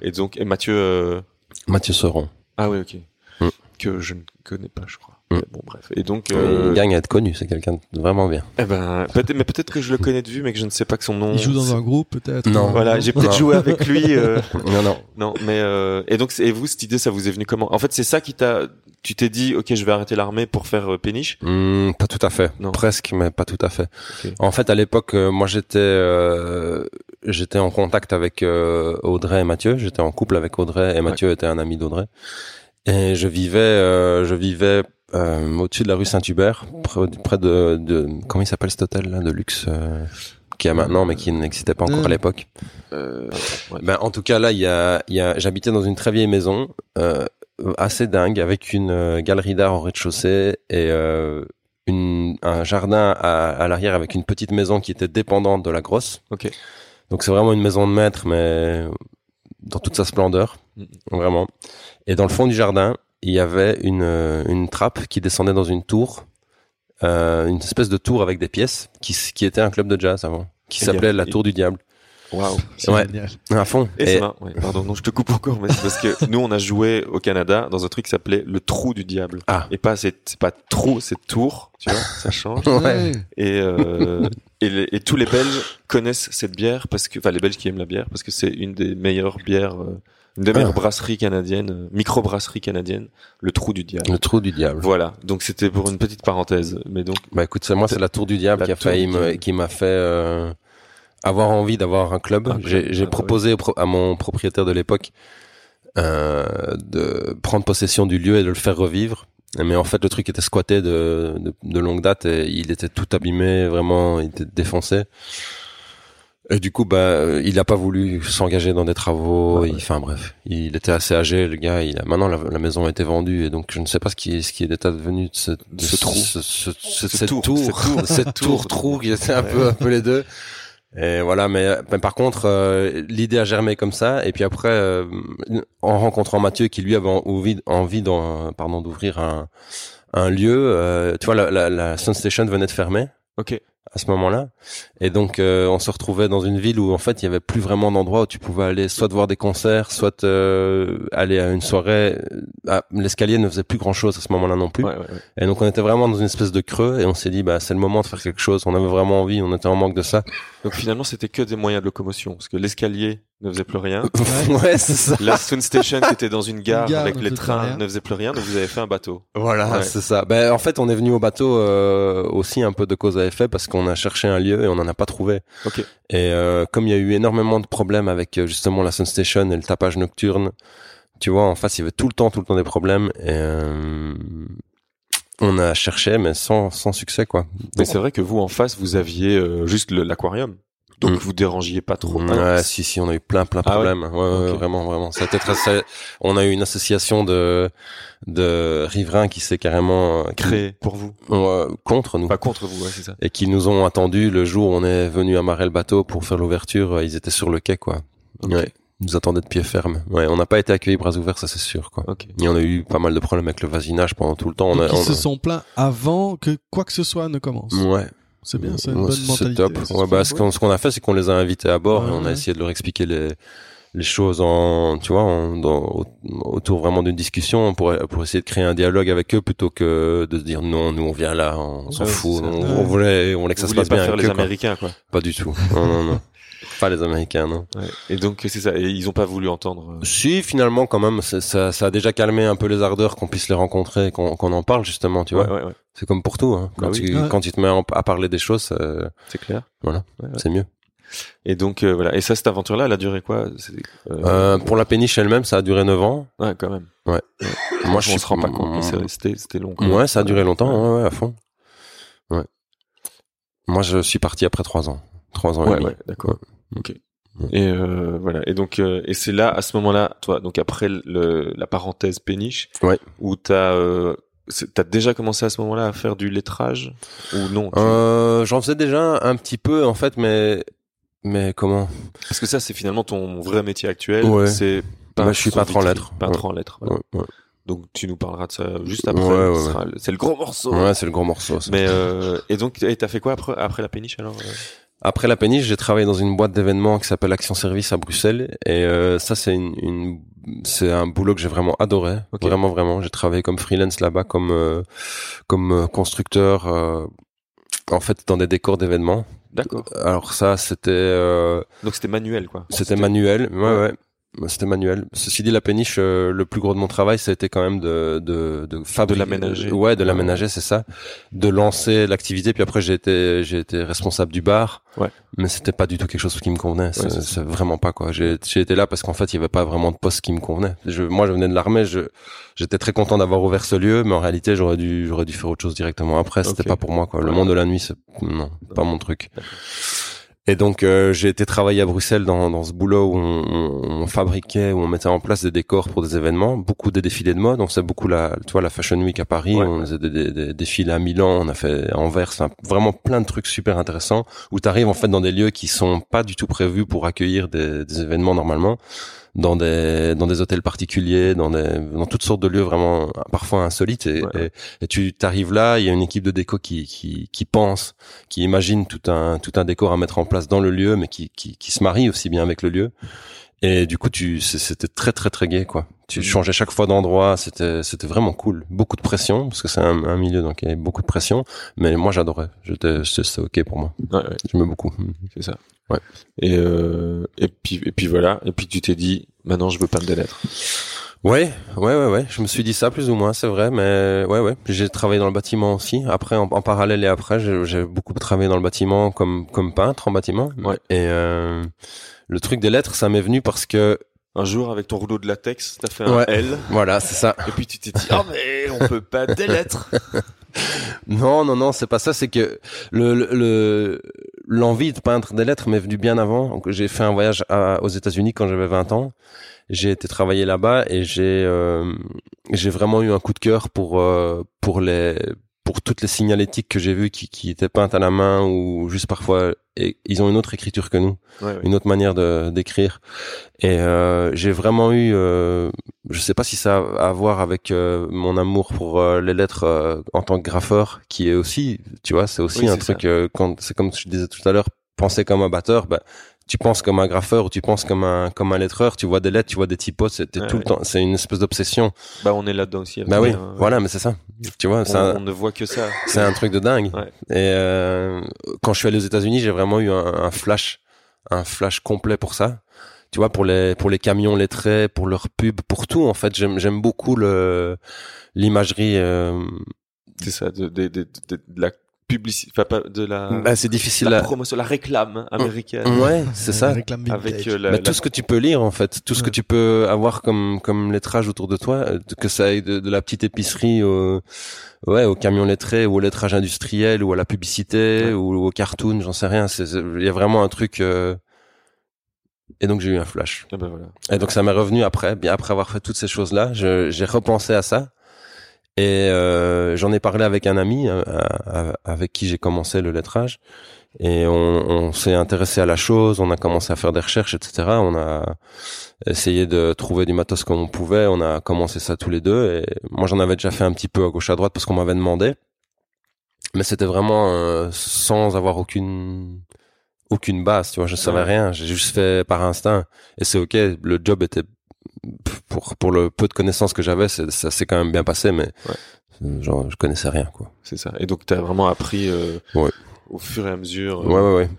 Et donc et Mathieu. euh, Mathieu Seron. Ah oui, ok. Mm. Que je ne connais pas, je crois. Mm. Mais Bon, bref. Et donc. Euh... Il gagne à être connu, c'est quelqu'un de vraiment bien. Eh ben, peut-être, mais peut-être que je le connais de vue, mais que je ne sais pas que son nom. Il joue dans un groupe peut-être. Non. Voilà, j'ai peut-être Non. joué avec lui. euh, Non, non. Non, mais euh, et donc et vous cette idée ça vous est venu comment? En fait, c'est ça qui t'a tu t'es dit OK, je vais arrêter l'armée pour faire euh, péniche? Hmm, pas tout à fait. Non. Presque, mais pas tout à fait. En fait, à l'époque, euh, moi, j'étais, euh, j'étais en contact avec euh, Audrey et Mathieu. J'étais en couple avec Audrey et Mathieu était un ami d'Audrey. Et je vivais, euh, je vivais euh, au-dessus de la rue Saint-Hubert, près, près de, de, comment il s'appelle cet hôtel là de luxe euh, qui a maintenant, mais qui n'existait pas encore à l'époque? Euh, ouais. Ben, en tout cas, là, il y a, y a, j'habitais dans une très vieille maison, euh, assez dingue, avec une galerie d'art au rez-de-chaussée et une, un jardin à, à l'arrière avec une petite maison qui était dépendante de la grosse. OK. Donc c'est vraiment une maison de maître, mais dans toute sa splendeur, Mhm. vraiment. Et dans le fond du jardin, il y avait une, euh, une trappe qui descendait dans une tour, euh, une espèce de tour avec des pièces, qui, qui était un club de jazz avant, qui s'appelait la Tour du Diable. Waouh. C'est Ouais. génial. À fond. Et, Et- c'est marrant. Ouais, pardon, non, je te coupe encore mais c'est parce que nous on a joué au Canada dans un truc qui s'appelait le trou du diable. Ah. Et pas c'est c'est pas trou, c'est tour, tu vois, ça change. Ouais. Et euh, et, les- et tous les Belges connaissent cette bière parce que enfin les Belges qui aiment la bière parce que c'est une des meilleures bières euh, une meilleures Ah. brasseries canadiennes, euh, micro-brasseries canadiennes, le trou du diable. Le trou du diable. Voilà, donc c'était pour une petite parenthèse, mais donc Bah écoute, c'est moi, c'est la tour du diable qui a failli me, qui m'a fait euh, avoir envie d'avoir un club. J'ai ah, proposé à mon propriétaire de l'époque euh, de prendre possession du lieu et de le faire revivre. Mais en fait, le truc était squatté de, de, de longue date et il était tout abîmé, vraiment, il était défoncé. Et du coup, bah, il a pas voulu s'engager dans des travaux. Ouais. Enfin bref, il était assez âgé, le gars. Il a maintenant la, la maison a été vendue et donc je ne sais pas ce qui est ce qui est devenu de ce, de ce trou. ce, ce- ce- Ce cette tour, tour, cette tour. cette tour trou qui était un peu un peu les deux. Et voilà, mais, mais par contre, euh, l'idée a germé comme ça. Et puis après, euh, en rencontrant Mathieu, qui lui avait envie, envie d'en- pardon, d'ouvrir un, un lieu, euh, tu vois, la, la, la Sun Station venait de fermer Ok. À ce moment-là. Et donc, euh, on se retrouvait dans une ville où, en fait, il y avait plus vraiment d'endroits où tu pouvais aller soit voir des concerts, soit euh, aller à une soirée. Ah, L'escalier ne faisait plus grand-chose à ce moment-là non plus. Ouais, ouais, ouais. Et donc, on était vraiment dans une espèce de creux et on s'est dit, bah, c'est le moment de faire quelque chose. On avait vraiment envie, on était en manque de ça. Donc finalement, c'était que des moyens de locomotion, parce que l'escalier ne faisait plus rien. ouais, c'est ça. La Sun Station qui était dans une gare, gare avec les trains ne faisait plus rien, donc vous avez fait un bateau. Voilà, Ouais. c'est ça. Ben, en fait, on est venu au bateau euh, aussi un peu de cause à effet parce qu'on a cherché un lieu et on n'en a pas trouvé. Ok. Et euh, comme il y a eu énormément de problèmes avec euh, justement la Sun Station et le tapage nocturne, tu vois, en face, il y avait tout le temps, tout le temps des problèmes. Et euh, on a cherché, mais sans, sans succès, quoi. Mais c'est vrai que vous, en face, vous aviez euh, juste l'aquarium. Donc Mm. vous dérangiez pas trop. Ouais, Ah, si, si, on a eu plein, plein de Ah ouais problèmes. Ouais, ouais, vraiment, vraiment. Ça a été très, ça- on a eu une association de, de riverains qui s'est carrément euh, créé pour vous. euh, contre nous. Pas contre vous, ouais, c'est ça. et qui nous ont attendu le jour où on est venu amarrer le bateau pour faire l'ouverture. euh, Ils étaient sur le quai, quoi. Ouais. Ils nous attendaient de pied ferme. Ouais, on n'a pas été accueillis bras ouverts, ça c'est sûr, quoi. Ok. Et on a eu pas mal de problèmes avec le voisinage pendant tout le temps. On Donc a, ils on se a- sont plaints avant que quoi que ce soit ne commence. Ouais. C'est bien, c'est une Ouais, bonne c'est mentalité. top. Ouais, bah, ce qu'on, ce qu'on a fait, c'est qu'on les a invités à bord et on a ouais. essayé de leur expliquer les, les choses en, tu vois, en, dans, au- autour vraiment d'une discussion pour, pour essayer de créer un dialogue avec eux plutôt que de se dire non, nous on vient là, on s'en Ouais, fout, on, on voulait, on voulait que ça se passe pas bien faire avec les eux. Américains, quoi. Pas du tout. Non, non, non. Pas les Américains, non. Ouais. Et donc c'est ça. Et ils ont pas voulu entendre. euh, Si, finalement, quand même, ça, ça a déjà calmé un peu les ardeurs qu'on puisse les rencontrer, et qu'on qu'on en parle justement, tu vois. ouais, ouais, ouais. C'est comme pour tout, hein. Quand, Bah oui. tu, Ouais. quand tu te mets à parler des choses, euh, C'est clair. Voilà. Ouais, ouais. c'est mieux. Et donc euh, voilà. Et ça, cette aventure-là, elle a duré quoi? Euh, pour la péniche elle-même, ça a duré 9 ans. Ouais, quand même. Moi, Moi, je on suis se rend pas compte. mais c'est- C'était, c'était long. Ouais, ça a duré longtemps, ouais, ouais, à fond. Ouais. Moi, je suis parti après 3 ans. 3 ans et Ouais, demi. ouais, d'accord. Ok. Ouais. Et euh, voilà. Et donc, euh, et c'est là, à ce moment-là, toi, donc après le, la parenthèse péniche, Ouais. où t'as, euh, t'as déjà commencé à ce moment-là à faire du lettrage ou non Euh, j'en faisais déjà un petit peu, en fait, mais, mais comment? Parce que ça, c'est finalement ton vrai métier actuel. Ouais. C'est Bah, je suis peintre en lettres. Peintre en lettres. voilà. Ouais, ouais. Donc, tu nous parleras de ça juste après. C'est le gros morceau. Ouais, c'est le gros morceau. ça. Mais euh, et donc, t'as fait quoi après, après la péniche alors euh? Après la péniche, j'ai travaillé dans une boîte d'événements qui s'appelle Action Service à Bruxelles et euh, ça c'est une, une c'est un boulot que j'ai vraiment adoré, vraiment vraiment. J'ai travaillé comme freelance là-bas comme euh, comme euh, constructeur euh, en fait dans des décors d'événements. D'accord. Alors ça c'était euh, Donc c'était manuel quoi. c'était manuel, ouais Ouais. ouais. C'était manuel. Ceci dit, la péniche, euh, le plus gros de mon travail, ça a été quand même de de de fabriquer, l'aménager. Ouais, de l'aménager, c'est ça. De lancer l'activité. Puis après, j'ai été j'ai été responsable du bar. Ouais. Mais c'était pas du tout quelque chose qui me convenait. C'est vraiment pas quoi. J'ai j'ai été là parce qu'en fait, il y avait pas vraiment de poste qui me convenait. Je, moi, je venais de l'armée. Je j'étais très content d'avoir ouvert ce lieu, mais en réalité, j'aurais dû j'aurais dû faire autre chose directement après. C'était Ok. pas pour moi quoi. Le monde de la nuit, c'est non, pas mon truc. Et donc euh, j'ai été travailler à Bruxelles dans, dans ce boulot où on, on- on fabriquait, où on mettait en place des décors pour des événements, beaucoup des défilés de mode. On faisait beaucoup la, tu vois, la Fashion Week à Paris, Ouais, on faisait des, des- des défilés à Milan, on a fait à Anvers, enfin, vraiment plein de trucs super intéressants où tu arrives en fait dans des lieux qui sont pas du tout prévus pour accueillir des, des événements normalement, dans des dans des hôtels particuliers, dans des dans toutes sortes de lieux vraiment parfois insolites. Et, Ouais. et, et tu t'arrives là, il y a une équipe de déco qui qui qui pense qui imagine tout un tout un décor à mettre en place dans le lieu, mais qui qui, qui se marie aussi bien avec le lieu. Et du coup, tu c'était très très très gai quoi. Tu Mhm. changeais chaque fois d'endroit, c'était c'était vraiment cool. Beaucoup de pression parce que c'est un, un milieu donc il y avait beaucoup de pression, mais moi j'adorais. J'étais c'était ok pour moi. Ouais, ouais, J'aimais beaucoup. c'est ça. Ouais. Et euh, et puis et puis voilà. Et puis tu t'es dit, maintenant je veux peindre des lettres. Ouais, ouais, ouais, ouais. Je me suis dit ça plus ou moins, c'est vrai, mais ouais, ouais. J'ai travaillé dans le bâtiment aussi. Après, en, en parallèle et après, j'ai j'ai beaucoup travaillé dans le bâtiment comme comme peintre en bâtiment. Ouais. Et euh, le truc des lettres, ça m'est venu parce que Un jour, avec ton rouleau de latex, t'as fait un Ouais. L, voilà, c'est ça. et puis tu t'es dit, ah mais on peut pas des lettres. Non, non, non, c'est pas ça. C'est que le, le, le, l'envie de peindre des lettres m'est venue bien avant. Donc, j'ai fait un voyage à- aux États-Unis quand j'avais 20 ans. J'ai été travailler là-bas et j'ai euh, j'ai vraiment eu un coup de cœur pour euh, pour les pour toutes les signalétiques que j'ai vues qui qui étaient peintes à la main ou juste parfois et ils ont une autre écriture que nous Ouais, ouais. une autre manière de d'écrire et euh, j'ai vraiment eu euh, je sais pas si ça a à voir avec euh, mon amour pour les lettres en tant que graffeur qui est aussi tu vois c'est aussi Oui, un truc quand c'est comme je disais tout à l'heure penser comme un batteur bah tu penses comme un graffeur ou tu penses comme un comme un lettreur tu vois des lettres tu vois des typos c'était Ouais, tout le temps c'est une espèce d'obsession Bah, on est là-dedans aussi. bah oui hein. voilà mais c'est ça tu vois On, c'est un- on ne voit que ça. c'est un truc de dingue. Ouais. Et euh, quand je suis allé aux États-Unis, j'ai vraiment eu un, un flash, un flash complet pour ça. Tu vois, pour les pour les camions lettrés, pour leurs pubs, pour tout en fait. J'aime j'aime beaucoup le l'imagerie. Euh, C'est ça, de, de, de, de la publicité, enfin pas de la, bah, c'est difficile la à. promotion, la réclame américaine. Ouais, c'est ça. Réclame Avec euh, la, Bah, la- tout ce que tu peux lire en fait, tout ce que tu peux avoir comme comme lettrage autour de toi, euh, que ça aille de, de la petite épicerie au ouais au camion lettré ou au lettrage industriel ou à la publicité Ouais. ou au cartoon, j'en sais rien. Il y a vraiment un truc. euh, Et donc j'ai eu un flash. Ah bah voilà. Et donc ça m'est revenu après, bien après avoir fait toutes ces choses là, j'ai repensé à ça. Et euh, j'en ai parlé avec un ami euh, à- à- avec qui j'ai commencé le lettrage. Et on, on s'est intéressé à la chose, on a commencé à faire des recherches, etc. On a essayé de trouver du matos comme on pouvait. On a commencé ça tous les deux. Et moi, j'en avais déjà fait un petit peu à gauche à droite parce qu'on m'avait demandé. Mais c'était vraiment euh, sans avoir aucune aucune base, tu vois. Je savais rien. J'ai juste fait par instinct. Et c'est ok. Le job était pour pour le peu de connaissances que j'avais, ça s'est quand même bien passé. Mais Ouais. genre, je connaissais rien, quoi. C'est ça. Et donc, t'as vraiment appris euh, Ouais. au fur et à mesure. euh, Ouais, ouais, ouais.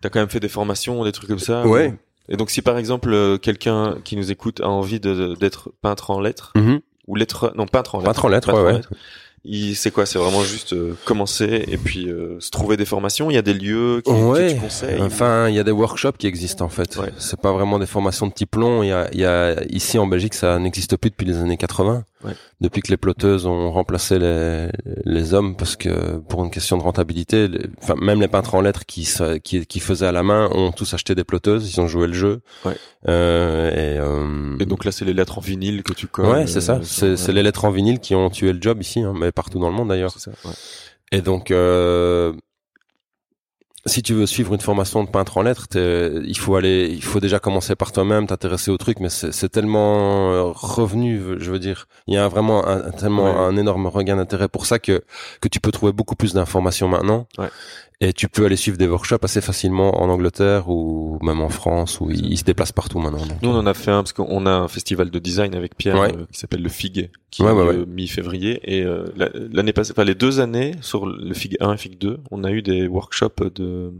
T'as quand même fait des formations, des trucs comme ça. Ouais. ou- Et donc, si par exemple euh, quelqu'un qui nous écoute a envie d'être peintre en lettres Mhm. ou lettre, non peintre en lettres, Peintre en lettres, peintre ouais, en ouais. lettres, il c'est quoi C'est vraiment juste euh, commencer et puis euh, se trouver des formations. Il y a des lieux qui, Ouais. que tu conseilles. Enfin, il y a des workshops qui existent en fait. Ouais. C'est pas vraiment des formations de type long. Il y a, il y a ici en Belgique, ça n'existe plus depuis les années 80. Ouais. Depuis que les ploteuses ont remplacé les, les hommes parce que pour une question de rentabilité, les- enfin même les peintres en lettres qui, qui qui faisaient à la main ont tous acheté des ploteuses. Ils ont joué le jeu. Ouais. Euh, et, euh, Et donc là, c'est les lettres en vinyle que tu colles. ouais, c'est euh, ça. sur- C'est c'est les lettres en vinyle qui ont tué le job ici, hein, mais partout dans le monde d'ailleurs. Ouais. Et donc, euh, si tu veux suivre une formation de peintre en lettres, il faut aller, il faut déjà commencer par toi-même, t'intéresser au truc, mais c'est tellement euh, revenu, je veux dire. Il y a vraiment un, tellement Ouais. un énorme regain d'intérêt pour ça que que tu peux trouver beaucoup plus d'informations maintenant. Ouais. Et tu peux aller suivre des workshops assez facilement en Angleterre ou même en France où ils, se déplacent partout maintenant. donc. Nous, on en a fait un parce qu'on a un festival de design avec Pierre Ouais. euh, qui s'appelle le FIG, qui Ouais, est ouais, le mi-février. Et euh, la- l'année passée, enfin les deux années sur le FIG 1 et FIG 2, on a eu des workshops de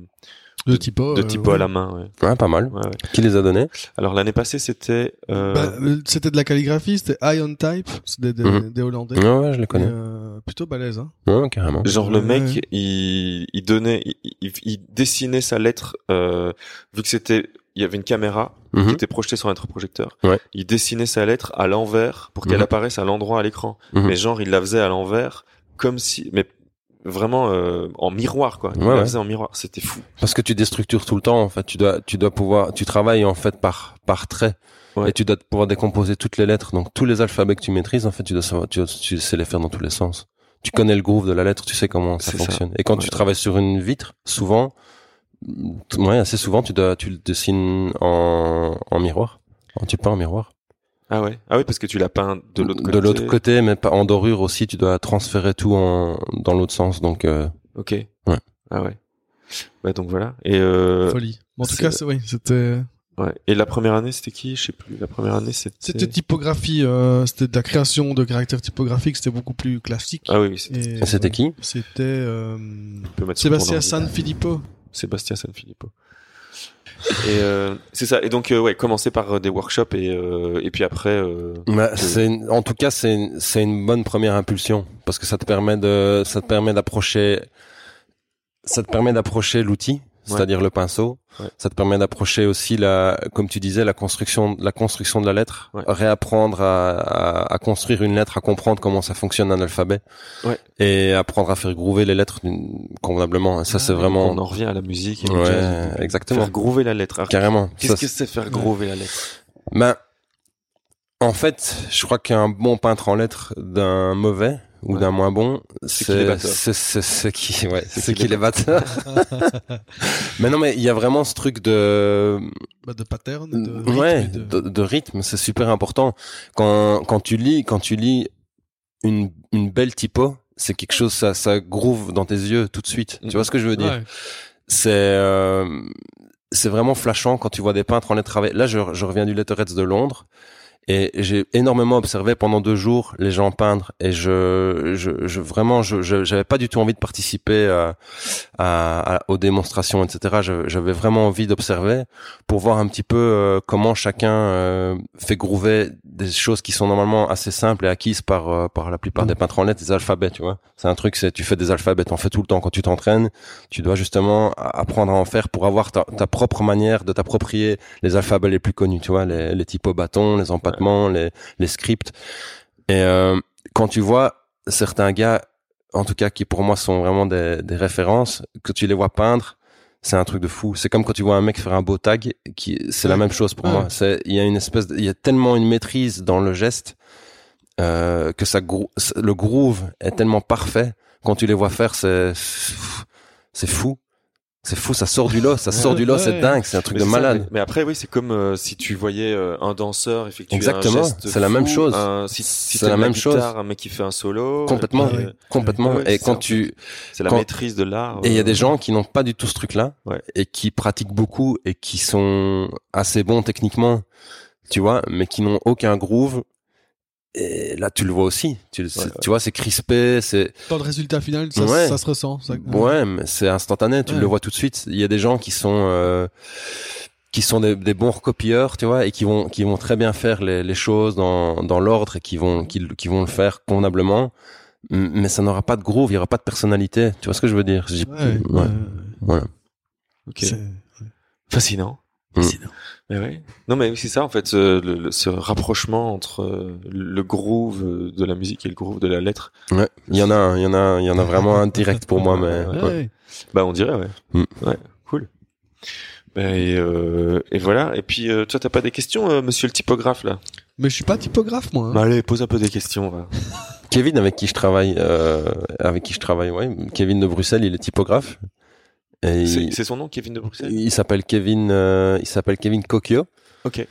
De typo. de euh, typo ouais. à la main. Ouais. Ouais, pas mal. Ouais, ouais. Qui les a donnés Alors l'année passée, c'était euh, Bah, euh, c'était de la calligraphie, c'était Eye on Type, c'était des, Mhm. des Hollandais. Ouais, ouais, je les Et, connais. euh, plutôt balèze, hein. Ouais, carrément. genre le Ouais. mec, il, il donnait, il, il- il dessinait sa lettre euh, vu que c'était, il y avait une caméra Mhm. qui était projetée sur un projecteur. Ouais. Il dessinait sa lettre à l'envers pour qu'elle Mhm. apparaisse à l'endroit à l'écran. Mhm. Mais genre, il la faisait à l'envers comme si, mais vraiment euh, en miroir quoi. Il Ouais, la ouais. faisait en miroir. C'était fou. Parce que tu déstructures tout le temps, en fait. Tu dois, tu dois pouvoir, tu travailles, en fait, par, par trait. Ouais. Et tu dois pouvoir décomposer toutes les lettres. Donc, tous les alphabets que tu maîtrises, en fait, tu dois savoir, tu, tu sais les faire dans tous les sens. Tu connais le groove de la lettre, tu sais comment ça fonctionne. Et quand tu travailles sur une vitre, souvent, ouais, assez souvent, tu dois, tu le dessines en, en miroir. En, tu peins en miroir. Ah ouais. Ah oui parce que tu l'as peint de l'autre côté. De l'autre côté, mais pas en dorure aussi, tu dois transférer tout en, dans l'autre sens. Donc, euh, Ok. Ouais. Ah ouais. Bah donc voilà. Et euh, Folie. En tout cas, c'est- oui, c'était, ouais. Et la première année, c'était qui? Je sais plus. La première année, c'était. c'était typographie, euh, c'était de la création de caractères typographiques, c'était beaucoup plus classique. Ah oui, oui, c'était. Qui? C'était, euh, on peut mettre son Sébastien nom dans- San Filippo. Sébastien Sanfilippo. Et euh, c'est ça. Et donc euh, ouais, commencer par euh, des workshops et euh, et puis après. Bah, c'est une- en tout cas c'est une- c'est une bonne première impulsion parce que ça te permet de ça te permet d'approcher ça te permet d'approcher l'outil c'est-à-dire le pinceau. Ouais. Ça te permet d'approcher aussi la, comme tu disais, la construction, la construction de la lettre, Ouais. réapprendre à, à, à construire une lettre, à comprendre comment ça fonctionne un alphabet, Ouais. et apprendre à faire groover les lettres convenablement. Ça, c'est On vraiment, en revient à la musique et jazz. exactement. Faire groover la lettre. Alors, carrément. Qu'est-ce que c'est faire groover la lettre? Ben, en fait, je crois qu'un bon peintre en lettres d'un mauvais ou Ouais. d'un moins bon, C'est qui les c'est qui ouais, C'est qui les batteurs. mais non, mais il y a vraiment ce truc de Bah, de pattern, de rythme ouais, de... de, de rythme, c'est super important. Quand quand tu lis quand tu lis une une belle typo, c'est quelque chose ça ça groove dans tes yeux tout de suite. Mhm. Tu vois ce que je veux dire? Ouais. c'est euh, c'est vraiment flashant quand tu vois des peintres en lettres travailler. Là, je, je reviens du Letterheads de Londres et j'ai énormément observé pendant deux jours les gens peindre et je, je, je vraiment, je, j'avais pas du tout envie de participer à, à- aux démonstrations, etc. J'avais vraiment envie d'observer pour voir un petit peu euh, comment chacun euh, fait groover des choses qui sont normalement assez simples et acquises par euh, par la plupart des peintres en lettres, des alphabets, tu vois. C'est un truc, c'est tu fais des alphabets, t'en fais tout le temps quand tu t'entraînes. Tu dois justement apprendre à en faire pour avoir ta, propre manière de t'approprier les alphabets les plus connus, tu vois, les, les typos bâtons, les les, les scripts. Et euh, quand tu vois certains gars, en tout cas qui pour moi sont vraiment des, des références, que tu les vois peindre, c'est un truc de fou. C'est comme quand tu vois un mec faire un beau tag, qui c'est la même chose pour Ouais. moi. C'est il y a une espèce, il y a tellement une maîtrise dans le geste euh, que ça grou- le groove est tellement parfait quand tu les vois faire, c'est c'est fou. C'est fou, ça sort du lot, ça sort du lot, c'est dingue, c'est un truc Mais de ça, malade. mais, après, oui, c'est comme euh, si tu voyais euh, un danseur effectuer Exactement, un geste c'est la même chose. un- si si C'est la même chose. un mec qui fait un solo. Complètement, puis, euh, complètement. ouais, et quand ça, tu c'est la quand- maîtrise de l'art. et il y a des gens qui n'ont pas du tout ce truc-là Ouais. et qui pratiquent beaucoup et qui sont assez bons techniquement, tu vois, mais qui n'ont aucun groove. Et là, tu le vois aussi. Tu, le- c'est- Ouais, ouais. tu vois, c'est crispé, c'est Dans le résultat final, ça, Ouais. ça se ressent. Ça... Ouais, mais c'est instantané, tu Ouais. le vois tout de suite. Il y a des gens qui sont euh, qui sont des, des bons recopieurs, tu vois, et qui vont qui vont très bien faire les, les choses dans dans l'ordre et qui vont qui, qui vont le faire convenablement. Mais ça n'aura pas de groove, il y aura pas de personnalité. Tu vois ce que je veux dire? J'ai- Ouais, ouais, ouais. Voilà. ok. C'est Fascinant. Mm. Mais ouais. Non, mais c'est ça en fait, ce, le- le- ce rapprochement entre euh, le groove euh, de la musique et le groove de la lettre. Ouais. Il y en a, un, il y en a, un, il y en a vraiment un direct pour moi, mais Ouais. Ouais. Bah, on dirait, ouais. Mm. Ouais, cool. Ben, et, euh, et voilà. Et puis, euh, toi, t'as pas des questions, euh, monsieur le typographe, là? Mais je suis pas typographe, moi. hein. Bah, Allez, pose un peu des questions, va. Kevin avec qui je travaille, euh, avec qui je travaille, ouais, Kevin de Bruxelles, il est typographe. C'est son nom, Kevin de Bruxelles il s'appelle Kevin, euh, il s'appelle Kevin Kokio. Ok.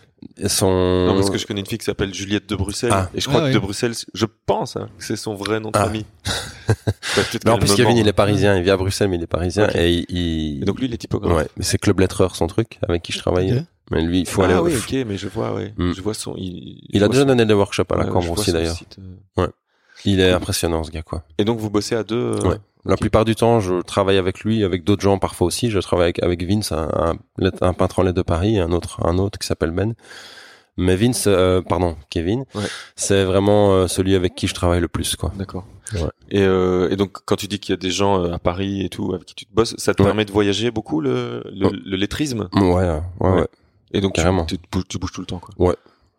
Son Non, parce que je connais une fille qui s'appelle Juliette de Bruxelles. Ah. Et je crois Ah, que oui. de Bruxelles, je pense hein, que c'est son vrai nom de Ah. famille. Plus, me Kevin, il est parisien, il vit à Bruxelles, mais il est parisien et il, Et donc lui, il est typographe. ouais, mais c'est Club Lettreur son truc avec qui je travaille. Ok. Mais lui, il faut ah aller. oui, ok, mais je vois, ouais. Mm. Je vois son. Il, Il je a vois déjà son- donné des workshops à la ouais, Cambre aussi d'ailleurs. site, euh. Il est impressionnant ce gars quoi. Et donc vous bossez à deux. euh, Ouais. La plupart du temps, je travaille avec lui, avec d'autres gens parfois aussi. Je travaille avec, avec Vince, un, un, un peintre en lettres de Paris, et un autre, un autre qui s'appelle Ben. Mais Vince, euh, pardon, Kevin, Ouais. c'est vraiment euh, celui avec qui je travaille le plus, quoi. D'accord. Ouais. Et, euh, et donc quand tu dis qu'il y a des gens à Paris et tout avec qui tu te bosses, ça te Ouais. permet de voyager beaucoup le le, Oh. le lettrisme. Ouais, ouais, ouais. Et donc tu, Carrément. tu, te bouges, tu bouges tout le temps, quoi. Ouais.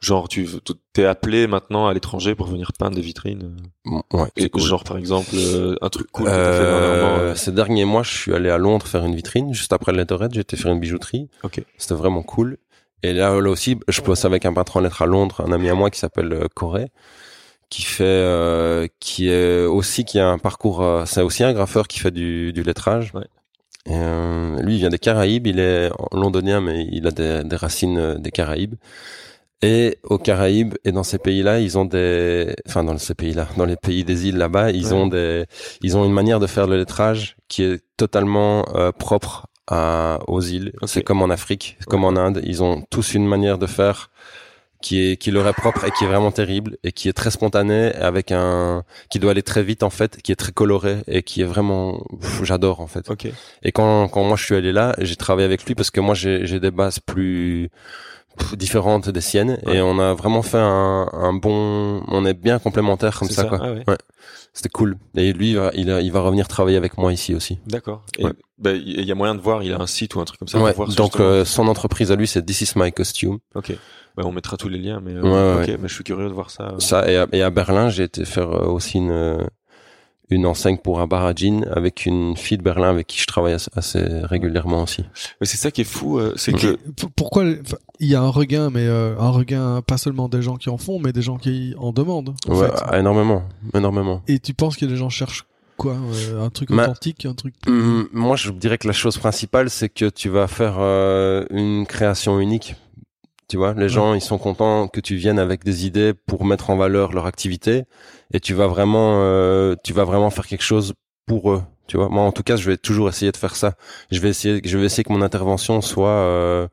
Genre tu t'es appelé maintenant à l'étranger pour venir peindre des vitrines. Bon, ouais, Et cool. genre par exemple euh, un truc cool fait. Euh, euh, ces derniers mois, je suis allé à Londres faire une vitrine. Juste après le Letterhead, j'étais faire une bijouterie. Ok. C'était vraiment cool. Et là, là aussi, je bosse avec un peintre en lettres à Londres, un ami à moi qui s'appelle euh, Corée, qui fait, euh, qui est aussi, qui a un parcours, euh, c'est aussi un graffeur qui fait du, du lettrage. Ouais. Et, euh, lui, il vient des Caraïbes, il est londonien, mais il a des, des racines euh, des Caraïbes. Et aux Caraïbes et dans ces pays-là, ils ont des, enfin dans ces pays-là, dans les pays des îles là-bas, ils Ouais. ont des, ils ont une manière de faire le lettrage qui est totalement euh, propre à, aux îles. C'est comme en Afrique, comme en Inde, ils ont tous une manière de faire qui est qui leur est propre et qui est vraiment terrible et qui est très spontanée avec un qui doit aller très vite en fait, qui est très coloré et qui est vraiment j'adore en fait. Ok. Et quand quand moi je suis allé là, j'ai travaillé avec lui parce que moi j'ai j'ai des bases plus différentes des siennes Ouais. et on a vraiment fait un, un bon on est bien complémentaires comme ça, ça quoi Ah ouais. c'était cool et lui il va, il, il va revenir travailler avec moi ici aussi D'accord. Et Ouais. bah, il y a moyen de voir, il a un site ou un truc comme ça. ouais pour voir donc euh, son entreprise à lui c'est This is my costume Ok. Ouais, on mettra tous les liens, mais euh, Ouais, ouais. Mais je suis curieux de voir ça. ça et à, et à Berlin j'ai été faire euh, aussi une euh, une enseigne pour un bar à jean avec une fille de Berlin avec qui je travaille assez, régulièrement aussi Mais c'est ça qui est fou, euh, c'est que Pourquoi il y a un regain, mais euh, un regain pas seulement des gens qui en font, mais des gens qui en demandent. en ouais fait. énormément énormément Et tu penses que les gens cherchent quoi euh, Un truc Ma- authentique, un truc. Hum, Moi, je dirais que la chose principale, c'est que tu vas faire euh, une création unique. Tu vois, les gens, ils sont contents que tu viennes avec des idées pour mettre en valeur leur activité, et tu vas vraiment, euh, tu vas vraiment faire quelque chose pour eux. Tu vois, moi, en tout cas, je vais toujours essayer de faire ça. Je vais essayer, je vais essayer que mon intervention soit, euh,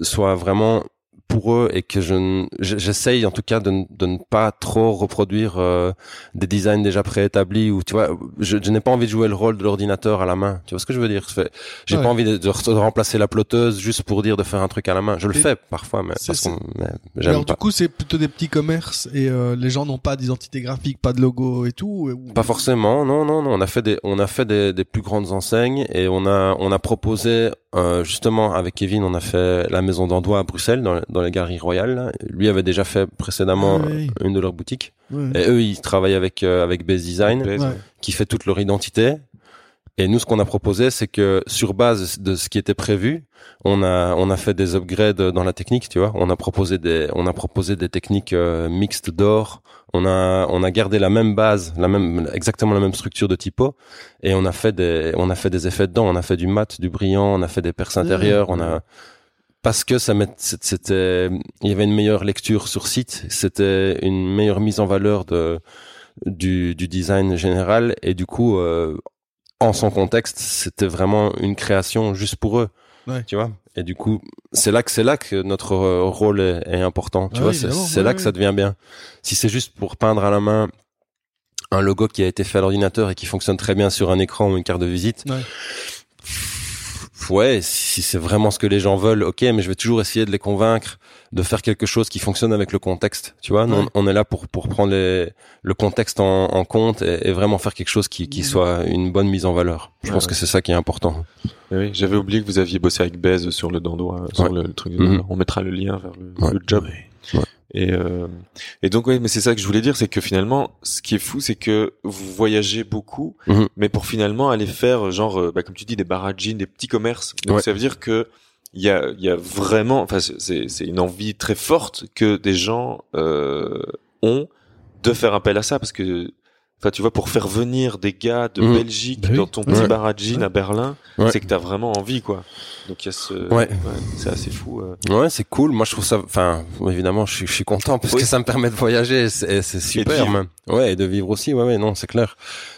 soit vraiment pour eux et que je, j'essaye en tout cas de, de ne pas trop reproduire euh, des designs déjà préétablis ou tu vois je, je n'ai pas envie de jouer le rôle de l'ordinateur à la main tu vois ce que je veux dire? J'ai Ouais. pas envie de, de re- de remplacer la ploteuse juste pour dire de faire un truc à la main je le Et- fais parfois mais parce qu'on j'aime pas du coup, c'est plutôt des petits commerces et euh, les gens n'ont pas d'identité graphique, pas de logo et tout. ou- Pas forcément, non, non, non. On a fait des, on a fait des, des plus grandes enseignes et on a, on a proposé euh, justement avec Kevin, on a fait la maison d'Andois à Bruxelles, dans, dans les galeries royales. là. Lui avait déjà fait précédemment Ah une de leurs boutiques. Ouais. Et eux, ils travaillent avec euh, avec Base Design, qui fait toute leur identité. Et nous, ce qu'on a proposé, c'est que sur base de ce qui était prévu, on a on a fait des upgrades dans la technique, tu vois. On a proposé des on a proposé des techniques euh, mixtes d'or. On a on a gardé la même base, la même exactement la même structure de typo, et on a fait des on a fait des effets dedans. On a fait du mat, du brillant, on a fait des perces intérieures, on a parce que ça c'était il y avait une meilleure lecture sur site, c'était une meilleure mise en valeur de du, du design général et du coup euh, en son contexte c'était vraiment une création juste pour eux Ouais. tu vois. Et du coup c'est là que c'est là que notre euh, rôle est, est important tu Ah vois. oui, c'est là que ça devient bien. Si c'est juste pour peindre à la main un logo qui a été fait à l'ordinateur et qui fonctionne très bien sur un écran ou une carte de visite Ouais. Ouais, si c'est vraiment ce que les gens veulent, ok, mais je vais toujours essayer de les convaincre de faire quelque chose qui fonctionne avec le contexte. Tu vois, Ouais. on, on est là pour pour prendre les, le contexte en, en compte et, et vraiment faire quelque chose qui, qui soit une bonne mise en valeur. Je Ouais, pense ouais. que c'est ça qui est important. Mais oui, j'avais oublié que vous aviez bossé avec Bez sur le Dandois, euh, sur Ouais. le, le truc. Mhm. On mettra le lien vers le, Ouais. le job. Ouais. Et euh, et donc ouais, mais c'est ça que je voulais dire, c'est que finalement, ce qui est fou, c'est que vous voyagez beaucoup, Mhm. mais pour finalement aller faire genre, euh, bah, comme tu dis, des barragines, des petits commerces. Donc Ouais. ça veut dire que il y a y a vraiment, enfin c'est c'est une envie très forte que des gens euh, ont de faire appel à ça parce que Enfin, tu vois, pour faire venir des gars de Mhm. Belgique Bah oui. dans ton petit Ouais. bar à jean à Berlin, Ouais. c'est que t'as vraiment envie, quoi. Donc il y a ce, Ouais. c'est assez fou. euh. Ouais, c'est cool. Moi, je trouve ça. Enfin, évidemment, je suis, je suis content parce Oui. que ça me permet de voyager. et C'est super. même. Ouais, et de vivre aussi. Ouais, ouais, non, c'est clair.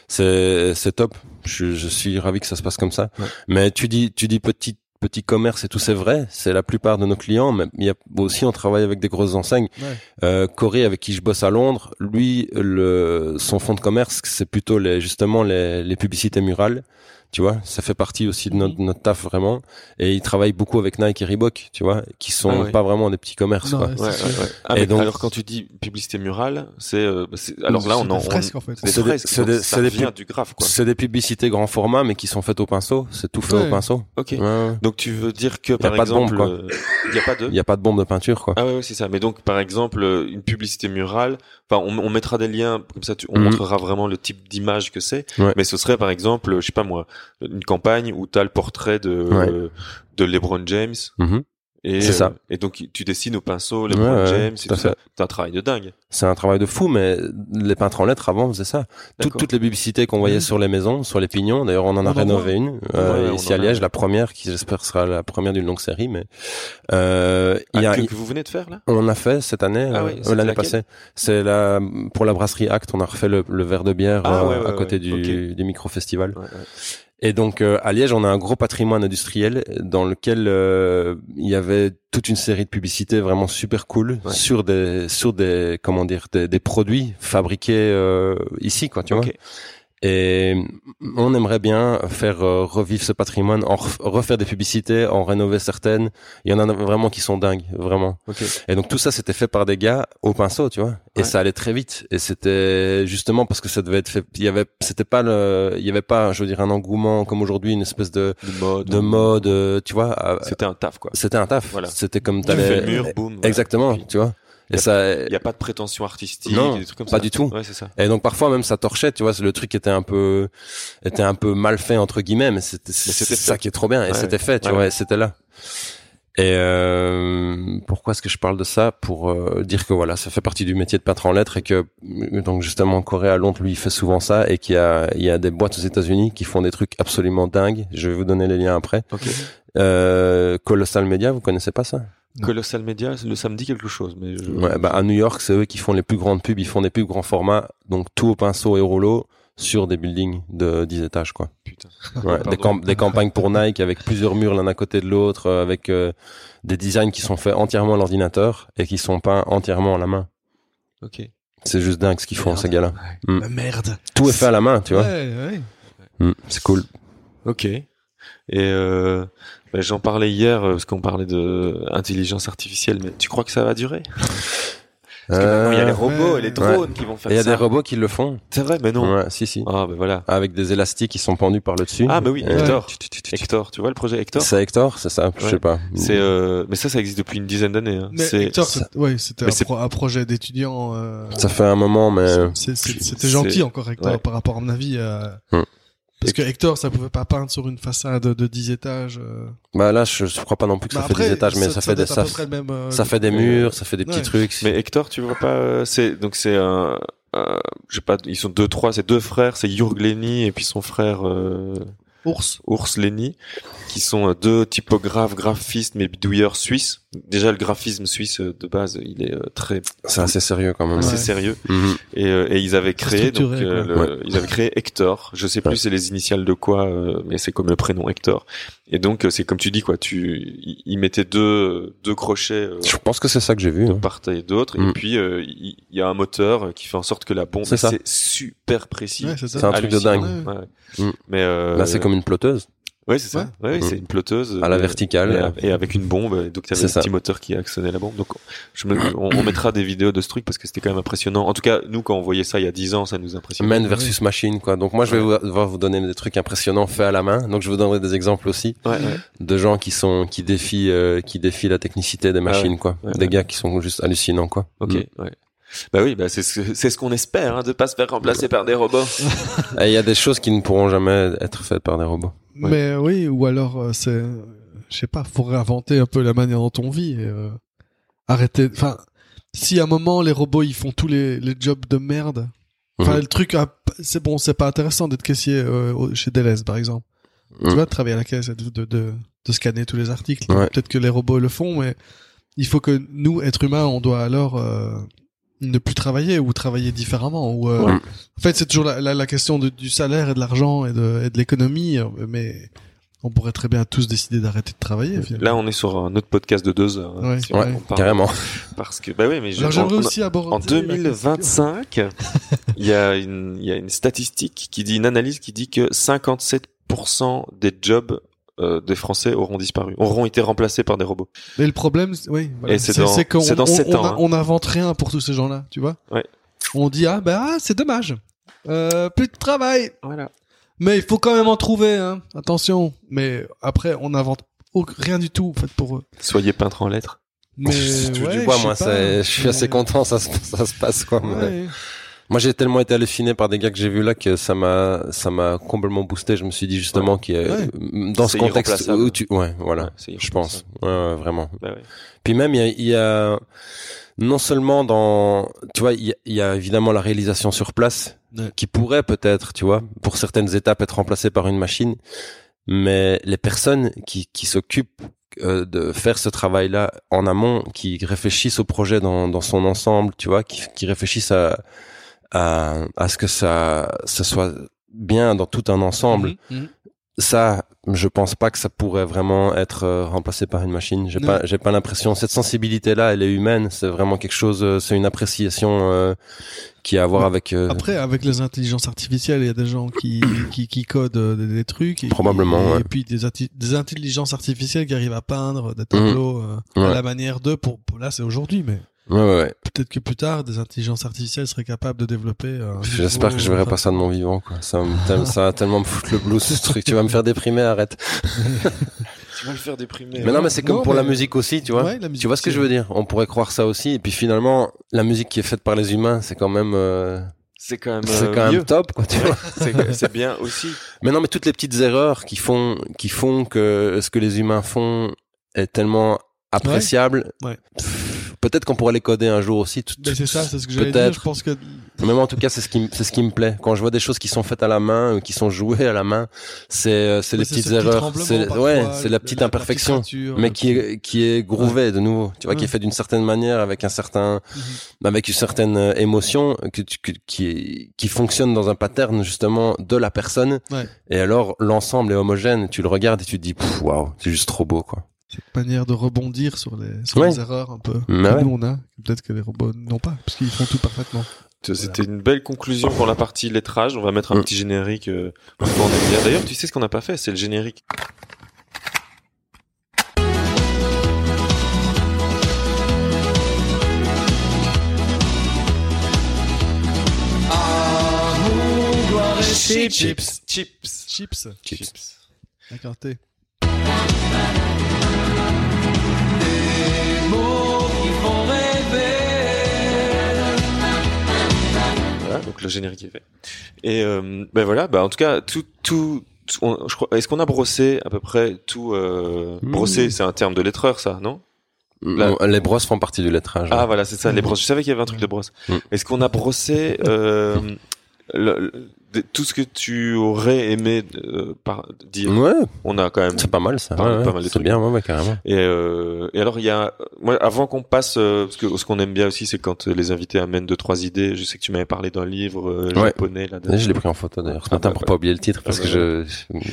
C'est c'est top. Je, je suis ravi que ça se passe comme ça. Mais tu dis, tu dis petit petit commerce et tout, c'est vrai. C'est la plupart de nos clients. Mais il y a aussi, on travaille avec des grosses enseignes. Ouais. Euh, Corey, avec qui je bosse à Londres, lui, le son fonds de commerce, c'est plutôt les justement les, les publicités murales. Tu vois, ça fait partie aussi de notre, notre taf vraiment. Et il travaille beaucoup avec Nike et Reebok, tu vois, qui sont Ah ouais. pas vraiment des petits commerces. Non, quoi. ouais, Ouais. Ah, Et donc- alors quand tu dis publicité murale, c'est, euh, bah, c'est- alors là on en, on- fresques, en fait. c'est des C'est des- ça du graphe, quoi. C'est des publicités grand format, mais qui sont faites au pinceau. C'est tout fait Ouais. au pinceau. Ok. Donc tu veux dire que par pas de bombe, exemple, quoi. euh, il y a pas de. Il n'y a pas de bombe de peinture, quoi. Ah ouais, ouais, c'est ça. Mais donc, par exemple, euh, une publicité murale, enfin, on, on mettra des liens, comme ça, tu, on Mhm. montrera vraiment le type d'image que c'est. Ouais. Mais ce serait, par exemple, je sais pas moi, une campagne où t'as le portrait de, Ouais. euh, de LeBron James. Mhm. Et, C'est ça. et donc, tu dessines au pinceau LeBron Ouais, James tout tout. C'est un travail de dingue. C'est un travail de fou, mais les peintres en lettres avant faisaient ça. Toutes, D'accord. toutes les publicités qu'on voyait Mhm. sur les maisons, sur les pignons. D'ailleurs, on en a On rénové une euh, Ouais, ouais, ici à a. Liège, la première, qui j'espère sera la première d'une longue série. Mais euh, il y Ah, a, que, vous venez de faire là? On en a fait cette année, Ah euh, oui, euh, l'année passée. C'est la pour la brasserie Act, on a refait le, le verre de bière Ah, euh, ouais, à côté du, du micro festival. Et donc euh, à Liège, on a un gros patrimoine industriel dans lequel euh, il y avait toute une série de publicités vraiment super cool Ouais. sur des sur des comment dire des, des produits fabriqués euh, ici quoi, tu Ok. vois. Et on aimerait bien faire euh, revivre ce patrimoine, en ref- refaire des publicités, en rénover certaines. Il y en a vraiment qui sont dingues, vraiment. Et donc tout ça, c'était fait par des gars au pinceau, tu vois. Et ça allait très vite. Et c'était justement parce que ça devait être fait. Il y avait, c'était pas le, il y avait pas, je veux dire, un engouement comme aujourd'hui, une espèce de De mode. de mode, euh, tu vois. C'était un taf quoi. C'était un taf. Voilà. C'était comme Tu fais le mur, boum. Exactement, tu vois. Et Y ça. Il y a pas de prétention artistique, Non, des trucs comme pas ça. du tout. Ouais, c'est ça. Et donc parfois même ça torchait, tu vois, le truc était un peu était un peu mal fait entre guillemets, mais c'était c'est ça qui est trop bien et Ouais, c'était fait, tu ouais. vois, et c'était là. Et euh, pourquoi est-ce que je parle de ça? Pour euh, dire que voilà, ça fait partie du métier de peintre en lettres et que donc justement en Corée à Londres, lui, il fait souvent ça et qu'il y a il y a des boîtes aux États-Unis qui font des trucs absolument dingues. Je vais vous donner les liens après. Ok. Euh, Colossal Media, vous connaissez pas ça? Colossal Media, le samedi quelque chose, mais je... Ouais, bah à New York, c'est eux qui font les plus grandes pubs. Ils font des pubs grands formats, donc tout au pinceau et au rouleau sur des buildings de 10 étages, quoi. Putain. Ouais, des, camp- des campagnes pour Nike avec plusieurs murs l'un à côté de l'autre, euh, avec euh, des designs qui sont faits entièrement à l'ordinateur et qui sont peints entièrement à la main. Ok. C'est juste dingue ce qu'ils font, ces gars-là. Mm. Merde. Tout est fait à la main, tu vois. Ouais, ouais. Mm, c'est cool. Ok. Et euh, bah, j'en parlais hier euh, parce qu'on parlait de intelligence artificielle, mais tu crois que ça va durer? Parce que maintenant il y a les Euh, robots et les drones qui vont faire et il y a ça. des robots qui le font. C'est vrai, mais non. Ouais, si, si. Ah ben voilà. Avec des élastiques qui sont pendus par le dessus. Ah bah oui, Et- Hector. Tu- tu- tu- tu- Hector, tu vois le projet Hector? C'est Hector, c'est ça Je Ouais. sais pas. C'est euh, mais ça ça existe depuis une dizaine d'années. Hein. Mais C'est Hector, ça- c'est- ouais, c'était Mais un, c'est- pro- un projet d'étudiant. Euh, Ça fait un moment, mais C'était gentil encore Hector ouais. par rapport à mon avis. euh, Hmm. Parce que Hector, ça pouvait pas peindre sur une façade de 10 étages. euh. bah là, je, je crois pas non plus que Bah ça fait des étages, mais ça, fait des ça, même, euh, ça fait des murs, ça fait des petits trucs. Mais Hector, tu vois pas, euh, c'est donc c'est un, euh, je sais pas, ils sont deux trois, c'est deux frères, c'est Jurg Lenny et puis son frère euh, Ours. Urs Lenny, qui sont deux typographes, graphistes mais bidouilleurs suisses. Déjà le graphisme suisse euh, de base, il est euh, très C'est assez sérieux quand même. assez Ouais. sérieux Mhm. et, euh, et ils avaient créé donc euh, ils avaient créé Hector. Je sais plus Ouais. c'est les initiales de quoi, euh, mais c'est comme le prénom Hector. Et donc c'est comme tu dis quoi, tu ils mettaient deux deux crochets. euh, Je pense que c'est ça que j'ai vu. de hein. part et d'autre Mm. et puis euh, il y, a un moteur qui fait en sorte que la bombe C'est super précis Ouais, c'est un truc de dingue. Ouais. Ouais. Mm. mais euh, Là, c'est comme une ploteuse ouais c'est ça ouais, Mm. c'est une ploteuse à la euh, verticale. et, et avec une bombe donc tu avais C'est un ça. petit moteur qui actionnait la bombe donc je me, on, on mettra des vidéos de ce truc parce que c'était quand même impressionnant en tout cas nous quand on voyait ça il y a 10 ans ça nous impressionnait Man versus machine, quoi. Donc moi, je vais vous, devoir vous donner des trucs impressionnants faits à la main. Donc je vous donnerai des exemples aussi ouais, ouais. de gens qui sont qui défient euh, qui défient la technicité des machines, quoi. Ouais, des ouais. gars qui sont juste hallucinants, quoi. ok Mm. ouais bah oui bah c'est ce c'est ce qu'on espère hein, de pas se faire remplacer par des robots Et il y a des choses qui ne pourront jamais être faites par des robots. Ouais. Mais oui, ou alors euh, c'est, je sais pas, faut réinventer un peu la manière dont on vit. Et, euh, arrêter. Enfin, si à un moment les robots ils font tous les, les jobs de merde. Enfin, le truc, ah, c'est bon, c'est pas intéressant d'être caissier euh, chez Deleuze, par exemple. Tu vois, de travailler à la caisse, de, de, de, de scanner tous les articles. Ouais. Peut-être que les robots le font, mais il faut que nous, êtres humains, on doit alors euh, ne plus travailler ou travailler différemment. Ou, euh, Ouais. En fait, c'est toujours la, la, la question de- du salaire et de l'argent et de, et de l'économie, mais on pourrait très bien tous décider d'arrêter de travailler. finalement. là on est sur un autre podcast de deux heures hein, Ouais, si on- ouais. on parle- Carrément. parce que bah oui mais j'aimerais aussi aborder En la question. 2025, il y a une, il y a une statistique qui dit, une analyse qui dit que 57% des jobs euh, des Français auront disparu, auront été remplacés par des robots. Mais le problème, oui, voilà. Et c'est qu'on on, on hein. on invente rien pour tous ces gens-là, tu vois. Ouais. On dit ah ben ah, c'est dommage, euh, plus de travail, Voilà. mais il faut quand même en trouver, hein. Attention. Mais après, on invente au- rien du tout en fait pour eux. Soyez peintre en lettres. Mais ouais, du bois, je moi, pas. je suis assez content, ça, se- ça se passe, quoi. mais- Ouais. Moi, j'ai tellement été halluciné par des gars que j'ai vus là que ça m'a, ça m'a complètement boosté. Je me suis dit justement qu'il y a- Ouais. dans ce contexte où tu, ouais, voilà, Ouais, je pense, ouais, ouais, vraiment. Bah ouais. Puis même, il y a, il y a- non seulement dans, tu vois, il y, a, il y a évidemment la réalisation sur place Ouais. qui pourrait peut-être, tu vois, pour certaines étapes être remplacée par une machine, mais les personnes qui, qui s'occupent euh, de faire ce travail-là en amont, qui réfléchissent au projet dans, dans son ensemble, tu vois, qui, qui réfléchissent à, à, à ce que ça, ça soit bien dans tout un ensemble. Mhm, mhm. ça, je pense pas que ça pourrait vraiment être euh, remplacé par une machine. J'ai pas, j'ai pas l'impression. Cette sensibilité-là, elle est humaine. C'est vraiment quelque chose. euh, C'est une appréciation euh, qui a à voir Ouais. avec. euh, Après, avec les intelligences artificielles, il y a des gens qui, qui, qui codent des, des trucs. Et, Probablement, Et, ouais. et puis des, des intelligences artificielles qui arrivent à peindre des tableaux euh, à Mhm. La manière d'eux. Pour, pour- là, c'est aujourd'hui, mais Ouais, ouais, ouais. peut-être que plus tard, des intelligences artificielles seraient capables de développer. un J'espère nouveau- que je verrai pas ça de mon vivant. Quoi. Ça, me- tel- ça va tellement me foutre le blues ce truc. Tu vas me faire déprimer. Arrête. Tu vas le faire déprimer. Mais non, mais c'est comme Non, pour la musique aussi, tu vois. Ouais, la musique tu vois ce que je veux dire? On pourrait croire ça aussi. Et puis finalement, la musique qui est faite par les humains, c'est quand même, euh, C'est quand même, c'est euh, quand même top, quoi. Tu vois C'est c'est bien aussi. Mais non, mais toutes les petites erreurs qui font, qui font que ce que les humains font est tellement appréciable. Ouais. Peut-être qu'on pourrait les coder un jour aussi. Mais c'est ça, c'est ce que j'allais dire. Peut-être. Je pense que Mais moi, en tout cas, c'est ce qui, c'est ce qui me plaît. Quand je vois des choses qui sont faites à la main, ou qui sont jouées à la main, c'est, euh, c'est les petites erreurs. C'est, ouais, c'est la petite imperfection. mais qui est, qui est groovée de nouveau. Tu vois, qui est fait d'une certaine manière, avec un certain, Mhm. avec une certaine euh, émotion, que qui qui fonctionne dans un pattern, justement, de la personne. Ouais. Et alors, l'ensemble est homogène. Tu le regardes et tu te dis, waouh, c'est juste trop beau, quoi. Cette manière de rebondir sur les, sur Ouais. les erreurs un peu Mais que ouais. nous on a, que peut-être que les robots n'ont pas, parce qu'ils font tout parfaitement. C'était une belle conclusion pour la partie lettrage. On va mettre un Mm. petit générique. Euh. D'ailleurs, tu sais ce qu'on n'a pas fait, c'est le générique. Chips. Chips, chips, Chips, Chips. Donc le générique est fait. Et euh, ben voilà, bah en tout cas, tout, tout, tout- on- je crois, est-ce qu'on a brossé à peu près tout euh, Mm. Brossé, c'est un terme de lettreur, ça, non? Là- Les brosses font partie du lettrage. Ah ouais. voilà, c'est ça, les brosses. Je savais qu'il y avait un truc de brosse. Mm. Est-ce qu'on a brossé euh, le- tout ce que tu aurais aimé euh, par, dire Ouais, On a quand même. c'est pas mal ça. Pas- ouais, pas mal de c'est trucs. bien, ouais, ouais, carrément. Et, euh, et alors il y a, moi avant qu'on passe, euh, parce que ce qu'on aime bien aussi, c'est quand euh, les invités amènent deux trois idées. Je sais que tu m'avais parlé d'un livre euh, japonais là. Je l'ai pris en photo d'ailleurs ce Ah, matin bah, pour bah. pas oublier le titre parce Ah, que je,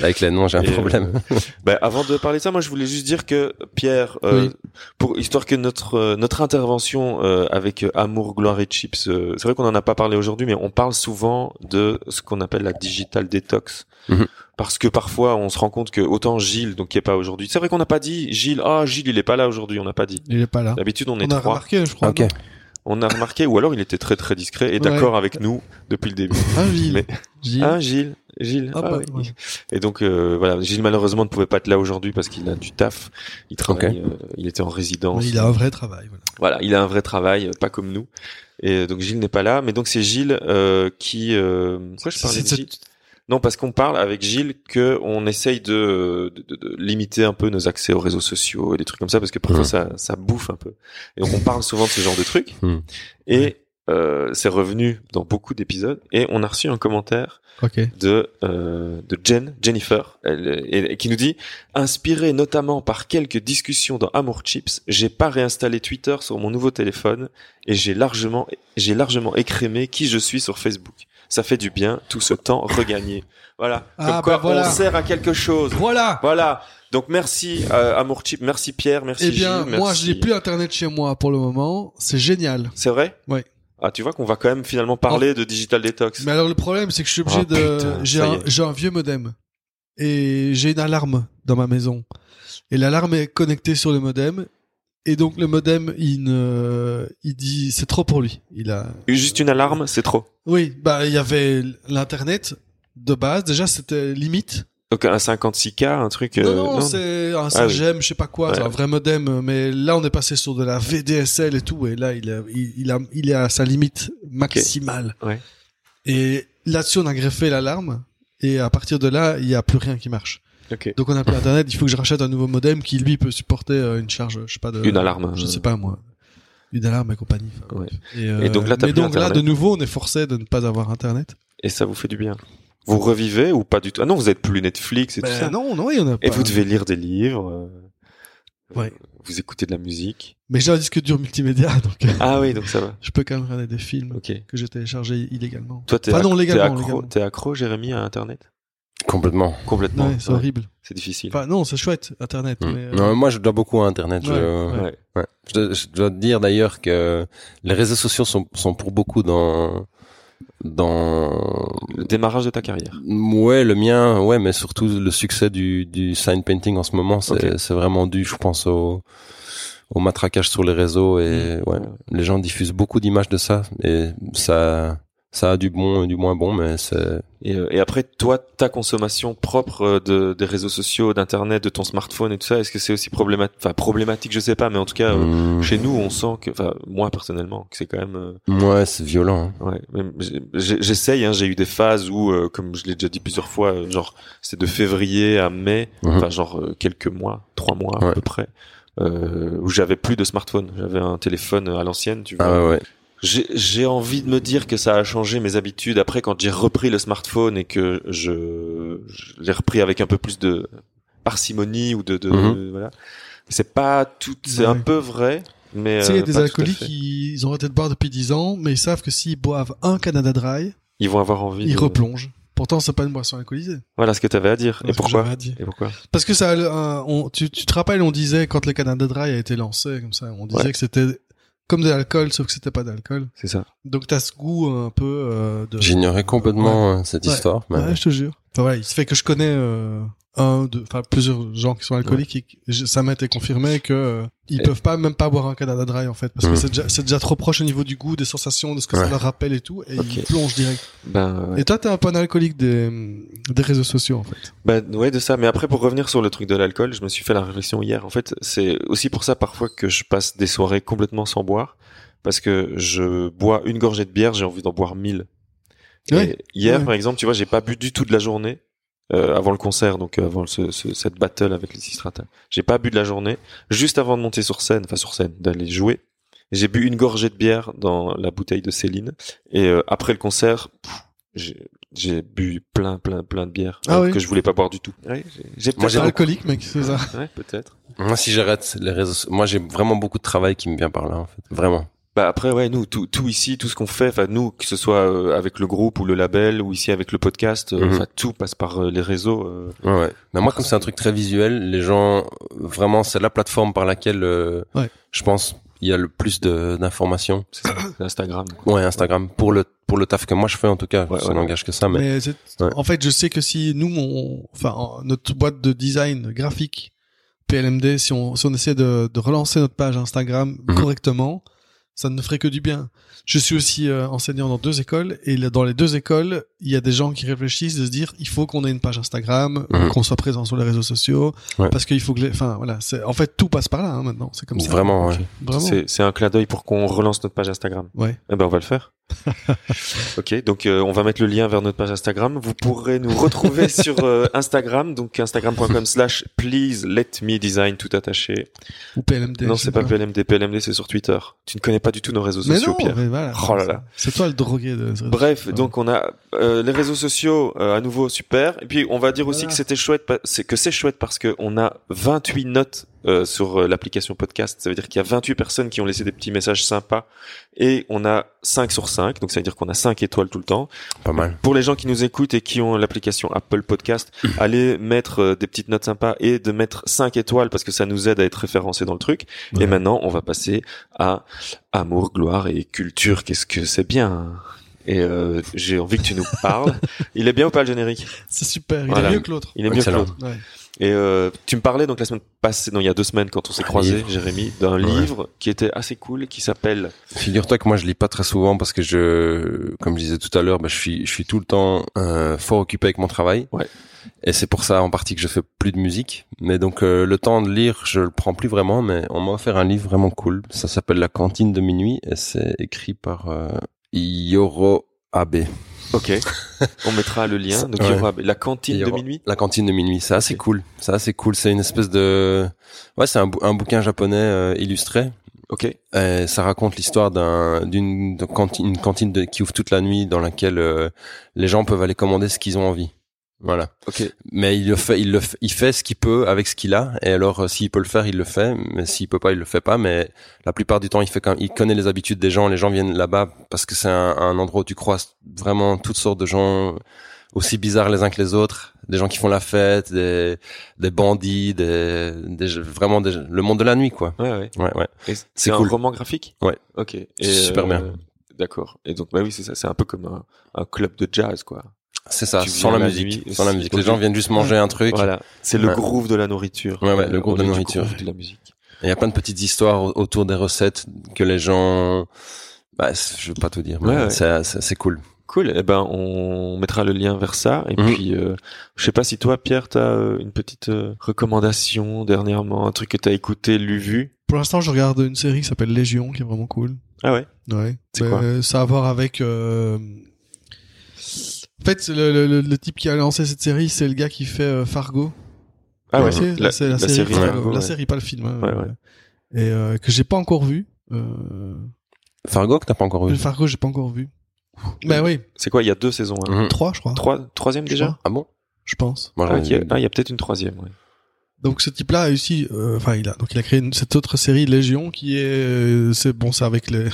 avec les noms j'ai un euh, problème. Ben, avant de parler de ça, moi je voulais juste dire que Pierre, euh, Oui. pour histoire que notre notre intervention euh, avec Amour, Gloire et Chips, euh, c'est vrai qu'on en a pas parlé aujourd'hui, mais on parle souvent de ce qu'on appelle la digital detox. Mhm. Parce que parfois on se rend compte que autant Gilles, donc qui est pas aujourd'hui, c'est vrai qu'on n'a pas dit Gilles, ah Gilles il est pas là aujourd'hui, on n'a pas dit. Il est pas là. D'habitude on est On a trois. remarqué, je crois. non On a remarqué, ou alors il était très très discret et Ouais. d'accord avec nous depuis le début. Ah, Gilles. Mais- Gilles. Hein, Gilles, Gilles. Ah, ah bah, oui. ouais. Et donc euh, voilà, Gilles malheureusement ne pouvait pas être là aujourd'hui parce qu'il a du taf. Il travaille, euh, il était en résidence. Il a un vrai travail. Voilà. Voilà, il a un vrai travail, pas comme nous. Et donc Gilles n'est pas là, mais donc c'est Gilles euh, qui. Euh... Pourquoi je parlais de Gilles? Non, parce qu'on parle avec Gilles que on essaye de, de, de- de limiter un peu nos accès aux réseaux sociaux et des trucs comme ça, parce que parfois Mhm. ça, ça bouffe un peu. Et donc on parle souvent de ce genre de trucs. Mhm. Et euh, c'est revenu dans beaucoup d'épisodes. Et on a reçu un commentaire Ok. de euh, de Jen Jennifer elle, qui nous dit inspiré notamment par quelques discussions dans Amour Chips j'ai pas réinstallé Twitter sur mon nouveau téléphone et j'ai largement j'ai largement écrémé qui je suis sur Facebook ça fait du bien tout ce temps regagné voilà Ah, comme quoi bah voilà. on sert à quelque chose Voilà. voilà donc merci euh, Amour Chips merci Pierre merci Eh bien, Gilles, moi, merci. je n'ai plus Internet chez moi pour le moment. C'est génial. c'est vrai? Ouais. Ah tu vois qu'on va quand même finalement parler de digital detox Mais alors, le problème, c'est que je suis obligé Oh, de. J'ai un, un vieux modem. Et j'ai une alarme dans ma maison. Et l'alarme est connectée sur le modem. Et donc, le modem, il ne, il dit, c'est trop pour lui. Il a, juste une alarme c'est trop oui, bah, il y avait l'internet de base. Déjà, c'était limite. Donc un 56k un truc non, euh, non, c'est un 5 Ah oui. je sais pas quoi, Ouais. un vrai modem. Mais là, on est passé sur de la VDSL et tout. Et là, il a, il, il a, il est à sa limite maximale. Ouais. Et là-dessus, on a greffé l'alarme. Et à partir de là, il y a plus rien qui marche. Donc on a plus internet, il faut que je rachète un nouveau modem qui lui peut supporter euh, une charge, je sais pas de Une alarme. je sais pas moi, une alarme et compagnie. Ouais. Et, euh, Et donc là, t'as mais plus donc là de nouveau, on est forcé de ne pas avoir internet. Et ça vous fait du bien. Vous revivez ou pas du tout? Ah non, vous êtes plus Netflix et tout ça. Ben non, non, il y en a pas. Et vous devez lire des livres. euh, Ouais. Vous écoutez de la musique. Mais j'ai un disque dur multimédia, donc euh, Ah oui, donc ça va. je peux quand même regarder des films que j'ai téléchargés illégalement. Toi, t'es Enfin, non, t'es légalement, accro, légalement. t'es accro, Jérémy, à Internet? Complètement. Complètement. Ouais, c'est Ouais, horrible. C'est difficile. Enfin, non, c'est chouette, Internet. Mm. Mais, euh, Non, moi, je dois beaucoup à Internet. je- Ouais, Ouais. Ouais. Je, dois, je dois te dire d'ailleurs que les réseaux sociaux sont, sont pour beaucoup dans dans Le démarrage de ta carrière. ouais le mien ouais mais surtout le succès du du sign painting en ce moment c'est Ok. c'est vraiment dû je pense au au matraquage sur les réseaux et ouais les gens diffusent beaucoup d'images de ça et ça ça a du bon et du moins bon mais c'est Et, euh, et après, toi, ta consommation propre euh, de, des réseaux sociaux, d'internet, de ton smartphone et tout ça, est-ce que c'est aussi problématique Enfin, problématique, je sais pas, mais en tout cas, euh, Hum, chez nous, on sent que, enfin, moi personnellement, que c'est quand même. euh, ouais c'est violent hein. Ouais, j'essaye. Hein, j'ai eu des phases où, euh, comme je l'ai déjà dit plusieurs fois, euh, genre c'est de février à mai, Mhm. enfin genre euh, quelques mois, trois mois à peu près, euh, où j'avais plus de smartphone. J'avais un téléphone à l'ancienne, tu vois. ah ouais J'ai j'ai envie de me dire que ça a changé mes habitudes. Après, quand j'ai repris le smartphone et que je, je l'ai repris avec un peu plus de parcimonie ou de, de Mhm. voilà, c'est pas tout. C'est Ouais. un peu vrai, mais Tu sais, il y a euh, des alcooliques qui ils ont arrêté de boire depuis 10 ans, mais ils savent que s'ils boivent un Canada Dry, ils vont avoir envie. ils de- replongent. Pourtant, c'est pas une boisson alcoolisée. Voilà ce que tu avais à dire. Et pourquoi j'avais à dire. Et pourquoi Parce que ça, un- on, tu, tu te rappelles, on disait quand le Canada Dry a été lancé comme ça, on disait Ouais. que c'était comme de l'alcool, sauf que c'était pas d'alcool. C'est ça. Donc t'as ce goût un peu euh, de. j'ignorais complètement euh, cette Ouais. histoire mais Ouais, je te jure. Enfin, voilà, il se fait que je connais euh, un, deux, enfin plusieurs gens qui sont alcooliques et je- ça m'a été confirmé que euh, ils Et- peuvent pas même pas boire un Canada Dry en fait parce que Mhm. c'est déjà trop proche au niveau du goût, des sensations, de ce que ça leur rappelle et tout, et ils plongent direct. Ben, ouais. Et toi, t'es un peu un alcoolique des des réseaux sociaux en fait. Ben, ouais, de ça. Mais après, pour revenir sur le truc de l'alcool, je me suis fait la réflexion hier. En fait, c'est aussi pour ça parfois que je passe des soirées complètement sans boire. Parce que je bois une gorgée de bière, j'ai envie d'en boire mille. Et hier, par exemple, tu vois, j'ai pas bu du tout de la journée. Euh, avant le concert, donc euh, avant ce, ce- cette battle avec les Sistrata. J'ai pas bu de la journée. Juste avant de monter sur scène, enfin sur scène, d'aller jouer, j'ai bu une gorgée de bière dans la bouteille de Céline. Et euh, après le concert, j'ai j'ai bu plein, plein, plein de bière Ah alors oui. que je voulais pas boire du tout. Ouais, j'ai- peut-être alcoolique, mec, c'est ça. Ouais, peut-être. Moi, si j'arrête les réseaux, moi, j'ai vraiment beaucoup de travail qui me vient par là, en fait. Vraiment. Bah après ouais nous tout, tout ici tout ce qu'on fait enfin nous que ce soit euh, avec le groupe ou le label ou ici avec le podcast enfin tout passe par euh, les réseaux euh, Ouais, ouais. Mais moi, comme c'est un truc très visuel, les gens, vraiment, c'est la plateforme par laquelle, euh, Ouais. je pense, il y a le plus de- d'informations. c'est ça Instagram Ouais, Instagram. Pour le, pour le taf que moi je fais, en tout cas. Ouais, ça ouais. n'engage que ça, mais. Mais Ouais. en fait, je sais que si nous, on, enfin, en- notre boîte de design graphique PLMD, si on, si on essaie de, de relancer notre page Instagram Mhm. correctement, ça ne ferait que du bien. Je suis aussi euh, enseignant dans deux écoles et là, dans les deux écoles, il y a des gens qui réfléchissent de se dire il faut qu'on ait une page Instagram, Mhm. qu'on soit présent sur les réseaux sociaux, Ouais. parce qu'il faut que les, enfin voilà, en fait tout passe par là hein, maintenant, c'est comme ça. Vraiment, ouais. Vraiment. c'est c'est un clin d'œil pour qu'on relance notre page Instagram Ouais. eh ben on va le faire ok donc euh, on va mettre le lien vers notre page Instagram vous pourrez nous retrouver sur euh, Instagram donc instagram.com slash please let me design tout attaché Ou PLMD. non c'est pas PLMD PLMD c'est sur Twitter tu ne connais pas du tout nos réseaux Mais sociaux non, Pierre mais voilà. Oh là là. C'est toi le drogué de. Bref, donc on a euh, les réseaux sociaux à nouveau super. Et puis on va dire aussi que c'était chouette, c'est que c'est chouette parce que on a 28 notes euh, sur euh, l'application podcast. Ça veut dire qu'il y a 28 personnes qui ont laissé des petits messages sympas et on a 5 sur 5. Donc ça veut dire qu'on a 5 étoiles tout le temps. Pas mal. Pour les gens qui nous écoutent et qui ont l'application Apple Podcast, allez mettre euh, des petites notes sympas et de mettre 5 étoiles parce que ça nous aide à être référencés dans le truc. Et maintenant, on va passer à amour, gloire et culture. Qu'est-ce que c'est bien? Et euh, j'ai envie que tu nous parles. Il est bien ou pas le générique? C'est super. Il Voilà. est mieux que l'autre. Il est mieux que l'autre. Ouais. Et euh, tu me parlais donc la semaine passée, non il y a deux semaines quand on s'est livre. Jérémy, d'un Ouais. livre qui était assez cool, qui s'appelle. Figure-toi que moi je lis pas très souvent parce que je, comme je disais tout à l'heure, bah, je suis, je suis tout le temps euh, fort occupé avec mon travail. Ouais. Et c'est pour ça en partie que je fais plus de musique. Mais donc euh, le temps de lire, je le prends plus vraiment. Mais on m'a offert un livre vraiment cool. Ça s'appelle La cantine de minuit et c'est écrit par euh, Yoro Abe. Ok. on mettra le lien. Donc Ouais. il y aura la cantine de minuit. La cantine de minuit, c'est assez Ok. cool. C'est assez cool. C'est une espèce de, ouais, c'est un, bou- un bouquin japonais euh, illustré. Ok. Et ça raconte l'histoire d'un, d'une de cantine, une cantine de- qui ouvre toute la nuit dans laquelle euh, les gens peuvent aller commander ce qu'ils ont envie. Voilà. Ok. Mais il le fait, il le fait, il fait ce qu'il peut avec ce qu'il a. Et alors, euh, s'il peut le faire, il le fait. Mais s'il peut pas, il le fait pas. Mais la plupart du temps, il fait quand il connaît les habitudes des gens. Les gens viennent là-bas parce que c'est un, un endroit où tu croises vraiment toutes sortes de gens aussi bizarres les uns que les autres. des gens qui font la fête, des, des bandits, des, des vraiment des, le monde de la nuit, quoi. Ouais, ouais. Ouais, ouais. C'est c'est un cool. roman graphique? Ouais. Ok. Et, Super bien. D'accord. Et donc, bah oui, c'est ça. C'est un peu comme un, un club de jazz, quoi. C'est ça, sans la la musique, nuit sans la musique. Les gens viennent juste manger un truc. Voilà. C'est le Ouais. groove de la nourriture. Ouais, ouais, le groove de du nourriture. groove de la musique. Et Il y a plein de petites histoires au- autour des recettes que les gens, bah, je veux pas tout dire, mais Ouais, ouais. c'est- cool. Cool. Eh ben, on mettra le lien vers ça. Et Mhm. puis, euh, je sais pas si toi, Pierre, t'as euh, une petite euh, recommandation dernièrement, un truc que t'as écouté, lu, vu? Pour l'instant, je regarde une série qui s'appelle Légion, qui est vraiment cool. Ah ouais? Ouais. C'est quoi? Euh, Ça a à voir avec. En fait, le, le, le- le type qui a lancé cette série, c'est le gars qui fait euh, Fargo. Ah ouais. C'est La, la série. Fargo. Fargo, La ouais. série, pas le film. hein. Ouais, ouais. Et euh, que j'ai pas encore vu. Euh... Fargo que t'as pas encore vu. Fargo, j'ai pas encore vu. Ben oui, C'est quoi Il y a deux saisons. Hein. Mhm. trois, je crois. Trois, troisième déjà. Ah bon? Je pense. Moi, Ah. Ah, il y a peut-être une troisième. Ouais. Donc ce type-là a réussi. euh, Enfin, il a donc il a créé une- cette autre série Légion qui est euh, c'est bon, c'est avec les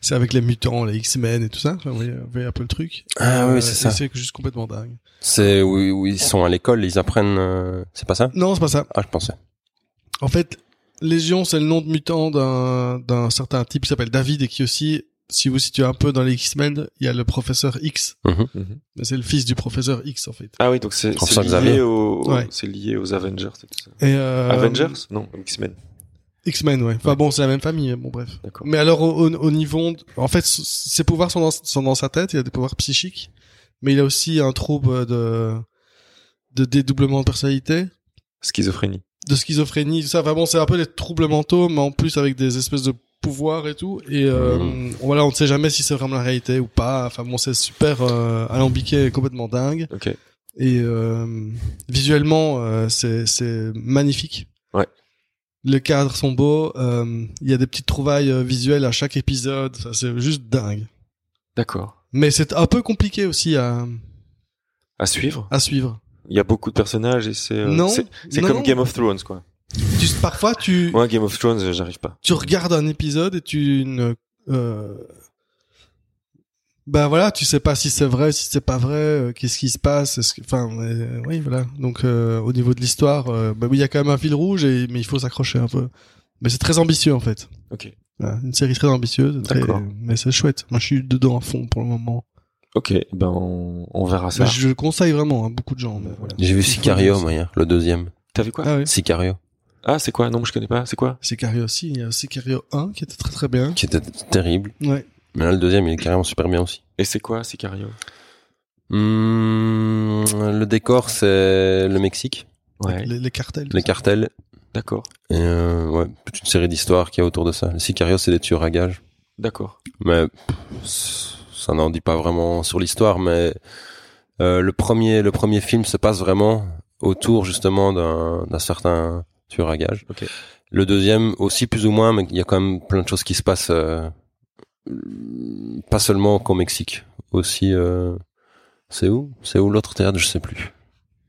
c'est avec les mutants, les X-Men et tout ça. Enfin, vous voyez, vous voyez un peu le truc. Ah Euh, oui, c'est et ça. C'est juste complètement dingue. C'est où, où ils sont à l'école, ils apprennent. euh, C'est pas ça? Non, c'est pas ça. Ah, je pensais. En fait, Légion, c'est le nom de mutant d'un d'un certain type qui s'appelle David et qui aussi, si vous situez un peu dans les X-Men, il y a le professeur X. Mhm. Mais c'est le fils du professeur X en fait. Ah oui, donc c'est c'est lié, au, Ouais. c'est lié aux Avengers. et tout ça. Et euh, Avengers? Non, X-Men. X-Men, ouais. Enfin bon, c'est la même famille. Bon bref. D'accord. Mais alors au, au, au niveau, en fait, ses pouvoirs sont dans, sont dans sa tête. Il a des pouvoirs psychiques, mais il a aussi un trouble de de dédoublement de personnalité, Schizophrénie. de schizophrénie, tout ça. Enfin bon, c'est un peu des troubles mentaux, mais en plus avec des espèces de pouvoirs et tout. Et euh, Mhm. voilà, on ne sait jamais si c'est vraiment la réalité ou pas. Enfin bon, c'est super euh, alambiqué, et complètement dingue. Ok. Et euh, visuellement, euh, c'est c'est magnifique. Les cadres sont beaux. euh, Il y a des petites trouvailles euh, visuelles à chaque épisode. Ça, c'est juste dingue. D'accord. Mais c'est un peu compliqué aussi à, À suivre. à suivre. Il y a beaucoup de personnages et c'est. euh, Non, C'est comme. Game of Thrones, quoi. Tu, parfois, tu, Moi, Game of Thrones, j'arrive pas. tu regardes un épisode et tu ne, euh, ben voilà, tu sais pas si c'est vrai, si c'est pas vrai, euh, qu'est-ce qui se passe, est-ce que, enfin, euh, oui, voilà. Donc, euh, au niveau de l'histoire, euh, bah oui, il y a quand même un fil rouge, et, mais il faut s'accrocher un peu. Mais c'est très ambitieux en fait. Ok. Voilà, une série très ambitieuse, très- D'accord. mais c'est chouette. Moi, je suis dedans à fond pour le moment. Ok. Ben, on, on verra ça. Je le conseille vraiment à beaucoup de gens. voilà. J'ai vu Sicario, hier, le deuxième. T'as vu quoi? Ah oui. Sicario, Ah, c'est quoi? Non, je connais pas. C'est quoi? Sicario aussi. Il y a Sicario 1 qui était très très bien. qui était terrible. Ouais. Mais là, le deuxième, il est carrément super bien aussi. Et c'est quoi Sicario? Hmm, le décor, c'est le Mexique, Ouais. Les, les cartels. les cartels. D'accord. Et euh, ouais, toute une série d'histoires qu'il y a autour de ça. Le Sicario, c'est des tueurs à gages. D'accord. Mais ça n'en dit pas vraiment sur l'histoire, mais euh, le premier, le premier film se passe vraiment autour justement d'un d'un certain tueur à gages. Ok. Le deuxième aussi plus ou moins, mais il y a quand même plein de choses qui se passent, euh, pas seulement qu'au Mexique, aussi. Euh, c'est où? C'est où l'autre théâtre Je sais plus.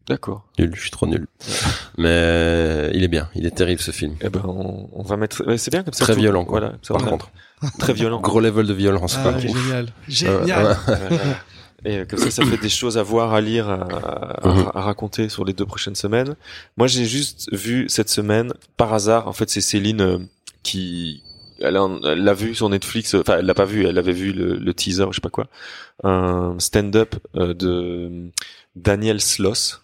D'accord. Nul, je suis trop nul. Mais il est bien, il est terrible ce film. Eh ben, on, on va mettre. ouais, c'est bien comme ça. Très tout- violent, quoi. Voilà. ça, Par contre, Très violent. gros level de violence. Ah, génial. Euh, Génial. Et euh, comme ça, ça fait des choses à voir, à lire, à, à- Mhm. à raconter sur les deux prochaines semaines. Moi, j'ai juste vu cette semaine, par hasard, en fait, c'est Céline euh, qui, elle l'a vu sur Netflix, euh, enfin, elle l'a pas vu, elle avait vu le, le teaser, je sais pas quoi, un stand-up euh, de Daniel Sloss.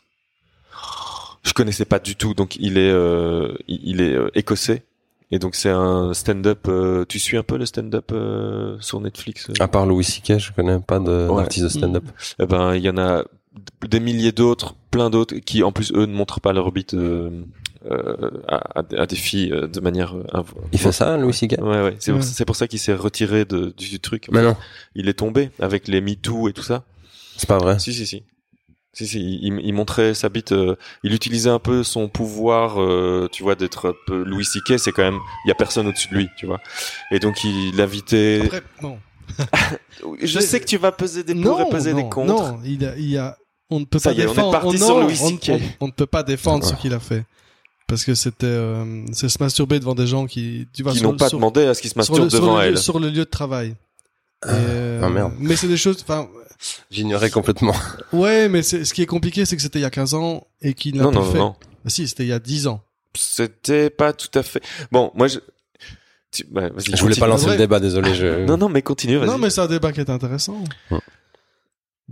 Je connaissais pas du tout, donc il est, euh, il est euh, écossais. Et donc c'est un stand-up. euh, tu suis un peu le stand-up euh, sur Netflix À part Louis C.K., je connais pas de- Ouais. d'artiste de stand-up. eh ben il y en a des milliers d'autres, plein d'autres qui en plus eux ne montrent pas leur bite à, à- à des filles euh, de manière. euh, Il fait ça, Louis C.K. Ouais ouais, c'est pour, c'est pour ça qu'il s'est retiré de, du, du truc. Mais non, Il est tombé avec les MeToo et tout ça. c'est pas vrai. Si si si. Si si, il, il montrait sa bite. euh, il utilisait un peu son pouvoir, euh, tu vois, d'être un peu Louis C.K. C'est quand même, il y a personne au-dessus de lui, tu vois. Et donc il l'invitait. Après, non. Je sais que tu vas peser des pour non, et peser non, des contre. Non, il y a, il y a, on ne peut Ça pas y est, on est défendre. parti non, sur Louis on- C.K.. On, on ne peut pas défendre ce qu'il a fait. Parce que c'était, euh, c'est se masturber devant des gens qui, tu vois, qui sur- n'ont pas sur- demandé à ce qu'ils se sur masturbent le, sur devant le lieu- elle. sur le lieu de travail. euh, ah, merde. Mais c'est des choses, enfin, J'ignorais complètement. ouais, mais ce qui est compliqué, c'est que c'était il y a 15 ans et qu'il n'a Non, pas non, fait. non. Ah, si, c'était il y a 10 ans. C'était pas tout à fait. Bon, moi, je. Tu... bah, Je voulais pas continue. lancer le débat, désolé. Je... Non, non, mais continue. Non, mais c'est un débat qui est intéressant. Ouais.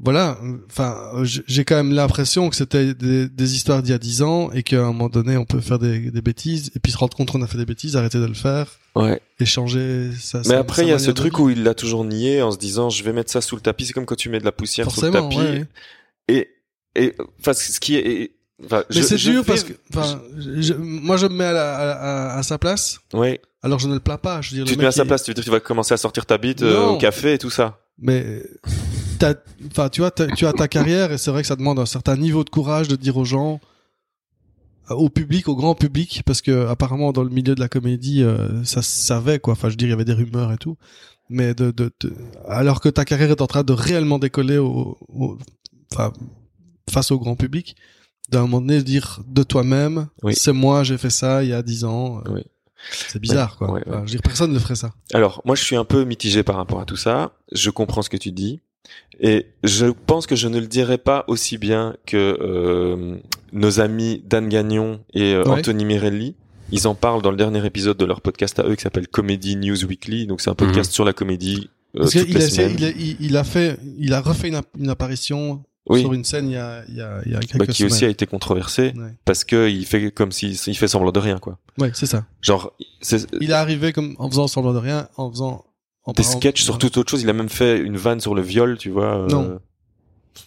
Voilà. Enfin, j'ai quand même l'impression que c'était des, des histoires d'il y a 10 ans et qu'à un moment donné, on peut faire des, des bêtises et puis se rendre compte qu'on a fait des bêtises, arrêter de le faire Ouais. et changer sa. Mais sa- après, il y a ce truc où il l'a toujours nié en se disant, je vais mettre ça sous le tapis. C'est comme quand tu mets de la poussière sous le Forcément, tapis. ouais. Et, et, enfin, ce qui est, enfin, Mais c'est dur parce que, enfin, je- moi je me mets à, la- à, à- à sa place. Ouais. Alors je ne le plains pas. Je veux dire, Tu te mets à sa place, tu tu vas commencer à sortir ta bite euh, au café et tout ça. Mais enfin, tu vois, tu as ta carrière et c'est vrai que ça demande un certain niveau de courage de dire aux gens, euh, au public, au grand public, parce que apparemment dans le milieu de la comédie, euh, ça se savait quoi. Enfin, je veux dire, il y avait des rumeurs et tout. Mais de, de, de- alors que ta carrière est en train de réellement décoller au, au- enfin, face au grand public, d'un moment donné dire de toi-même, Oui. c'est moi, j'ai fait ça il y a dix ans. euh, Oui. C'est bizarre, quoi. Ouais, ouais. Enfin, je veux dire, personne ne ferait ça. Alors, moi, je suis un peu mitigé par rapport à tout ça. Je comprends ce que tu dis. Et je pense que je ne le dirais pas aussi bien que euh, nos amis Dan Gagnon et euh, Ouais. Anthony Mirelli. Ils en parlent dans le dernier épisode de leur podcast à eux qui s'appelle Comedy News Weekly. Donc, c'est un podcast sur la comédie euh, Parce a, il, a, il, a fait, il a refait une, app- une apparition Oui, sur une scène il y a, il y a, il y a quelques bah, qui aussi a été controversé Ouais. parce que il fait comme s'il il fait semblant de rien, quoi. Ouais, c'est ça. Genre, Il est arrivé comme en faisant semblant de rien, en faisant en des parlant- sketchs sur toute autre chose. Il a même fait une vanne sur le viol, tu vois. euh, Non.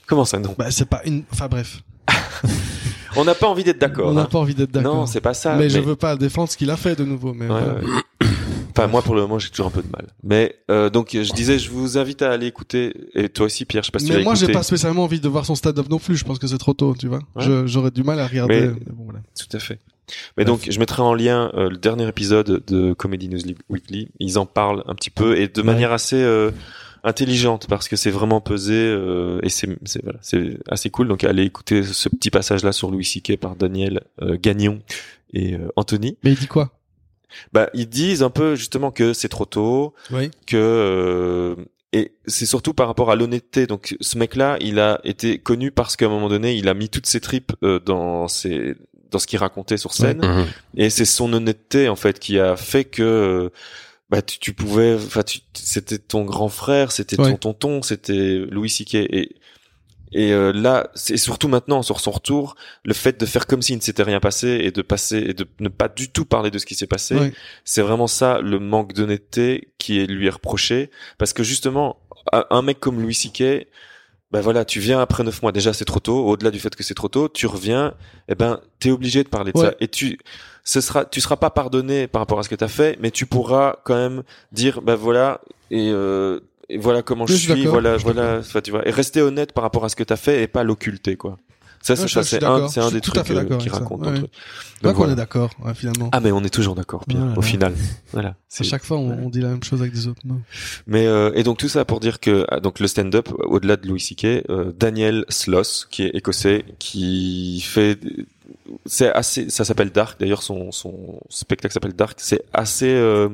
Comment ça, non? Bah, c'est pas une. Enfin bref, On n'a pas envie d'être d'accord. on n'a hein. pas envie d'être d'accord. Non, c'est pas ça. mais, je veux pas défendre ce qu'il a fait de nouveau. Mais Ouais, voilà. ouais. Enfin, moi, pour le moment, j'ai toujours un peu de mal. Mais euh, donc, je disais, je vous invite à aller écouter. Et toi aussi, Pierre, je sais pas si tu Mais moi, j'ai pas spécialement envie de voir son stand-up non plus. Je pense que c'est trop tôt, tu vois. Ouais. J'aurais du mal à regarder. Mais- mais bon, voilà. Tout à fait. Mais donc, je mettrai en lien euh, le dernier épisode de Comedy News Weekly. Ils en parlent un petit peu et de manière assez euh, intelligente parce que c'est vraiment pesé euh, et c'est c'est voilà, assez cool. Donc, allez écouter ce petit passage là sur Louis C.K. par Daniel euh, Gagnon et euh, Anthony. Mais il dit quoi? Bah, ils disent un peu justement que c'est trop tôt, Oui. que euh, et c'est surtout par rapport à l'honnêteté. Donc ce mec-là, il a été connu parce qu'à un moment donné, il a mis toutes ses tripes euh, dans ses dans ce qu'il racontait sur scène et c'est son honnêteté en fait qui a fait que euh, bah tu, tu pouvais enfin tu c'était ton grand frère, c'était Ouais. ton tonton, c'était Louis C.K. et et euh, là, c'est surtout maintenant sur son retour, le fait de faire comme s'il ne s'était rien passé et de passer et de ne pas du tout parler de ce qui s'est passé, Ouais. c'est vraiment ça le manque d'honnêteté qui est lui est reproché parce que justement un un mec comme Louis C.K. ben voilà, tu viens après neuf mois déjà c'est trop tôt. Au-delà du fait que c'est trop tôt, tu reviens, et ben t'es obligé de parler de Ouais. ça et tu ce sera tu seras pas pardonné par rapport à ce que t'as fait, mais tu pourras quand même dire ben voilà et, euh, et voilà comment je suis voilà je voilà, enfin, tu vois et rester honnête par rapport à ce que t'as fait et pas l'occulter quoi. Ça c'est ça c'est un c'est un des trucs euh, ça. raconte Ouais. Donc on est d'accord, ouais, finalement. Ah mais on est toujours d'accord Pierre Voilà. au final. Voilà. à C'est- chaque fois, on, on dit la même chose avec des autres mots. Mais euh, et donc tout ça pour dire que ah, donc le stand-up au-delà de Louis C.K. euh, Daniel Sloss qui est écossais qui fait c'est assez ça s'appelle Dark d'ailleurs son son spectacle s'appelle Dark c'est assez euh,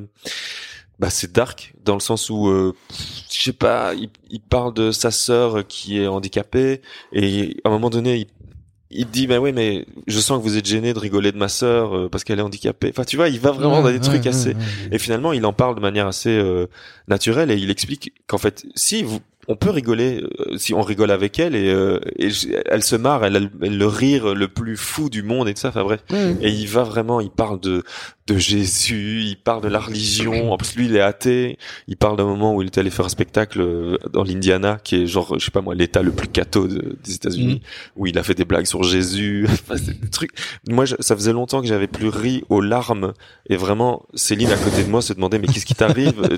bah c'est dark dans le sens où euh, je sais pas il, il parle de sa sœur qui est handicapée et à un moment donné il il dit bah oui mais je sens que vous êtes gêné de rigoler de ma sœur euh, parce qu'elle est handicapée. Enfin tu vois il va vraiment dans des Ouais, trucs ouais, assez et finalement, il en parle de manière assez euh, naturelle et il explique qu'en fait, si vous, on peut rigoler, euh, si on rigole avec elle et, euh, et elle se marre, elle a le, elle a le rire le plus fou du monde et tout ça. Enfin bref, et il va vraiment, il parle de de Jésus, il parle de la religion. En plus, lui, il est athée. Il parle d'un moment où il était allé faire un spectacle euh, dans l'Indiana, qui est genre, je sais pas moi, l'État le plus catho de- des États-Unis, où il a fait des blagues sur Jésus. Des trucs. Moi, je- ça faisait longtemps que j'avais plus ri aux larmes. Et vraiment, Céline à côté de moi se demandait mais qu'est-ce qui t'arrive?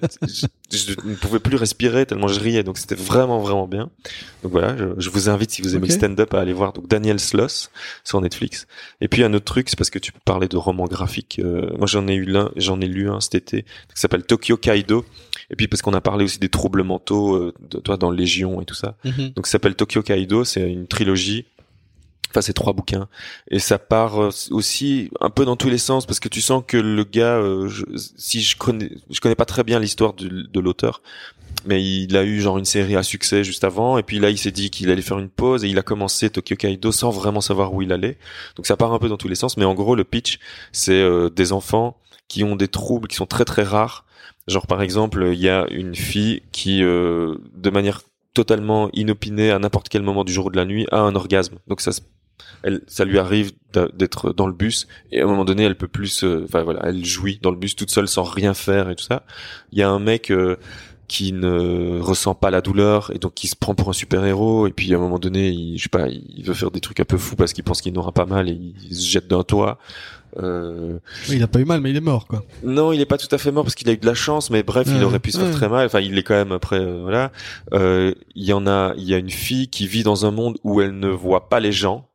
Je, je ne pouvais plus respirer tellement je riais. Donc c'était vraiment vraiment bien. Donc voilà, je, je vous invite si vous aimez stand-up à aller voir donc Daniel Sloss sur Netflix. Et puis un autre truc, c'est parce que tu parlais de romans graphiques. euh, moi j'en ai eu l'un, j'en ai lu un cet été qui s'appelle Tokyo Kaido. Et puis parce qu'on a parlé aussi des troubles mentaux, euh, de, toi dans Légion et tout ça. Mhm. Donc ça s'appelle Tokyo Kaido, c'est une trilogie. Enfin, c'est trois bouquins et ça part euh, aussi un peu dans tous les sens parce que tu sens que le gars, euh, je- si je connais, je connais pas très bien l'histoire de l'auteur, mais il a eu genre une série à succès juste avant, et puis là il s'est dit qu'il allait faire une pause et il a commencé Tokyo Kaido sans vraiment savoir où il allait. Donc ça part un peu dans tous les sens, mais en gros le pitch c'est euh, des enfants qui ont des troubles qui sont très très rares. Genre par exemple il y a une fille qui euh, de manière totalement inopinée à n'importe quel moment du jour ou de la nuit a un orgasme. Donc ça elle, ça lui arrive d'être dans le bus et à un moment donné, elle peut plus, se- enfin voilà, elle jouit dans le bus toute seule sans rien faire et tout ça. Il y a un mec euh, qui ne ressent pas la douleur et donc qui se prend pour un super héros et puis à un moment donné, il, je sais pas, il veut faire des trucs un peu fous parce qu'il pense qu'il n'aura pas mal et il se jette d'un toit. Euh, Oui, il a pas eu mal, mais il est mort, quoi. non, il est pas tout à fait mort parce qu'il a eu de la chance, mais bref, il aurait pu se faire très mal. Enfin, il est quand même après, euh, voilà. Euh, Il y en a, il y a une fille qui vit dans un monde où elle ne voit pas les gens.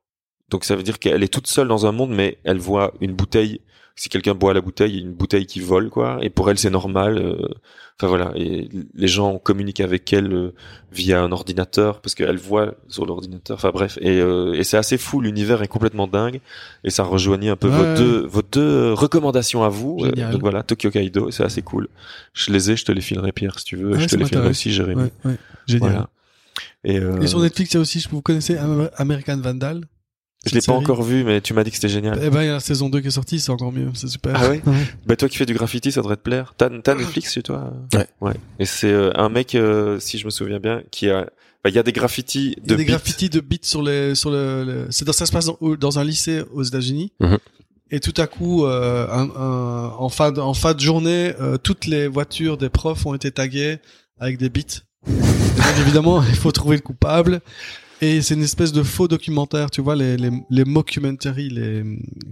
Donc ça veut dire qu'elle est toute seule dans un monde, mais elle voit une bouteille. Si quelqu'un boit la bouteille, il y a une bouteille qui vole, quoi. Et pour elle, c'est normal. euh, Enfin voilà. Et les gens communiquent avec elle euh, via un ordinateur parce qu'elle voit sur l'ordinateur. Enfin bref. Et, euh, et c'est assez fou. L'univers est complètement dingue. Et ça rejoignit un peu Ouais. vos deux, vos deux recommandations à vous. Donc voilà, Tokyo Kaido, c'est assez cool. Je les ai, je te les filerai, Pierre, si tu veux. Ouais, je te les filerai aussi, Jérémy. Ouais. Génial. Voilà. Et, Et sur Netflix, il y a aussi, je- vous connaissez Am- American Vandal? Je l'ai pas série encore vu, mais tu m'as dit que c'était génial. Eh ben, il y a la saison 2 qui est sortie, c'est encore mieux, c'est super. Ah ouais Bah toi qui fais du graffiti, ça devrait te plaire. T'as t'as Netflix chez toi? Ouais. Ouais. Et c'est euh, un mec, euh, si je me souviens bien, qui a. Bah il y a des graffitis Il y de a des beats. graffitis de beats sur les, sur le, le- c'est dans, ça se passe dans, un lycée aux États-Unis. Mhm. Et tout à coup, euh, un- un- en fin de, en fin de journée, euh, toutes les voitures des profs ont été taguées avec des beats. Donc, évidemment, il faut trouver le coupable. Et c'est une espèce de faux documentaire, tu vois, les, les, les mockumentaries, les,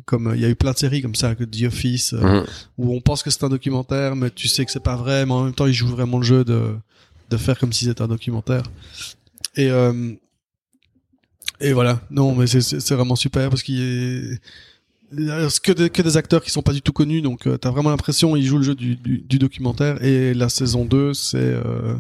comme, euh, il y a eu plein de séries comme ça, que The Office, euh, Mhm. où on pense que c'est un documentaire, mais tu sais que c'est pas vrai, mais en même temps, ils jouent vraiment le jeu de, de faire comme si c'était un documentaire. Et, euh, et voilà. Non, mais c'est, vraiment super parce qu'il est, il y a que des, que des acteurs qui sont pas du tout connus, donc euh, t'as vraiment l'impression ils jouent le jeu du, du, du documentaire. Et la saison 2, c'est, euh,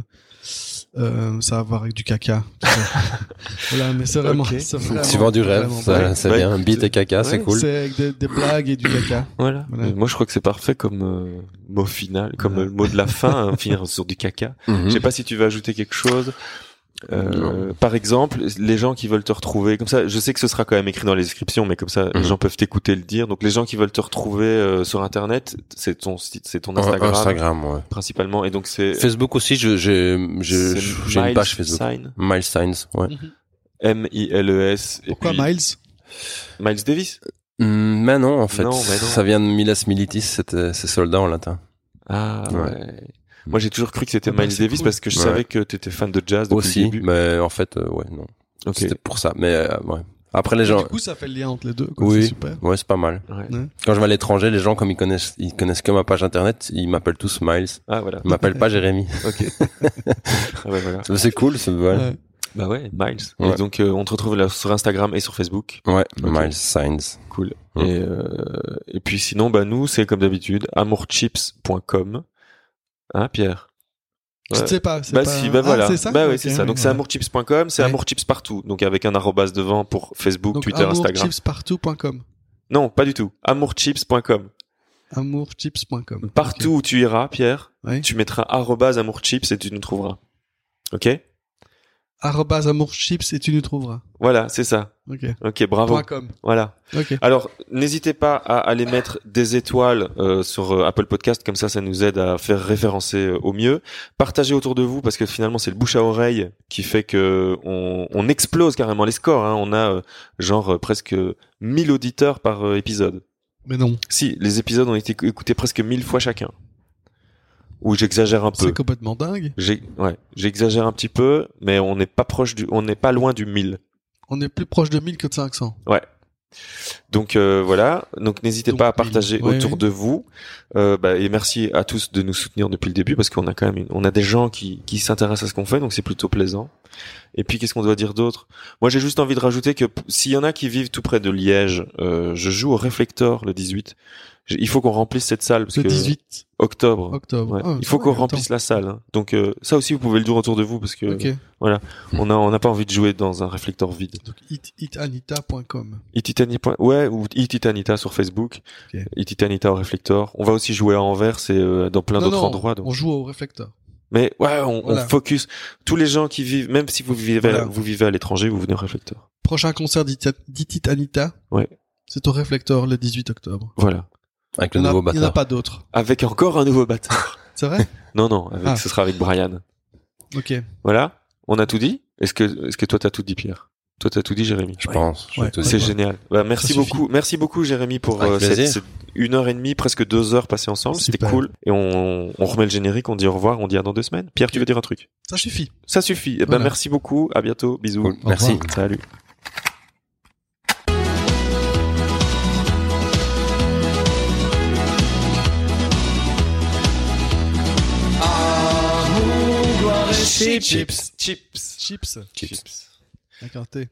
euh, ça va voir avec du caca. voilà, mais c'est vraiment, Ok. c'est vraiment, Tu vends du rêve, c'est Ouais. bien. Beat et caca, c'est Ouais, cool. C'est avec des, des blagues et du caca. Voilà. Voilà. Moi je crois que c'est parfait comme euh, mot final, comme Voilà. euh, mot de la fin, hein, finir sur du caca. Mhm. Je sais pas si tu veux ajouter quelque chose. Euh, par exemple, les gens qui veulent te retrouver, comme ça, je sais que ce sera quand même écrit dans les descriptions, mais comme ça, les Mhm. gens peuvent t'écouter le dire. Donc, les gens qui veulent te retrouver euh, sur Internet, c'est ton site, c'est ton Instagram, Instagram, ouais. principalement, et donc c'est Facebook aussi, je- j'ai une Miles page Facebook. Sign, Miles Signs, ouais. M I L E S. et Pourquoi puis- Miles? Miles Davis Hmm, mais non, en fait, Non, mais non. ça vient de Miles Militis, c'était- c'est soldat en latin. Ah Ouais. ouais. Moi, j'ai toujours cru que c'était Miles Davis cool. parce que je Ouais. savais que t'étais fan de jazz depuis Aussi, le début. mais en fait, euh, ouais, non. Ok. C'était pour ça. Mais euh, ouais. Après les gens, Du coup, ça fait le lien entre les deux. Quoi. Oui. C'est super. ouais, c'est pas mal. Ouais. Ouais. Quand je vais à l'étranger, les gens comme ils connaissent, ils connaissent que ma page internet, ils m'appellent tous Miles. Ah voilà. Ils m'appellent pas Jérémy. Ok. ah ouais, voilà. C'est cool, c'est ouais. Ouais. Bah ouais, Miles. Ouais. Et donc, euh, on te retrouve là sur Instagram et sur Facebook. Ouais, Ok. Miles Signs. Cool. Ouais. Et, euh, et puis sinon, bah nous, c'est comme d'habitude, amourchips.com. Hein, Pierre? Je Ouais. sais pas. c'est Bah pas- si, bah Ah, voilà. c'est ça bah ouais, c'est ça. Donc c'est ouais. amourchips.com, c'est Ouais. amourchips partout. Donc avec un arrobas devant pour Facebook, Donc, Twitter, Instagram. amourchipspartout.com. Non, pas du tout. Amourchips.com. Amourchips.com. Partout où tu iras, Pierre. Ouais. tu mettras arrobas amourchips et tu nous trouveras. Ok? Amourchips et tu nous trouveras. Voilà, c'est ça. Ok. Ok, bravo. .com. Voilà. Ok. Alors, n'hésitez pas à aller mettre des étoiles euh, sur euh, Apple Podcast, comme ça, ça nous aide à faire référencer euh, au mieux. Partagez autour de vous, parce que finalement, c'est le bouche à oreille qui fait que on, on explose carrément les scores. Hein. On a euh, genre presque 1000 auditeurs par épisode. Mais non. Si, les épisodes ont été écoutés presque 1000 fois chacun. Ou j'exagère un peu. C'est complètement dingue. Ouais, j'exagère un petit peu, mais on n'est pas proche du, on n'est pas loin du 1000. On est plus proche de 1000 que de 500. Donc euh, voilà, donc n'hésitez pas à partager Ouais, autour ouais. de vous. Euh, bah, et merci à tous de nous soutenir depuis le début parce qu'on a quand même, une- on a des gens qui, qui s'intéressent à ce qu'on fait, donc c'est plutôt plaisant. Et puis qu'est-ce qu'on doit dire d'autre? Moi j'ai juste envie de rajouter que s'il y en a qui vivent tout près de Liège, euh, je joue au Réflector le 18. Il faut qu'on remplisse cette salle parce Le que 18 octobre. octobre. Ouais. Ah, Il faut qu'on remplisse la salle. hein. Donc euh, ça aussi vous pouvez le dire autour de vous parce que Ok. on a on n'a pas envie de jouer dans un réflecteur vide. Donc it, itanita.com. Ititanita, ouais, ou Ititanita sur Facebook. Ok. Ititanita au réflecteur. On va aussi jouer à Anvers et euh, dans plein d'autres endroits. Donc... On joue au réflecteur. Mais ouais, on, Voilà. on focus. Tous les gens qui vivent, même si vous vivez, Voilà. vous vivez à l'étranger, vous venez au réflecteur. Prochain concert d'Iti- d'Itit Anita. Ouais. C'est au réflecteur le 18 octobre. Voilà. Avec Il le n'y nouveau a- il y en a pas d'autres. Avec encore un nouveau batteur. C'est vrai? Non, non, avec, Ah. ce sera avec Brian. Ok. Voilà. On a tout dit? Est-ce que, est-ce que toi t'as tout dit, Pierre? Toi t'as tout dit, Jérémy? Je pense. Ouais. C'est génial. Bah, merci beaucoup. Merci beaucoup, Jérémy, pour euh, cette, une heure et demie, presque deux heures passées ensemble. C'était cool. Et on, on remet le générique, on dit au revoir, on dit à dans deux semaines. Pierre, tu veux dire un truc? Ça suffit. Ça suffit. Eh ben, merci beaucoup. À bientôt. Bisous. Cool. Merci. Salut. Chips. Chips. Chips. Chips. T.